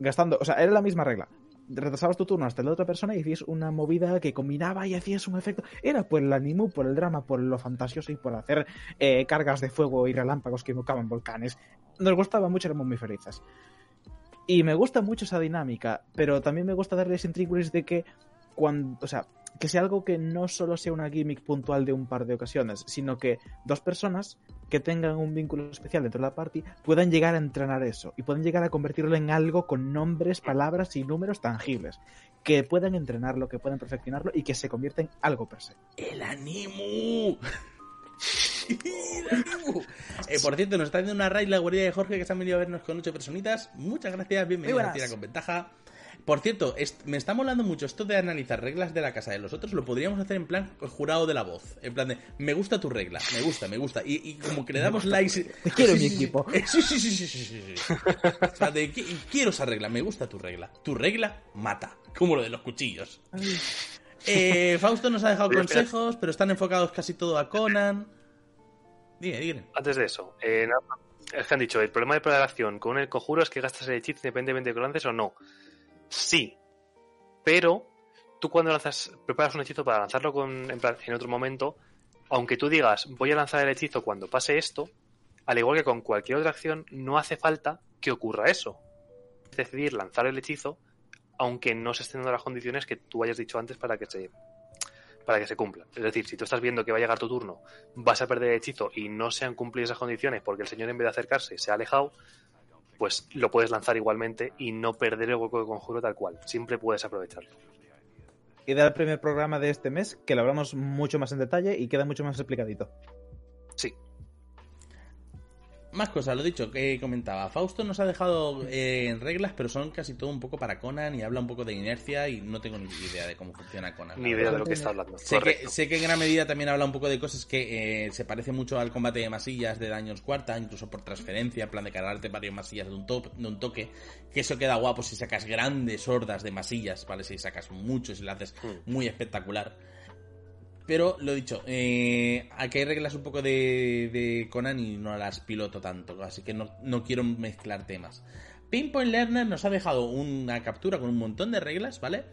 gastando. O sea, era la misma regla. Retrasabas tu turno hasta la otra persona y hacías una movida que combinaba y hacías un efecto. Era por el animu, por el drama, por lo fantasioso y por hacer eh, cargas de fuego y relámpagos que invocaban volcanes. Nos gustaba mucho, éramos muy felices. Y me gusta mucho esa dinámica, pero también me gusta darles intríngulis de que cuando, o sea, que sea algo que no solo sea una gimmick puntual de un par de ocasiones, sino que dos personas que tengan un vínculo especial dentro de la party puedan llegar a entrenar eso y puedan llegar a convertirlo en algo con nombres, palabras y números tangibles. Que puedan entrenarlo, que puedan perfeccionarlo y que se convierta en algo per se. ¡El animu! Eh, por cierto, nos está haciendo una raid la guardia de Jorge que se han venido a vernos con ocho personitas. Muchas gracias, bienvenido a Tira con Ventaja. Por cierto, me está molando mucho esto de analizar reglas de la casa de los otros. Lo podríamos hacer en plan jurado de la voz. En plan de, me gusta tu regla, me gusta, me gusta. Y, como que le damos likes. Te quiero mi equipo. Sí, sí, sí, sí, sí, sí. O sea, de, quiero esa regla, me gusta tu regla. Tu regla mata. Como lo de los cuchillos. Eh, Fausto nos ha dejado consejos, pero están enfocados casi todo a Conan. Antes de eso, eh, es que han dicho, el problema de preparación con el conjuro es que gastas el hechizo independientemente de que lo lances o no. Sí, pero tú cuando lanzas, preparas un hechizo para lanzarlo con, en, otro momento, aunque tú digas voy a lanzar el hechizo cuando pase esto, al igual que con cualquier otra acción, no hace falta que ocurra eso. Es decidir lanzar el hechizo, aunque no se estén dando las condiciones que tú hayas dicho antes para que se para que se cumpla. Es decir, si tú estás viendo que va a llegar tu turno, vas a perder el hechizo y no se han cumplido esas condiciones porque el señor en vez de acercarse se ha alejado, pues lo puedes lanzar igualmente y no perder el hueco de conjuro tal cual. Siempre puedes aprovecharlo. Y el primer programa de este mes, que lo hablamos mucho más en detalle y queda mucho más explicadito. Sí, más cosas, lo dicho, que comentaba. Fausto nos ha dejado eh, en reglas, pero son casi todo un poco para Conan y habla un poco de inercia y no tengo ni idea de cómo funciona Conan. Ni idea de lo que está hablando. Sé que, sé que, en gran medida también habla un poco de cosas que eh, se parece mucho al combate de masillas de Daños Cuarta, incluso por transferencia, en plan de cargarte varias masillas de un, top, de un toque. Que eso queda guapo si sacas grandes hordas de masillas, ¿vale? Si sacas mucho, si lo haces hmm. muy espectacular. Pero lo dicho, eh, aquí hay reglas un poco de, Conan y no las piloto tanto, así que no, quiero mezclar temas. Pinpoint Learner nos ha dejado una captura con un montón de reglas, ¿vale?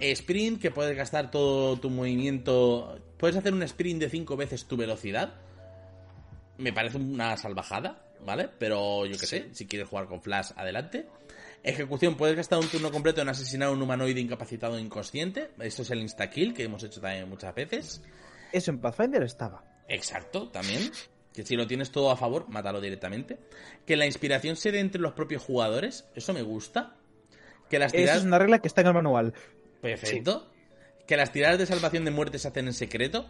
Sprint, que puedes gastar todo tu movimiento. Puedes hacer un sprint de 5 veces tu velocidad. Me parece una salvajada, ¿vale? Pero yo qué sé, si quieres jugar con Flash, adelante. Ejecución, puedes gastar un turno completo en asesinar a un humanoide incapacitado inconsciente. Esto es el insta-kill que hemos hecho también muchas veces. Eso en Pathfinder estaba. Exacto, también. Que si lo tienes todo a favor, mátalo directamente. Que la inspiración se dé entre los propios jugadores. Eso me gusta. Que las tiradas... Eso es una regla que está en el manual. Perfecto. Que las tiradas de salvación de muerte se hacen en secreto.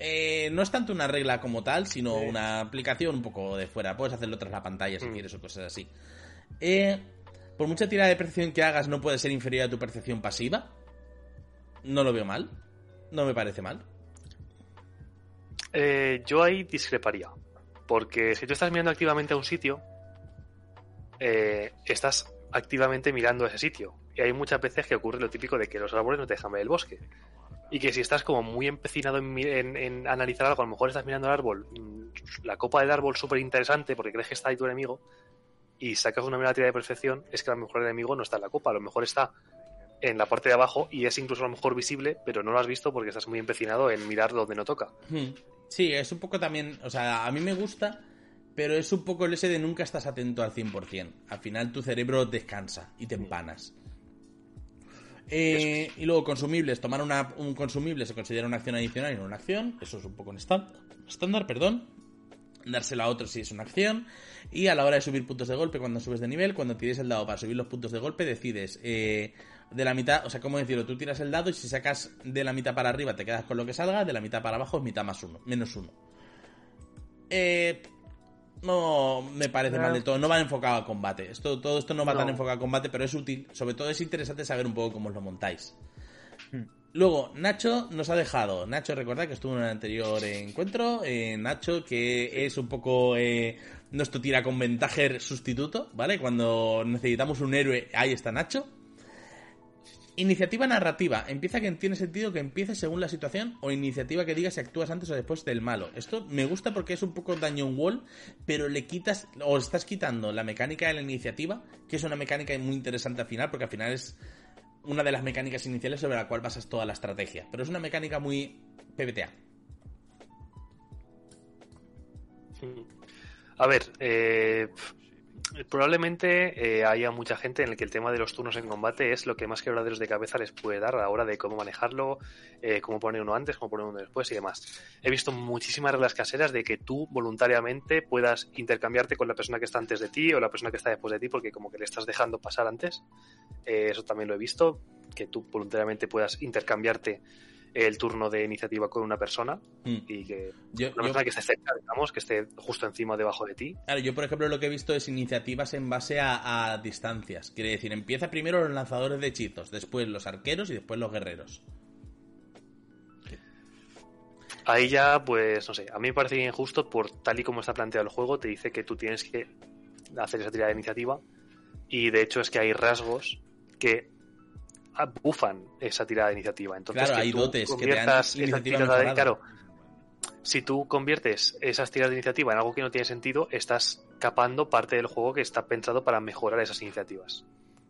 Eh, no es tanto una regla como tal, sino una aplicación un poco de fuera. Puedes hacerlo tras la pantalla si mm. quieres o cosas así. Eh, por mucha tirada de percepción que hagas, no puede ser inferior a tu percepción pasiva. No lo veo mal. No me parece mal. Eh, yo ahí discreparía. Porque si tú estás mirando activamente a un sitio, eh, estás activamente mirando a ese sitio. Y hay muchas veces que ocurre lo típico de que los árboles no te dejan ver el bosque. Y que si estás como muy empecinado en, en analizar algo, a lo mejor estás mirando el árbol, mm, la copa del árbol súper interesante porque crees que está ahí tu enemigo, y sacas una mirada de perfección, es que a lo mejor el enemigo no está en la copa, a lo mejor está en la parte de abajo y es incluso a lo mejor visible, pero no lo has visto porque estás muy empecinado en mirar donde no toca. Hmm. Sí, es un poco también, o sea, a mí me gusta, pero es un poco el ese de nunca estás atento al 100%. Al final tu cerebro descansa y te empanas. Eh, y luego consumibles, tomar una, un consumible se considera una acción adicional y no una acción, eso es un poco en estándar, perdón. Dársela a otro si es una acción. Y a la hora de subir puntos de golpe, cuando subes de nivel, cuando tires el dado para subir los puntos de golpe, decides eh, de la mitad, o sea, ¿cómo decirlo? Tú tiras el dado y si sacas de la mitad para arriba te quedas con lo que salga, de la mitad para abajo es mitad más uno, menos uno. Eh, no me parece mal de todo, no va enfocado a combate. Esto, todo esto no va tan enfocado a combate, pero es útil. Sobre todo es interesante saber un poco cómo os lo montáis. Hmm. Luego, Nacho nos ha dejado. Nacho, recordad que estuvo en el anterior encuentro. Eh, Nacho, que es un poco eh, nuestro tira con ventaja sustituto, ¿vale? Cuando necesitamos un héroe, ahí está Nacho. Iniciativa narrativa. Empieza que tiene sentido que empiece según la situación o iniciativa que diga si actúas antes o después del malo. Esto me gusta porque es un poco Dungeon Wall, pero le quitas o estás quitando la mecánica de la iniciativa, que es una mecánica muy interesante al final, porque al final es una de las mecánicas iniciales sobre la cual basas toda la estrategia. Pero es una mecánica muy PBTA. A ver, eh, probablemente eh, haya mucha gente en el que el tema de los turnos en combate es lo que más quebraderos de cabeza les puede dar a la hora de cómo manejarlo, eh, cómo poner uno antes, cómo poner uno después y demás. He visto muchísimas reglas caseras de que tú voluntariamente puedas intercambiarte con la persona que está antes de ti o la persona que está después de ti porque como que le estás dejando pasar antes. Eh, eso también lo he visto, que tú voluntariamente puedas intercambiarte el turno de iniciativa con una persona mm. y que yo, persona que esté cerca, digamos, que esté justo encima debajo de ti. Claro, yo por ejemplo lo que he visto es iniciativas en base a, distancias. Quiere decir, empieza primero los lanzadores de hechizos, después los arqueros y después los guerreros. Ahí ya, pues, no sé, a mí me parece injusto por tal y como está planteado el juego, te dice que tú tienes que hacer esa tirada de iniciativa y de hecho es que hay rasgos que bufan esa tirada de iniciativa. Entonces, claro, hay dotes que te dan iniciativa de, Claro, si tú conviertes esas tiradas de iniciativa en algo que no tiene sentido, estás capando parte del juego que está pensado para mejorar esas iniciativas.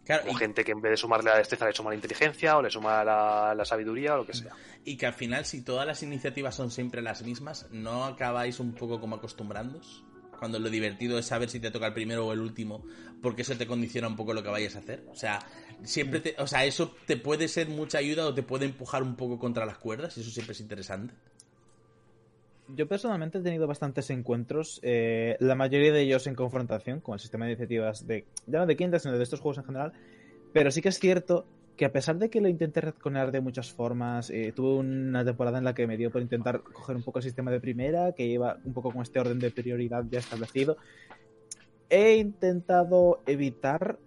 Claro, o gente que en vez de sumarle la destreza le suma la inteligencia o le suma la, la, sabiduría o lo que sea. Y que al final, si todas las iniciativas son siempre las mismas, ¿no acabáis un poco como acostumbrándos? Cuando lo divertido es saber si te toca el primero o el último, porque eso te condiciona un poco lo que vayas a hacer. O sea, siempre te, o sea, eso te puede ser mucha ayuda o te puede empujar un poco contra las cuerdas, y eso siempre es interesante. Yo personalmente he tenido bastantes encuentros, eh, la mayoría de ellos en confrontación con el sistema de iniciativas de, ya no de Quintas, sino de estos juegos en general, pero sí que es cierto que a pesar de que lo intenté retconear de muchas formas, eh, tuve una temporada en la que me dio por intentar coger un poco el sistema de primera, que iba un poco con este orden de prioridad ya establecido. He intentado evitar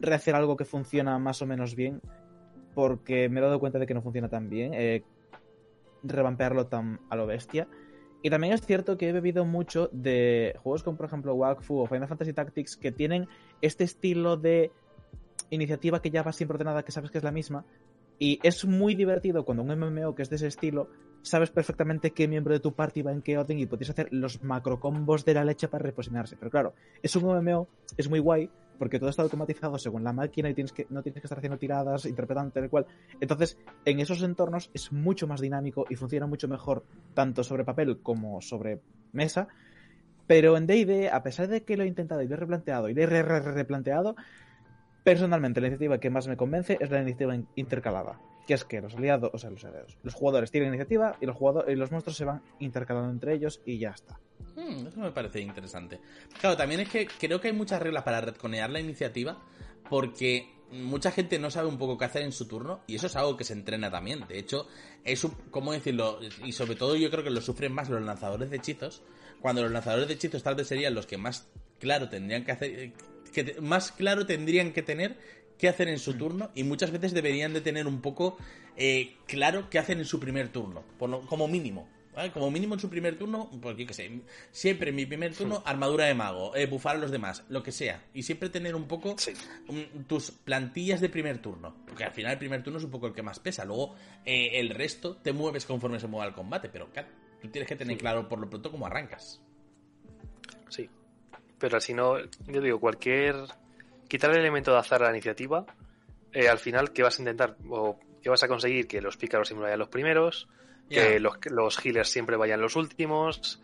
rehacer algo que funciona más o menos bien, porque me he dado cuenta de que no funciona tan bien, eh, revampearlo tan a lo bestia. Y también es cierto que he bebido mucho de juegos como por ejemplo Wakfu o Final Fantasy Tactics que tienen este estilo de iniciativa que ya va siempre ordenada, que sabes que es la misma. Y es muy divertido cuando un MMO que es de ese estilo, sabes perfectamente qué miembro de tu party va en qué orden y puedes hacer los macrocombos de la leche para reposicionarse. Pero claro, es un MMO, es muy guay, porque todo está automatizado según la máquina y tienes que, no tienes que estar haciendo tiradas, interpretando tal cual. Entonces, en esos entornos es mucho más dinámico y funciona mucho mejor, tanto sobre papel como sobre mesa. Pero en DD, a pesar de que lo he intentado y lo he replanteado y lo he replanteado, Personalmente, la iniciativa que más me convence es la iniciativa intercalada, que es que los aliados, o sea, los aliados, los jugadores tienen iniciativa y los jugadores y los monstruos se van intercalando entre ellos y ya está. Hmm, eso me parece interesante. Claro, también es que creo que hay muchas reglas para retconear la iniciativa porque mucha gente no sabe un poco qué hacer en su turno y eso es algo que se entrena también. De hecho, es cómo decirlo, y sobre todo yo creo que lo sufren más los lanzadores de hechizos, cuando los lanzadores de hechizos tal vez serían los que más claro tendrían que hacer que más claro tendrían que tener qué hacer en su mm. turno y muchas veces deberían de tener un poco eh, claro qué hacen en su primer turno, como mínimo. Como mínimo en su primer turno, yo qué sé, siempre en mi primer turno, armadura de mago, eh, bufar a los demás, lo que sea. Y siempre tener un poco tus plantillas de primer turno. Porque al final el primer turno es un poco el que más pesa. Luego eh, el resto te mueves conforme se mueva el combate. Pero tú tienes que tener claro por lo pronto cómo arrancas. Sí, pero si no, yo digo, cualquier. Quitar el elemento de azar a la iniciativa, eh, al final, ¿qué vas a intentar? O ¿qué vas a conseguir? Que los pícaros siempre vayan los primeros, que los, los healers siempre vayan los últimos,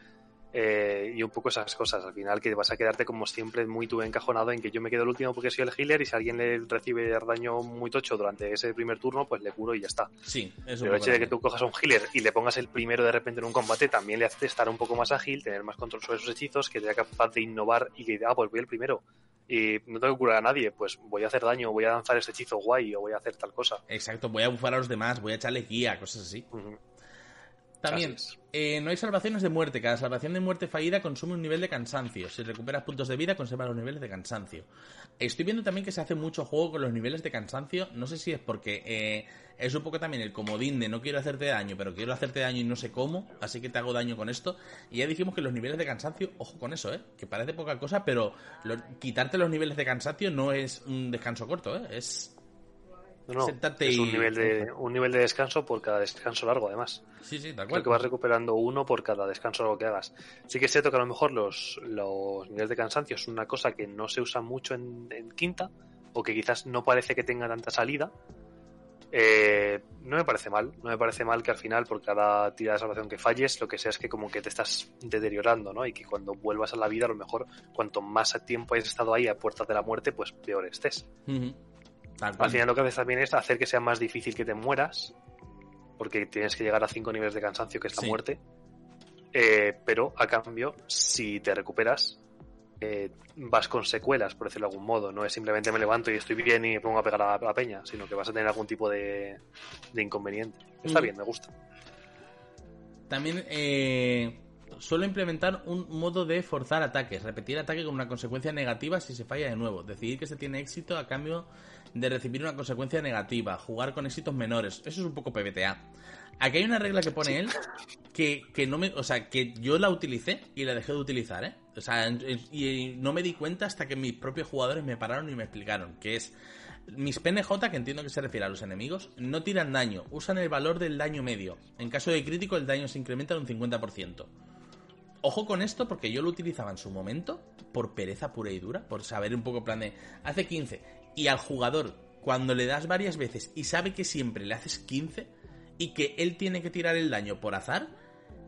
eh, y un poco esas cosas. Al final, que vas a quedarte como siempre muy tú encajonado en que yo me quedo el último porque soy el healer y si alguien le recibe daño muy tocho durante ese primer turno, pues le curo y ya está. Sí, eso Pero el hecho de que tú cojas a un healer y le pongas el primero de repente en un combate también le hace estar un poco más ágil, tener más control sobre sus hechizos, que sea capaz de innovar y que, ah, pues voy el primero y no tengo que curar a nadie, pues voy a hacer daño, voy a lanzar este hechizo guay o voy a hacer tal cosa. Exacto, voy a bufar a los demás, voy a echarle guía, cosas así. También, eh, no hay salvaciones de muerte. Cada salvación de muerte fallida consume un nivel de cansancio. Si recuperas puntos de vida, conserva los niveles de cansancio. Estoy viendo también que se hace mucho juego con los niveles de cansancio. No sé si es porque eh, es un poco también el comodín de no quiero hacerte daño, pero quiero hacerte daño y no sé cómo, así que te hago daño con esto. Y ya dijimos que los niveles de cansancio, ojo con eso, ¿eh? Que parece poca cosa, pero quitarte los niveles de cansancio no es un descanso corto, ¿eh? Es No, no, Sentarte es un y- nivel, de, un nivel de descanso por cada descanso largo, además. Sí, sí, tal Creo cual. que vas recuperando uno por cada descanso largo que hagas. Sí que es cierto que a lo mejor los, los niveles de cansancio es una cosa que no se usa mucho en, en quinta, o que quizás no parece que tenga tanta salida. Eh, no me parece mal, no me parece mal que al final por cada tira de salvación que falles, lo que sea es que como que te estás deteriorando, ¿no? Y que cuando vuelvas a la vida, a lo mejor cuanto más tiempo hayas estado ahí a puertas de la muerte, pues peor estés. Al final lo que haces también es hacer que sea más difícil que te mueras, porque tienes que llegar a cinco niveles de cansancio, que es la Sí. muerte. Eh, pero a cambio, si te recuperas, eh, vas con secuelas, por decirlo de algún modo. No es simplemente me levanto y estoy bien y me pongo a pegar a la, a la peña, sino que vas a tener algún tipo de, de inconveniente. Está Mm. bien, me gusta. También eh, suelo implementar un modo de forzar ataques, repetir ataque con una consecuencia negativa si se falla de nuevo, decidir que se tiene éxito a cambio de recibir una consecuencia negativa, jugar con éxitos menores. Eso es un poco PBTA. Aquí hay una regla que pone él que, que no me, o sea, que yo la utilicé y la dejé de utilizar, ¿eh? O sea, y no me di cuenta hasta que mis propios jugadores me pararon y me explicaron que es mis PNJ, que entiendo que se refiere a los enemigos, no tiran daño, usan el valor del daño medio. En caso de crítico, el daño se incrementa en un 50%. Ojo con esto porque yo lo utilizaba en su momento por pereza pura y dura, por saber un poco plan de hace 15 y al jugador cuando le das varias veces y sabe que siempre le haces 15 y que él tiene que tirar el daño por azar,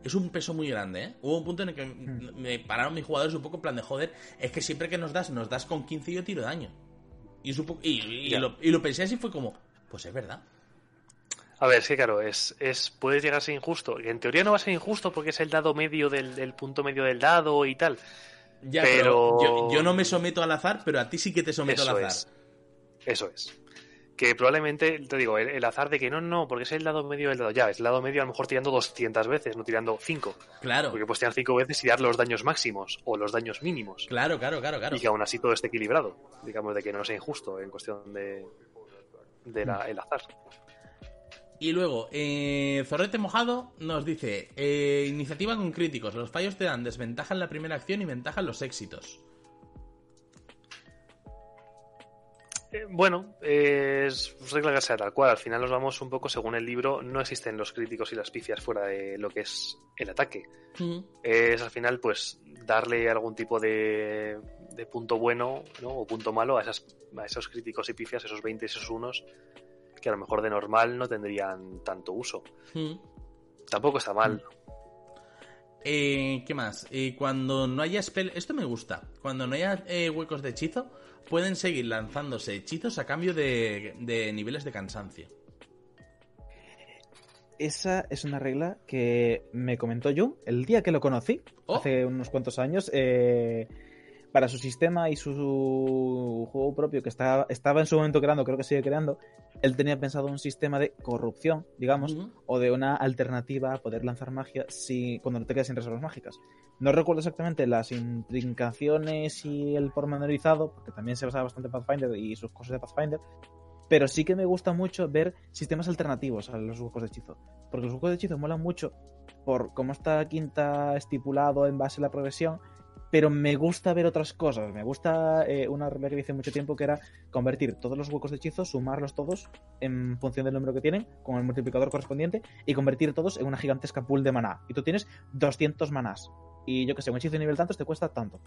es un peso muy grande, ¿eh? Hubo un punto en el que me pararon mis jugadores un poco en plan de joder, es que siempre que nos das, nos das con 15 y yo tiro daño. Y, poco- y, y lo, y lo pensé así fue como, pues es verdad. A ver, que claro, es, es, puedes llegar a ser injusto. En teoría no va a ser injusto porque es el dado medio del, del punto medio del dado y tal. Ya, pero, Pero- yo, yo no me someto al azar, pero a ti sí que te someto Eso al azar. es. Eso es. Que probablemente, te digo, el, el azar de que no, no, porque es el lado medio del dado. Ya, es el lado medio a lo mejor tirando 200 veces, no tirando 5. Claro, Porque puedes tirar 5 veces y dar los daños máximos o los daños mínimos. claro, claro, claro, claro. Y que aún así todo esté equilibrado. Digamos, de que no sea injusto en cuestión de, de la- el azar. Y luego, eh, Zorrete Mojado nos dice, eh, iniciativa con críticos, los fallos te dan desventaja en la primera acción y ventaja en los éxitos. Eh, bueno, eh, es regla que sea tal cual. Al final nos vamos un poco según el libro. No existen los críticos y las pifias fuera de lo que es el ataque. Mm, es al final pues darle algún tipo de, de punto bueno ¿no? o punto malo a, esas, a esos críticos y pifias, esos 20 y esos unos que a lo mejor de normal no tendrían tanto uso. mm. Tampoco está mal. Eh, ¿Qué más? Eh, cuando no haya spell... Esto me gusta. Cuando no haya eh, huecos de hechizo, pueden seguir lanzándose hechizos a cambio de, de niveles de cansancio. Esa es una regla que me comentó yo el día que lo conocí, Oh. hace unos cuantos años. eh, para su sistema y su juego propio que estaba, estaba en su momento creando, creo que sigue creando, él tenía pensado un sistema de corrupción, digamos, o de una alternativa a poder lanzar magia si, cuando no te quedas sin reservas mágicas. No recuerdo exactamente las intrincaciones y el pormenorizado, porque también se basaba bastante en Pathfinder y sus cosas de Pathfinder, pero sí que me gusta mucho ver sistemas alternativos a los huecos de hechizo, porque los huecos de hechizo molan mucho por cómo está quinta estipulado en base a la progresión, pero me gusta ver otras cosas. Me gusta eh, una regla que hice mucho tiempo que era convertir todos los huecos de hechizo, sumarlos todos en función del número que tienen, con el multiplicador correspondiente, y convertir todos en una gigantesca pool de maná. Y tú tienes 200 manás. Y yo que sé, un hechizo de nivel tantos te cuesta tanto.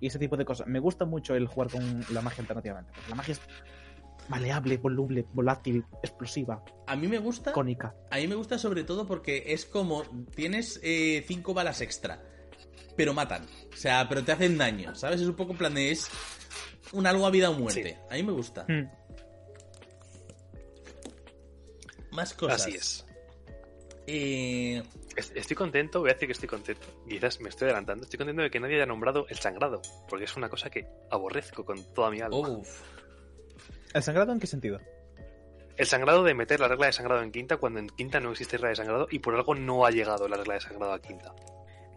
Y ese tipo de cosas. Me gusta mucho el jugar con la magia alternativamente. Porque la magia es maleable, voluble, volátil, explosiva, A mí me gusta... cónica. A mí me gusta sobre todo porque es como tienes eh, cinco balas extra, pero matan. O sea, pero te hacen daño, ¿sabes? Es un poco en plan de es un algo a vida o muerte. A mí me gusta. Hmm. Más cosas. Así es. Eh, Es- Estoy contento, voy a decir que estoy contento. Quizás me estoy adelantando. Estoy contento de que nadie haya nombrado el sangrado, porque es una cosa que aborrezco con toda mi alma. uf. ¿El sangrado en qué sentido? El sangrado de meter la regla de sangrado en quinta cuando en quinta no existe regla de sangrado y por algo no ha llegado la regla de sangrado a quinta.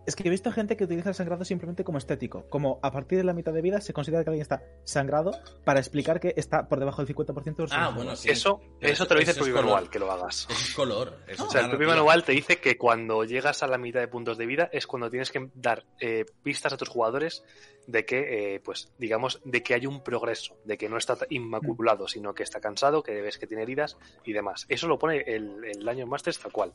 Es que he visto gente que utiliza el sangrado simplemente como estético. Como a partir de la mitad de vida se considera que alguien está sangrado para explicar que está por debajo del 50% de los Ah, bueno, sí. Eso, eso te lo dice el eso es color. manual, que lo hagas. Eso es color. eso O sea, el propio narrativa. manual te dice que cuando llegas a la mitad de puntos de vida es cuando tienes que dar eh, pistas a tus jugadores de que, eh, pues, digamos, de que hay un progreso, de que no está inmaculado, sino que está cansado, que ves que tiene heridas y demás. Eso lo pone el, el Dungeon Masters tal cual.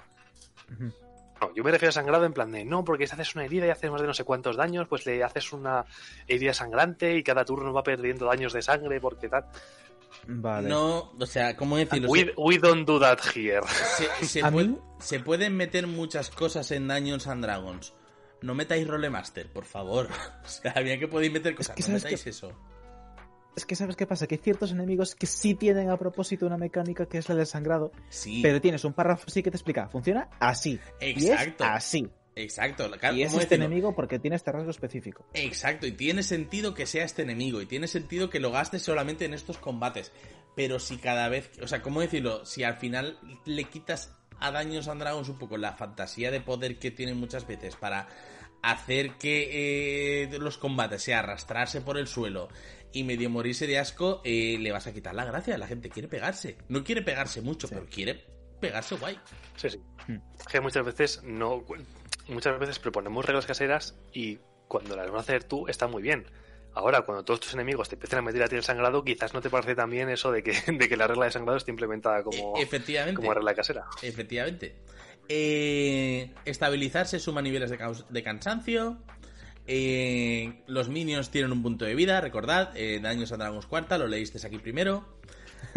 Ujú. No, yo me refiero a sangrado en plan de, no, porque si haces una herida y haces más de no sé cuántos daños, pues le haces una herida sangrante y cada turno va perdiendo daños de sangre porque tal. Vale. No, o sea, ¿cómo decirlo? We, we don't do that here. Se, se A puede- mí- se pueden meter muchas cosas en Dungeons and Dragons. No metáis Rolemaster, por favor. O sea, bien que podéis meter cosas. que no sabes metáis que- eso. Es que sabes qué pasa, que hay ciertos enemigos que sí tienen a propósito una mecánica que es la del sangrado, Sí, pero tienes un párrafo así que te explica, funciona así. Exacto. Y es así. exacto. Claro, Y es ¿cómo este decirlo? enemigo porque tiene este rasgo específico. Exacto, y tiene sentido que sea este enemigo, y tiene sentido que lo gastes solamente en estos combates. Pero si cada vez, o sea, ¿cómo decirlo? Si al final le quitas a Daños and Dragons un poco la fantasía de poder que tienen muchas veces para hacer que eh, los combates sea arrastrarse por el suelo y medio morirse de asco, eh, le vas a quitar la gracia. La gente quiere pegarse. No quiere pegarse mucho, Sí. pero quiere pegarse guay. Sí, sí. Hmm. Es que muchas veces no. Muchas veces proponemos reglas caseras y cuando las vas a hacer tú está muy bien. Ahora, cuando todos tus enemigos te empiezan a meter a ti el sangrado, quizás no te parece tan bien eso de que, de que la regla de sangrado esté implementada como, E- efectivamente. como regla casera. Efectivamente. Eh, estabilizarse suma niveles de cansancio. Eh, los minions tienen un punto de vida, recordad. Eh, daños a Dragons cuarta, lo leísteis aquí primero.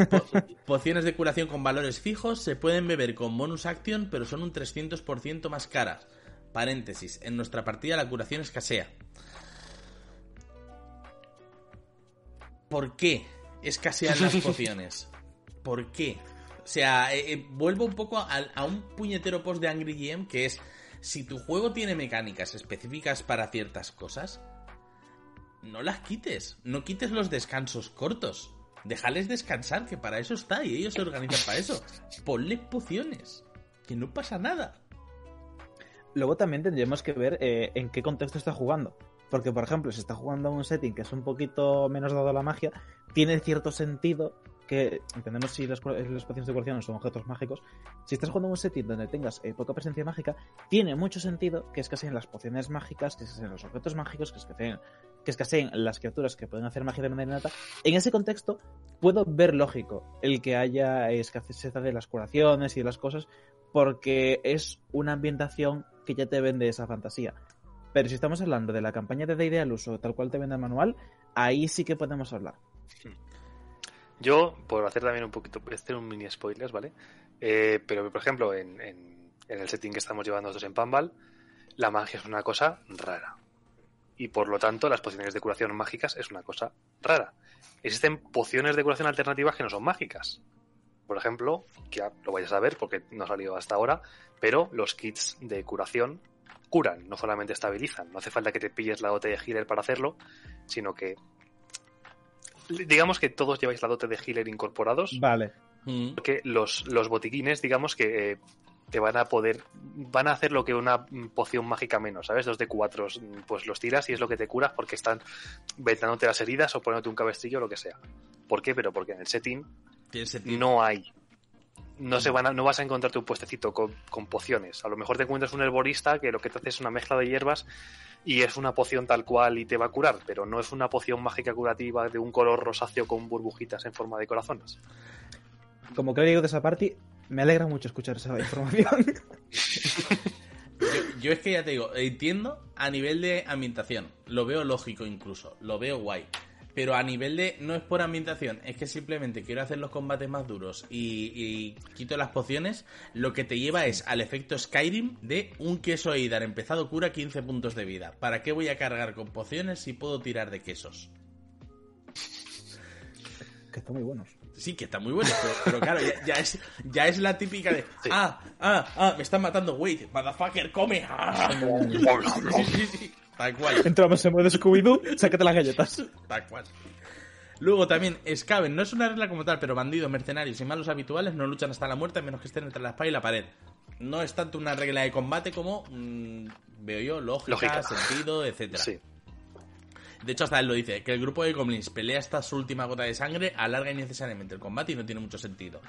Po- pociones de curación con valores fijos se pueden beber con bonus action, pero son un 300% más caras. Paréntesis, en nuestra partida la curación escasea. ¿Por qué escasean las pociones? ¿Por qué? O sea, eh, eh, vuelvo un poco a, a un puñetero post de Angry GM que es, si tu juego tiene mecánicas específicas para ciertas cosas, no las quites, no quites los descansos cortos. Déjales descansar, que para eso está, y ellos se organizan para eso. Ponle pociones, que no pasa nada. Luego también tendríamos que ver eh, en qué contexto está jugando. Porque, por ejemplo, si está jugando a un setting que es un poquito menos dado a la magia, tiene cierto sentido entendemos si las, pociones de curación son objetos mágicos, si estás jugando un setting donde tengas eh, poca presencia mágica, tiene mucho sentido que escaseen las pociones mágicas, que escaseen los objetos mágicos, que escaseen, que escaseen las criaturas que pueden hacer magia de manera innata. En ese contexto, puedo ver lógico el que haya escasez de las curaciones y de las cosas, porque es una ambientación que ya te vende esa fantasía. Pero si estamos hablando de la campaña de D&D al uso, tal cual te vende el manual, ahí sí que podemos hablar. Yo, por hacer también un poquito, hacer un mini spoilers, ¿vale? Eh, pero, por ejemplo, en, en- el setting que estamos llevando nosotros en Pambal, la magia es una cosa rara. Y por lo tanto, las pociones de curación mágicas es una cosa rara. Existen pociones de curación alternativas que no son mágicas. Por ejemplo, que lo vais a saber porque no ha salido hasta ahora, pero los kits de curación curan, no solamente estabilizan. No hace falta que te pilles la dote de healer para hacerlo, sino que digamos que todos lleváis la dote de healer incorporados, Vale. Mm. porque los, los botiquines, digamos que eh, te van a poder, van a hacer lo que una poción mágica menos, ¿sabes? Dos de cuatro, pues los tiras y es lo que te curas porque están vendándote las heridas o poniéndote un cabestrillo o lo que sea. ¿Por qué? Pero porque en el setting Tiene no hay. No, se van a- no vas a encontrarte un puestecito con, con pociones. A lo mejor te encuentras un herborista que lo que te hace es una mezcla de hierbas y es una poción tal cual y te va a curar, pero no es una poción mágica curativa de un color rosáceo con burbujitas en forma de corazones. Como clérigo de esa party, me alegra mucho escuchar esa información. Yo, yo es que ya te digo, entiendo a nivel de ambientación, lo veo lógico incluso, lo veo guay. Pero a nivel de, no es por ambientación, es que simplemente quiero hacer los combates más duros y, y quito las pociones, lo que te lleva es al efecto Skyrim de un queso Eidar empezado cura 15 puntos de vida. ¿Para qué voy a cargar con pociones si puedo tirar de quesos? que están muy buenos. Sí, que está muy bueno, pero, pero claro, ya, ya es, ya es la típica de, ah, ah, ah, me están matando, wait, motherfucker, come. Ah. Sí, sí, sí, tal cual. Entramos en modo Scooby-Doo, sácate las galletas. Tal cual. Luego también, Skaven, no es una regla como tal, pero bandidos, mercenarios y malos habituales no luchan hasta la muerte a menos que estén entre la espada y la pared. no es tanto una regla de combate como, mm, veo yo, lógica, Lógica. sentido, etcétera. Sí. De hecho, hasta él lo dice, que el grupo de goblins pelea hasta su última gota de sangre, alarga innecesariamente el combate y no tiene mucho sentido.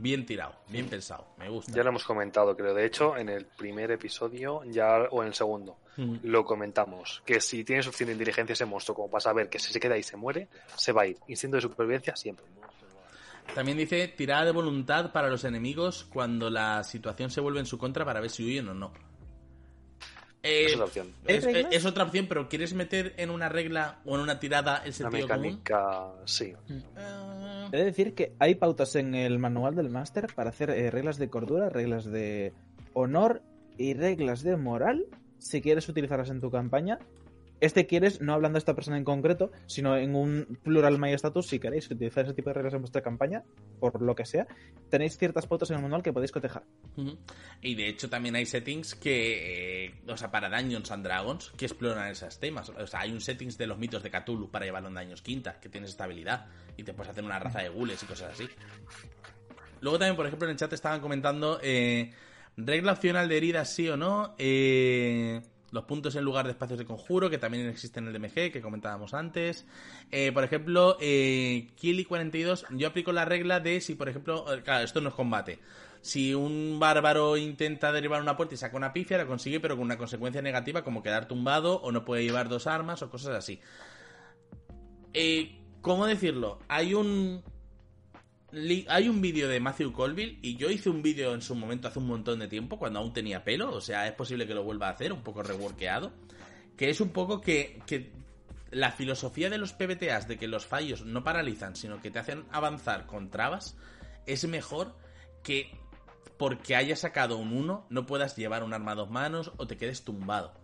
Bien tirado, bien pensado, me gusta. Ya lo hemos comentado, creo. De hecho, en el primer episodio ya o en el segundo Mm. lo comentamos. Que si tiene suficiente inteligencia ese monstruo como para saber que si se queda y se muere, se va a ir. Instinto de supervivencia siempre. También dice tirada de voluntad para los enemigos cuando la situación se vuelve en su contra para ver si huyen o no. Eh, es la opción. es, otra opción, pero ¿quieres meter en una regla o en una tirada el Una sentido común? mecánica, sí. Eh, He de decir que hay pautas en el manual del máster para hacer eh, reglas de cordura, reglas de honor y reglas de moral si quieres utilizarlas en tu campaña. Este quieres, no hablando de esta persona en concreto, sino en un plural status si queréis utilizar ese tipo de reglas en vuestra campaña, por lo que sea, tenéis ciertas pautas en el manual que podéis cotejar. Y de hecho también hay settings que, eh, o sea, para Dungeons and Dragons que exploran esos temas. O sea, hay un settings de los mitos de Cthulhu para llevarlo en Daños Quinta, que tienes estabilidad y te puedes hacer una raza de gules y cosas así. Luego también, por ejemplo, en el chat estaban comentando eh, regla opcional de heridas sí o no, eh, los puntos en lugar de espacios de conjuro, que también existen en el DMG, que comentábamos antes. Eh, por ejemplo, eh, Kili42, yo aplico la regla de si, por ejemplo, eh, claro, esto no es combate. Si un bárbaro intenta derribar una puerta y saca una pifia, la consigue, pero con una consecuencia negativa como quedar tumbado o no puede llevar dos armas o cosas así. Eh, ¿Cómo decirlo? Hay un... Hay un vídeo de Matthew Colville y yo hice un vídeo en su momento hace un montón de tiempo cuando aún tenía pelo, o sea, es posible que lo vuelva a hacer, un poco reworkeado, que es un poco que, que la filosofía de los PBTAs de que los fallos no paralizan, sino que te hacen avanzar con trabas, es mejor que porque hayas sacado un 1 no puedas llevar un arma a dos manos o te quedes tumbado.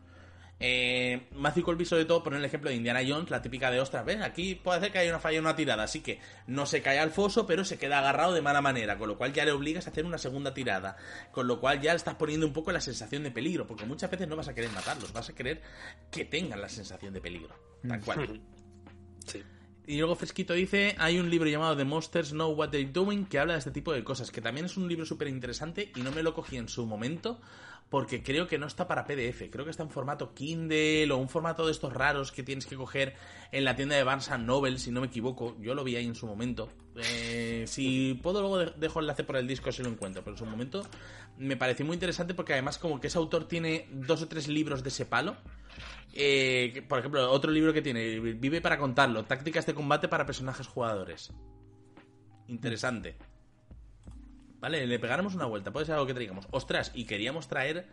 Eh, Matthew Colby sobre todo pone el ejemplo de Indiana Jones, la típica de ostras, ven, aquí puede hacer que haya una falla en una tirada, así que no se cae al foso, pero se queda agarrado de mala manera, con lo cual ya le obligas a hacer una segunda tirada, con lo cual ya le estás poniendo un poco la sensación de peligro, porque muchas veces no vas a querer matarlos, vas a querer que tengan la sensación de peligro, tal cual. Sí. Y luego Fresquito dice, hay un libro llamado The Monsters Know What They're Doing que habla de este tipo de cosas, que también es un libro súper interesante y no me lo cogí en su momento porque creo que no está para PDF, creo que está en formato Kindle o un formato de estos raros que tienes que coger en la tienda de Barnes Noble, si no me equivoco, yo lo vi ahí en su momento. Eh, si puedo luego de- dejo enlace por el disco si lo encuentro, pero en su momento me pareció muy interesante porque además como que ese autor tiene dos o tres libros de ese palo. Eh, por ejemplo, otro libro que tiene, Vive para contarlo, tácticas de combate para personajes jugadores. Interesante. Vale, le pegaremos una vuelta, puede ser algo que traigamos. Ostras, y queríamos traer,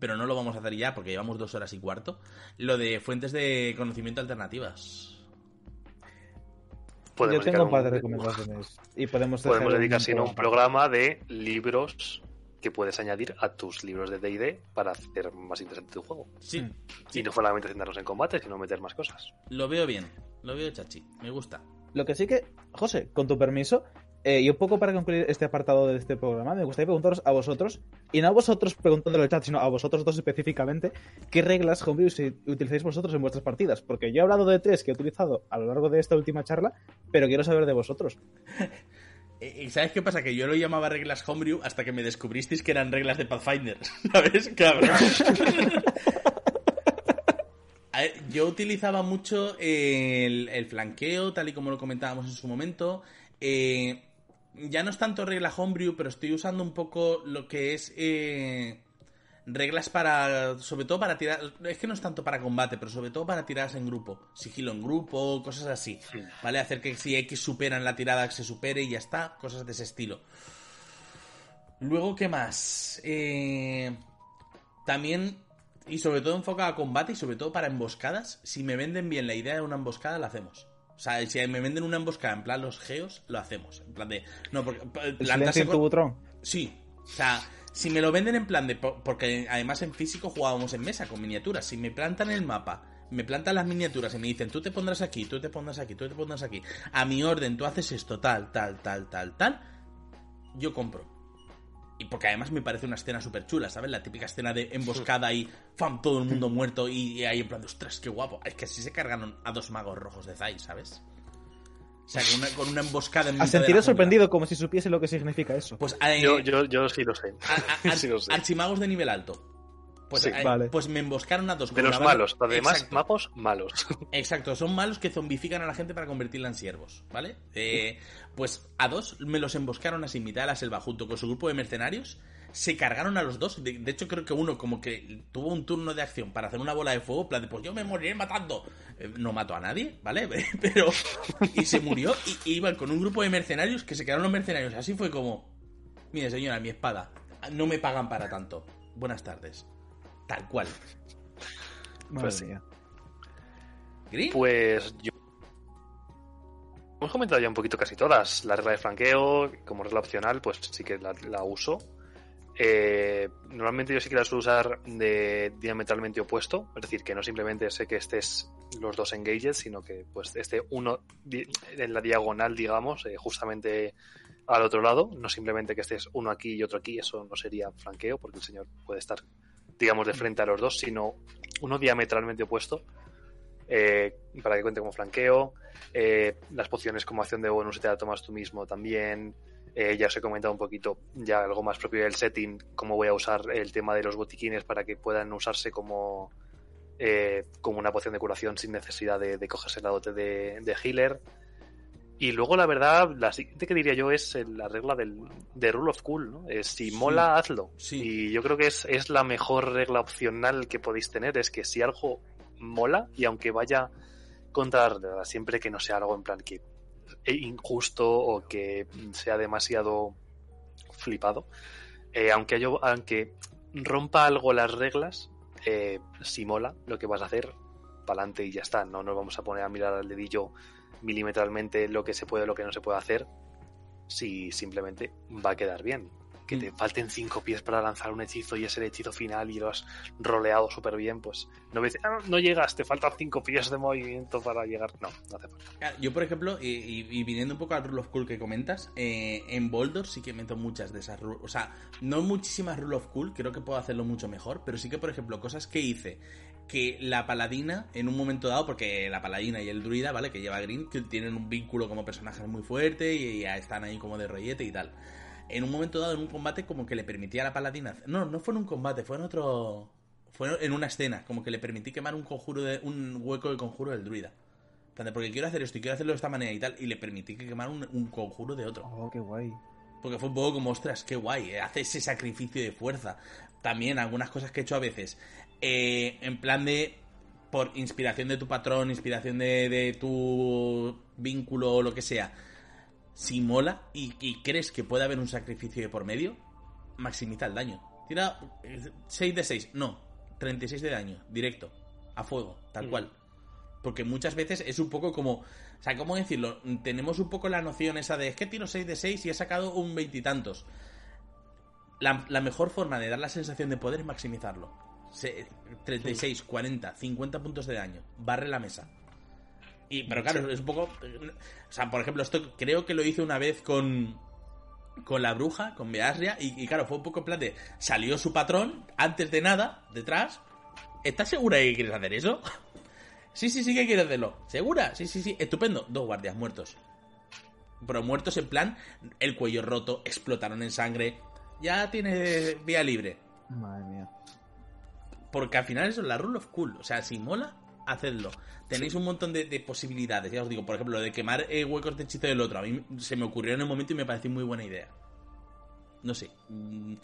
pero no lo vamos a hacer ya porque llevamos dos horas y cuarto, lo de fuentes de conocimiento alternativas. Yo Podemos tengo un dedicar par de un- recomendaciones. Y podemos, Podemos dedicar, si no, un programa de libros que puedes añadir a tus libros de D&D para hacer más interesante tu juego. Sí, Mm. sí, Y no solamente centrarnos en combate, sino meter más cosas. lo veo bien, lo veo chachi, me gusta. Lo que sí que, José, con tu permiso, eh, y un poco para concluir este apartado de este programa, me gustaría preguntaros a vosotros, y no a vosotros preguntándolo en el chat, sino a vosotros dos específicamente, ¿qué reglas homebrew utilizáis vosotros en vuestras partidas? Porque yo he hablado de tres que he utilizado a lo largo de esta última charla, pero quiero saber de vosotros. Eh, ¿Y sabes qué pasa? Que yo lo llamaba reglas homebrew hasta que me descubristeis que eran reglas de Pathfinder. ¿Sabes? Cabrón. Ver, Yo utilizaba mucho el, el flanqueo, tal y como lo comentábamos en su momento. Eh, ya no es tanto regla homebrew, pero estoy usando un poco lo que es eh, reglas para, sobre todo para tirar, es que no es tanto para combate, pero sobre todo para tiradas en grupo, sigilo en grupo, cosas así, ¿vale? Hacer que si X superan la tirada se supere y ya está, cosas de ese estilo. Luego, ¿qué más? Eh, también, y sobre todo enfocado a combate y sobre todo para emboscadas, si me venden bien la idea de una emboscada, la hacemos. O sea, si me venden una emboscada en plan los geos, lo hacemos. En plan de. No, porque. ¿El plantarse con- tu butrón? Sí. O sea, si me lo venden en plan de. po- Porque además en físico jugábamos en mesa con miniaturas. Si me plantan el mapa, me plantan las miniaturas y me dicen, tú te pondrás aquí, tú te pondrás aquí, tú te pondrás aquí. A mi orden, tú haces esto, tal, tal, tal, tal, tal. Yo compro. Y porque además me parece una escena súper chula, ¿sabes? La típica escena de emboscada y ¡fam! todo el mundo muerto y, y ahí en plan de ostras, qué guapo. Es que así se cargaron a dos magos rojos de Zai, ¿sabes? O sea, con una, con una emboscada en A sentiré sorprendido como si supiese lo que significa eso. Pues eh, Yo, yo, yo sí lo sé. a- sí lo sé. archimagos de nivel alto. Pues, Sí. eh, Vale. pues me emboscaron a dos De los malos. Además, Exacto. mapos malos. Exacto, son malos que zombifican a la gente para convertirla en siervos, ¿vale? Eh, pues a dos me los emboscaron así en mitad de la selva junto con su grupo de mercenarios. Se cargaron a los dos. De, de hecho, creo que uno como que tuvo un turno de acción para hacer una bola de fuego. en plan de, pues yo me moriré matando. Eh, no mató a nadie, ¿vale? Pero... Y se murió y, y iban con un grupo de mercenarios que se quedaron los mercenarios. Así fue como... Mire, señora, mi espada. No me pagan para tanto. Buenas tardes. Tal cual. Madre pues sí. mía. ¿Green? Pues yo. Hemos comentado ya un poquito casi todas. La regla de flanqueo, como regla opcional, pues sí que la, la uso. Eh, normalmente yo sí que la suelo usar de diametralmente opuesto, es decir, que no simplemente sé que estés los dos engaged, sino que pues esté uno en la diagonal, digamos, eh, justamente al otro lado, no simplemente que estés uno aquí y otro aquí, eso no sería flanqueo, porque el señor puede estar, digamos, de frente a los dos, sino uno diametralmente opuesto, eh, para que cuente como flanqueo. Eh, las pociones como acción de bonus te la tomas tú mismo también. Eh, ya os he comentado un poquito ya algo más propio del setting, cómo voy a usar el tema de los botiquines para que puedan usarse como, como una poción de curación sin necesidad de, de cogerse la dote de, de healer. Y luego, la verdad, la siguiente que diría yo es el- la regla del, de Rule of Cool, ¿no? Es si Sí. mola, hazlo. Sí. Y yo creo que es, es la mejor regla opcional que podéis tener, es que si algo mola, y aunque vaya contra la regla, siempre que no sea algo en plan que e injusto o que sea demasiado flipado, eh, aunque, yo, aunque rompa algo las reglas, eh, si mola lo que vas a hacer, para adelante y ya está. No nos vamos a poner a mirar al dedillo milimetralmente lo que se puede lo que no se puede hacer, si simplemente va a quedar bien. Que te falten cinco pies para lanzar un hechizo y es el hechizo final y lo has roleado súper bien, pues no ves, "Ah, no llegas, te faltan cinco pies de movimiento para llegar. No, no hace falta. Yo, por ejemplo, y, y- y viniendo un poco al Rule of Cool que comentas, eh, en Boulder sí que meto muchas de esas. O sea, no muchísimas Rule of Cool, creo que puedo hacerlo mucho mejor, pero sí que, por ejemplo, cosas que hice que la paladina, en un momento dado, porque la paladina y el druida, ¿vale? Que lleva Green, que tienen un vínculo como personajes muy fuerte y ya están ahí como de rollete y tal. En un momento dado, en un combate, como que le permitía a la paladina. No, no fue en un combate, fue en otro. Fue en una escena, como que le permití quemar un conjuro de. un hueco de conjuro del druida. Porque quiero hacer esto y quiero hacerlo de esta manera y tal. Y le permití que quemara un, un conjuro de otro. Oh, qué guay. Porque fue un poco como, ostras, qué guay, eh, hace ese sacrificio de fuerza. También algunas cosas que he hecho a veces. Eh, en plan de. Por inspiración de tu patrón, inspiración de, de tu vínculo o lo que sea. Si mola y, y crees que puede haber un sacrificio de por medio, maximiza el daño. Tira eh, 6 de 6, no, 36 de daño, directo, a fuego, tal Mm. cual. Porque muchas veces es un poco como. O sea, ¿cómo decirlo? Tenemos un poco la noción esa de es que tiro 6 de 6 y he sacado un veintitantos. La, la mejor forma de dar la sensación de poder es maximizarlo. Se- 36, 40, 50 puntos de daño. Barre la mesa. Y, pero claro, es un poco. O sea, por ejemplo, esto creo que lo hice una vez con. Con la bruja, con Beasria, y, y claro, fue un poco en plan de. Salió su patrón, antes de nada, detrás. ¿Estás segura de que quieres hacer eso? Sí, sí, sí que quieres hacerlo. ¿Segura? Sí, sí, sí. Estupendo. Dos guardias muertos. Pero muertos en plan, el cuello roto, explotaron en sangre. Ya tiene vía libre. Madre mía. Porque al final eso es la rule of cool. O sea, si mola, hacedlo. Tenéis un montón de, de posibilidades. Ya os digo, por ejemplo, lo de quemar eh, huecos de hechizo del otro. A mí se me ocurrió en el momento y me pareció muy buena idea. No sé. mm,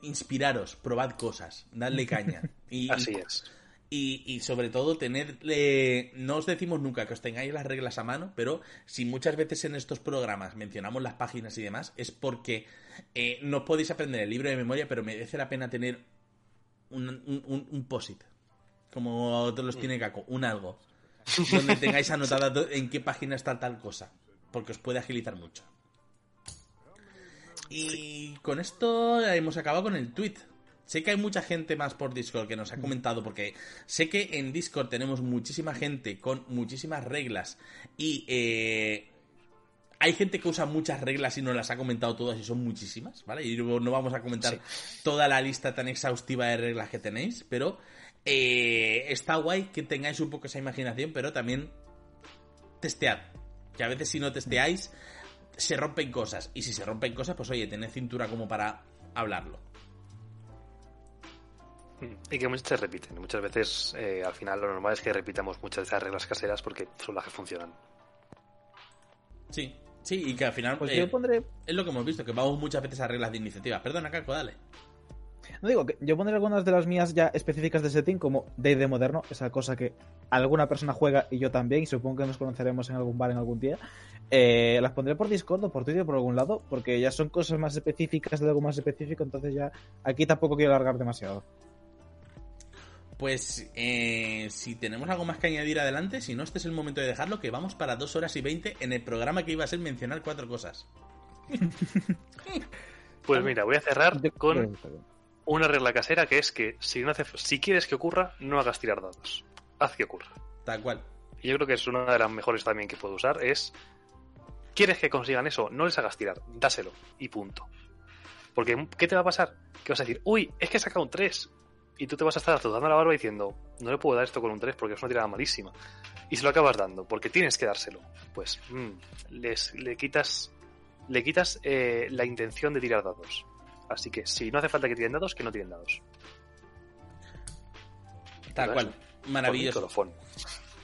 inspiraros, probad cosas, dadle caña. Y, Así es. y, y sobre todo tenerle... No os decimos nunca que os tengáis las reglas a mano, pero si muchas veces en estos programas mencionamos las páginas y demás, es porque eh, no podéis aprender el libro de memoria, pero merece la pena tener un, un, posit, como otros los tiene Caco, un algo, donde tengáis anotada en qué página está tal cosa, porque os puede agilizar mucho. Y con esto hemos acabado con el tweet. Sé que hay mucha gente más por Discord que nos ha comentado, porque sé que en Discord tenemos muchísima gente con muchísimas reglas y eh, hay gente que usa muchas reglas y nos las ha comentado todas y son muchísimas, ¿vale? Y no no vamos a comentar toda la lista tan exhaustiva de reglas que tenéis, pero eh, está guay que tengáis un poco esa imaginación, pero también testead. Que a veces si no testeáis, se rompen cosas. Y si se rompen cosas, pues oye, tened cintura como para hablarlo. Y que muchas se repiten. Muchas veces, eh, al final, lo normal es que repitamos muchas de esas reglas caseras porque son las que funcionan. Sí, sí, y que al final Pues eh, yo pondré. es lo que hemos visto, que vamos muchas veces a reglas de iniciativa. Perdona, Caco, dale. No digo que yo pondré algunas de las mías ya específicas de setting, como D&D moderno, esa cosa que alguna persona juega y yo también, y supongo que nos conoceremos en algún bar en algún día. Eh, las pondré por Discord o por Twitter por algún lado, porque ya son cosas más específicas de algo más específico, entonces ya aquí tampoco quiero alargar demasiado. Pues eh, si tenemos algo más que añadir adelante, si no, este es el momento de dejarlo, que vamos para dos horas y 20 en el programa que iba a ser mencionar cuatro cosas. Pues mira, voy a cerrar con una regla casera que es que si, no hace, si quieres que ocurra, no hagas tirar dados. Haz que ocurra. Tal cual. Y yo creo que es una de las mejores también que puedo usar. Es, ¿quieres que consigan eso? No les hagas tirar, dáselo y punto. Porque, ¿qué te va a pasar? Que vas a decir, uy, es que he sacado un 3. Y tú te vas a estar azotando la barba diciendo, no le puedo dar esto con un 3 porque es una tirada malísima. Y se lo acabas dando, porque tienes que dárselo. Pues, mm, les, le quitas, le quitas eh, la intención de tirar dados. Así que si no hace falta que tiren dados, que no tiren dados. Tal cual. Maravilloso.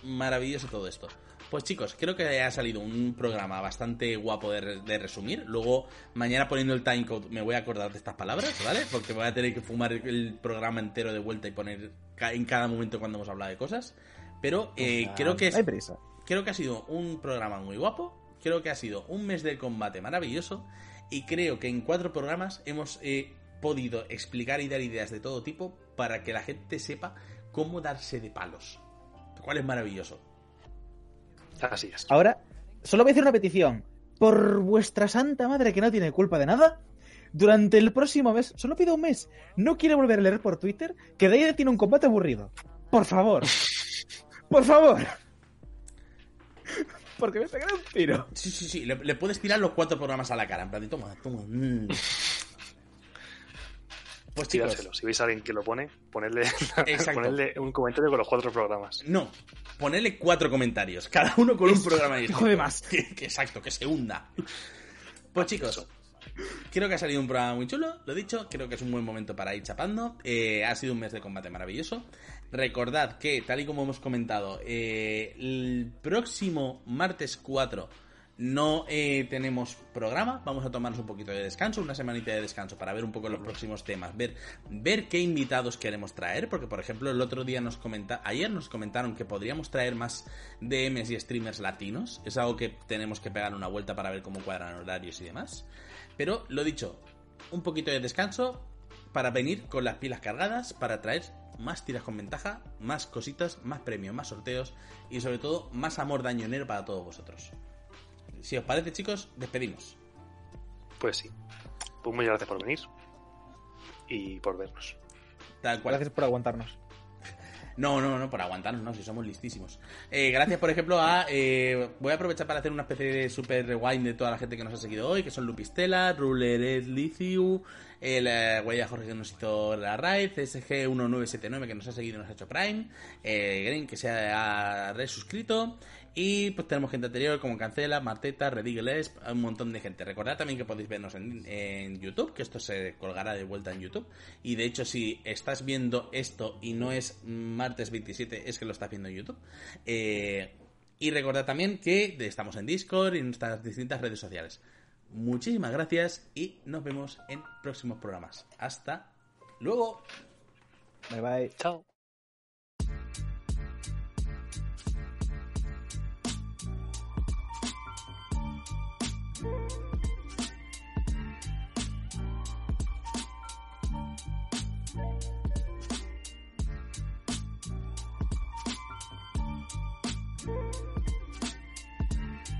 Maravilloso todo esto. Pues chicos, creo que ha salido un programa bastante guapo de, re- de resumir. Luego, mañana poniendo el timecode me voy a acordar de estas palabras, ¿vale? Porque voy a tener que fumar el programa entero de vuelta y poner en cada momento cuando hemos hablado de cosas. Pero eh, Ah, creo que es, Hay prisa. creo que ha sido un programa muy guapo. Creo que ha sido un mes del combate maravilloso. Y creo que en cuatro programas hemos eh, podido explicar y dar ideas de todo tipo para que la gente sepa cómo darse de palos. Lo cual es maravilloso. Así es. Ahora, solo voy a hacer una petición. Por vuestra santa madre que no tiene culpa de nada, durante el próximo mes, solo pido un mes, no quiero volver a leer por Twitter que Daide tiene un combate aburrido. Por favor. Por favor. Porque me pegaré un tiro. Sí, sí, sí. Le, le puedes tirar los cuatro programas a la cara. En plan, toma, toma. mm. Pues chicos. Si veis a alguien que lo pone, ponedle, ponedle un comentario con los cuatro programas. no. Ponele cuatro comentarios. Cada uno con un programa distinto. de más. Que- que exacto, que se hunda. Pues chicos, creo que ha salido un programa muy chulo, lo dicho, creo que es un buen momento para ir chapando. Eh, ha sido un mes de combate maravilloso. Recordad que, tal y como hemos comentado, eh, el próximo martes 4 no eh, tenemos programa, vamos a tomarnos un poquito de descanso, una semanita de descanso para ver un poco los próximos temas, ver, ver qué invitados queremos traer, porque por ejemplo el otro día nos comenta, ayer nos comentaron que podríamos traer más DMs y streamers latinos, es algo que tenemos que pegar una vuelta para ver cómo cuadran horarios y demás, pero lo dicho, un poquito de descanso para venir con las pilas cargadas, para traer más tiras con ventaja, más cositas, más premios, más sorteos y sobre todo más amor dañonero para todos vosotros. Si os parece, chicos, despedimos. Pues sí. Pues muchas gracias por venir. Y por vernos. Tal cual. Gracias por aguantarnos. No, no, no, por aguantarnos, no, si somos listísimos. Eh, gracias, por ejemplo, a. eh, voy a aprovechar para hacer una especie de super rewind de toda la gente que nos ha seguido hoy, que son Lupistela, Ruleret Liciu, el eh, Guaya Jorge que nos hizo la raid, SG1979 que nos ha seguido y nos ha hecho Prime, eh, Green que se ha resuscrito, y pues tenemos gente anterior como Cancela, Marteta, Redigeles, un montón de gente. Recordad también que podéis vernos en, en YouTube, que esto se colgará de vuelta en YouTube. Y de hecho, si estás viendo esto y no es martes 27, es que lo estás viendo en YouTube. Eh, y recordad también que estamos en Discord y en nuestras distintas redes sociales. Muchísimas gracias y nos vemos en próximos programas. Hasta luego. Bye bye. Chao.